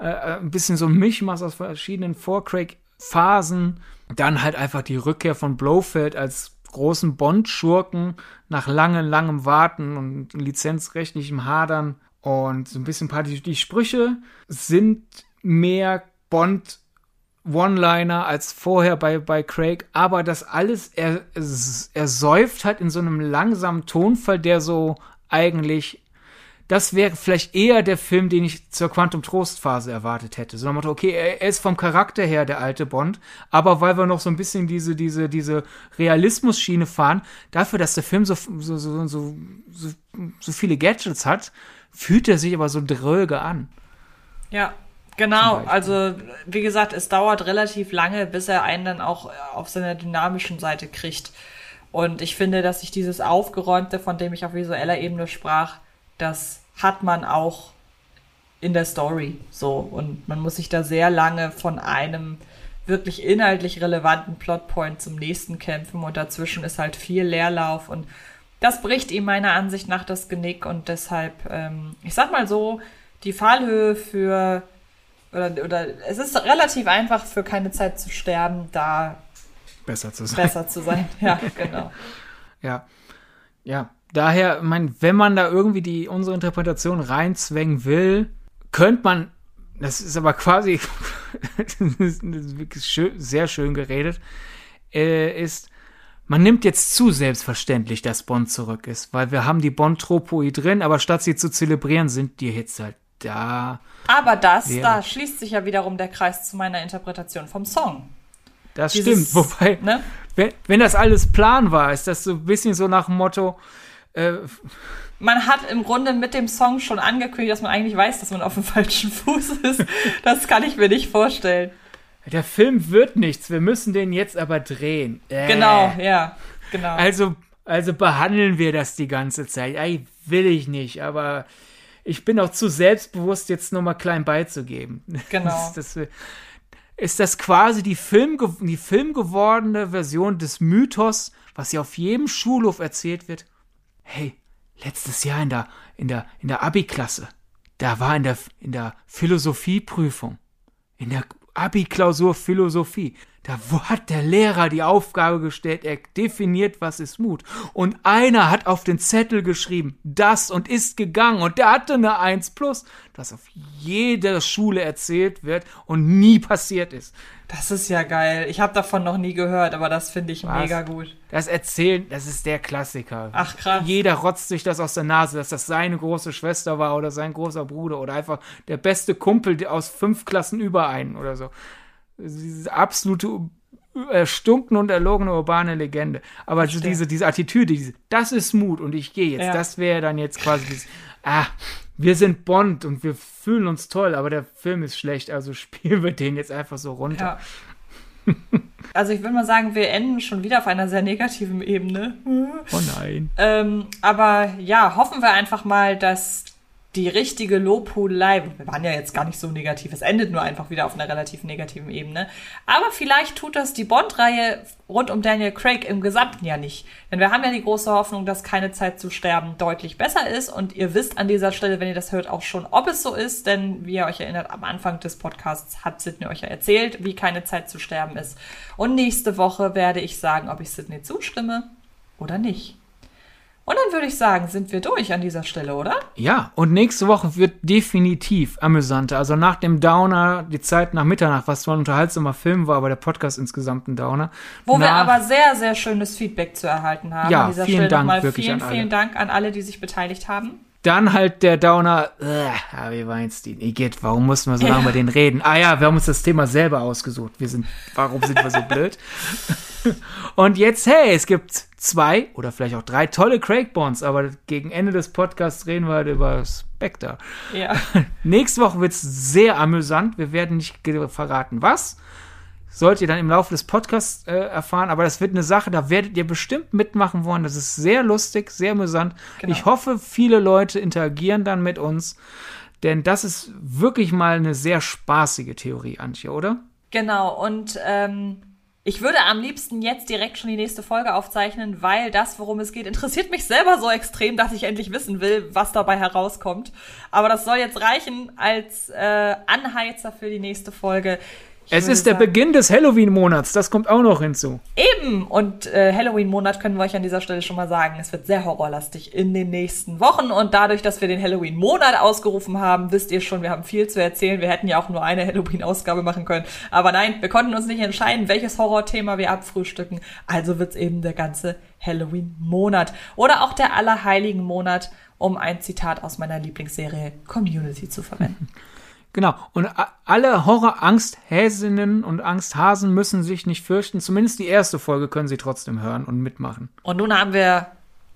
äh, äh, ein bisschen so ein Mischmaß aus verschiedenen Vor-Craig-Phasen. Dann halt einfach die Rückkehr von Blofeld als großen Bond-Schurken nach langem, langem Warten und lizenzrechtlichem Hadern. Und so ein bisschen paar, die, die Sprüche sind mehr Bond One-Liner als vorher bei, bei Craig, aber das alles, er, er säuft halt in so einem langsamen Tonfall, der so eigentlich das wäre vielleicht eher der Film, den ich zur Quantum Trost Phase erwartet hätte. So ein Motto, okay, er ist vom Charakter her der alte Bond, aber weil wir noch so ein bisschen diese diese diese Realismus-Schiene fahren, dafür, dass der Film so so so so, so, so viele Gadgets hat, fühlt er sich aber so dröge an. Ja, Genau, also wie gesagt, es dauert relativ lange, bis er einen dann auch auf seiner dynamischen Seite kriegt. Und ich finde, dass sich dieses Aufgeräumte, von dem ich auf visueller Ebene sprach, das hat man auch in der Story so. Und man muss sich da sehr lange von einem wirklich inhaltlich relevanten Plotpoint zum nächsten kämpfen und dazwischen ist halt viel Leerlauf und das bricht ihm meiner Ansicht nach das Genick und deshalb, ähm, ich sag mal so, die Fallhöhe für oder, oder es ist relativ einfach für keine Zeit zu sterben, da besser zu sein. Besser zu sein, ja, genau. ja, ja, daher, mein, wenn man da irgendwie die unsere Interpretation reinzwängen will, könnte man, das ist aber quasi das ist wirklich schön, sehr schön geredet, äh, ist, man nimmt jetzt zu selbstverständlich, dass Bond zurück ist, weil wir haben die Bond-Tropoi drin, aber statt sie zu zelebrieren, sind die jetzt halt da. Aber das, ja. da schließt sich ja wiederum der Kreis zu meiner Interpretation vom Song. Das Dieses, stimmt, wobei, ne? wenn, wenn das alles Plan war, ist das so ein bisschen so nach dem Motto, äh, man hat im Grunde mit dem Song schon angekündigt, dass man eigentlich weiß, dass man auf dem falschen Fuß ist. Das kann ich mir nicht vorstellen. Der Film wird nichts, wir müssen den jetzt aber drehen. Äh. Genau, ja, genau. Also, also behandeln wir das die ganze Zeit. Ey, will ich nicht, aber ich bin auch zu selbstbewusst, jetzt nochmal klein beizugeben. Genau. Das, das, ist das quasi die, Film, die filmgewordene Version des Mythos, was ja auf jedem Schulhof erzählt wird? hey, letztes Jahr in der, in der, in der Abi-Klasse, da war in der, in der Philosophieprüfung, in der Abi-Klausur Philosophie, da hat der Lehrer die Aufgabe gestellt, er definiert, was ist Mut. Und einer hat auf den Zettel geschrieben, das und ist gegangen und der hatte eine 1 plus, das auf jeder Schule erzählt wird und nie passiert ist. Das ist ja geil. Ich habe davon noch nie gehört, aber das finde ich Was? mega gut. Das Erzählen, das ist der Klassiker. Ach krass. Jeder rotzt sich das aus der Nase, dass das seine große Schwester war oder sein großer Bruder oder einfach der beste Kumpel aus fünf Klassen über einen oder so. Diese absolute erstunken und erlogene urbane Legende. Aber so diese, diese Attitüde, diese, das ist Mut und ich gehe jetzt, ja. das wäre dann jetzt quasi dieses, ah, wir sind Bond und wir fühlen uns toll, aber der Film ist schlecht, also spielen wir den jetzt einfach so runter. Ja. also ich würde mal sagen, wir enden schon wieder auf einer sehr negativen Ebene. Oh nein. Ähm, aber ja, hoffen wir einfach mal, dass die richtige Lobhudelei, wir waren ja jetzt gar nicht so negativ, es endet nur einfach wieder auf einer relativ negativen Ebene. Aber vielleicht tut das die Bond-Reihe rund um Daniel Craig im Gesamten ja nicht. Denn wir haben ja die große Hoffnung, dass keine Zeit zu sterben deutlich besser ist. Und ihr wisst an dieser Stelle, wenn ihr das hört, auch schon, ob es so ist. Denn wie ihr euch erinnert, am Anfang des Podcasts hat Sidney euch ja erzählt, wie keine Zeit zu sterben ist. Und nächste Woche werde ich sagen, ob ich Sidney zustimme oder nicht. Und dann würde ich sagen, sind wir durch an dieser Stelle, oder? Ja, und nächste Woche wird definitiv amüsanter. Also nach dem Downer, die Zeit nach Mitternacht, was zwar ein unterhaltsamer Film war, aber der Podcast insgesamt ein Downer. Wo nach, wir aber sehr, sehr schönes Feedback zu erhalten haben. Ja, an dieser vielen Stelle Dank. Wirklich vielen, vielen Dank an alle, die sich beteiligt haben. Dann halt der Downer, äh, Harvey Weinstein, Igitt, warum mussten wir so lange über den reden? Ah ja, wir haben uns das Thema selber ausgesucht. Wir sind, warum sind wir so blöd? Und jetzt, hey, es gibt zwei oder vielleicht auch drei tolle Craig Bonds, aber gegen Ende des Podcasts reden wir halt über Spectre. Ja. Nächste Woche wird's sehr amüsant. Wir werden nicht verraten, was. Sollt ihr dann im Laufe des Podcasts äh, erfahren, aber das wird eine Sache, da werdet ihr bestimmt mitmachen wollen. Das ist sehr lustig, sehr amüsant. Genau. Ich hoffe, viele Leute interagieren dann mit uns, denn das ist wirklich mal eine sehr spaßige Theorie, Antje, oder? Genau, und ähm, ich würde am liebsten jetzt direkt schon die nächste Folge aufzeichnen, weil das, worum es geht, interessiert mich selber so extrem, dass ich endlich wissen will, was dabei herauskommt. Aber das soll jetzt reichen als äh, Anheizer für die nächste Folge. Ich Es ist der sagen- Beginn des Halloween-Monats, das kommt auch noch hinzu. Eben. Und äh, Halloween-Monat können wir euch an dieser Stelle schon mal sagen. Es wird sehr horrorlastig in den nächsten Wochen. Und dadurch, dass wir den Halloween-Monat ausgerufen haben, wisst ihr schon, wir haben viel zu erzählen. Wir hätten ja auch nur eine Halloween-Ausgabe machen können. Aber nein, wir konnten uns nicht entscheiden, welches Horrorthema wir abfrühstücken. Also wird's eben der ganze Halloween-Monat. Oder auch der Allerheiligen-Monat, um ein Zitat aus meiner Lieblingsserie Community zu verwenden. Genau. Und alle Horror-Angsthäsinnen und Angsthasen müssen sich nicht fürchten. Zumindest die erste Folge können sie trotzdem hören und mitmachen. Und nun haben wir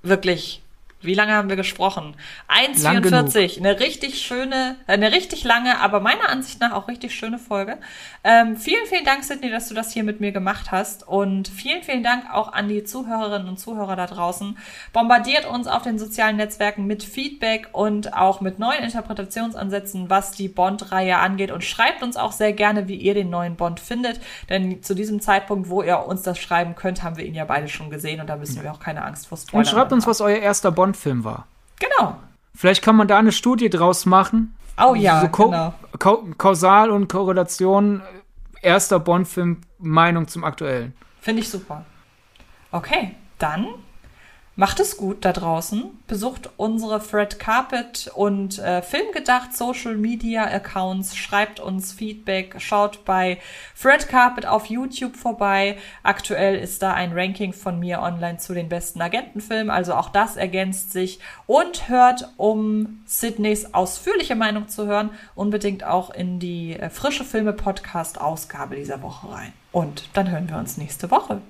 wirklich, wie lange haben wir gesprochen? Lang 1,44. Eine richtig schöne, äh, eine richtig lange, aber meiner Ansicht nach auch richtig schöne Folge. Ähm, vielen, vielen Dank, Sydney, dass du das hier mit mir gemacht hast. Und vielen, vielen Dank auch an die Zuhörerinnen und Zuhörer da draußen. Bombardiert uns auf den sozialen Netzwerken mit Feedback und auch mit neuen Interpretationsansätzen, was die Bond-Reihe angeht. Und schreibt uns auch sehr gerne, wie ihr den neuen Bond findet. Denn zu diesem Zeitpunkt, wo ihr uns das schreiben könnt, haben wir ihn ja beide schon gesehen. Und da müssen wir auch keine Angst vor Spoilern Und schreibt uns, haben. was euer erster Bond-Film war. Genau. Vielleicht kann man da eine Studie draus machen. Oh ja, so Ko genau. Ko Kausal und Korrelation erster Bond-Film Meinung zum aktuellen. Finde ich super. Okay, dann macht es gut da draußen. Besucht unsere Fred Carpet und äh, Filmgedacht Social Media Accounts. Schreibt uns Feedback. Schaut bei Fred Carpet auf YouTube vorbei. Aktuell ist da ein Ranking von mir online zu den besten Agentenfilmen. Also auch das ergänzt sich. Und hört, um Sydneys ausführliche Meinung zu hören, unbedingt auch in die äh, frische Filme Podcast Ausgabe dieser Woche rein. Und dann hören wir uns nächste Woche.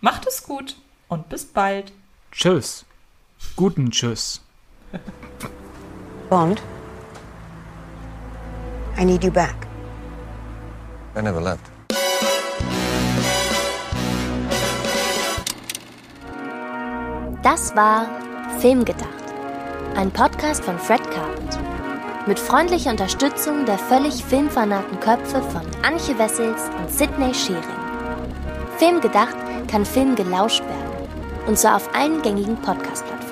Macht es gut und bis bald. Tschüss. Guten Tschüss. Bond, I need you back. I never left. Das war Filmgedacht, ein Podcast von Fred Carpet. Mit freundlicher Unterstützung der völlig filmfanaten Köpfe von Anche Wessels und Sidney Schering. Filmgedacht kann Film gelauscht werden. Und zwar auf allen gängigen Podcast-Plattformen.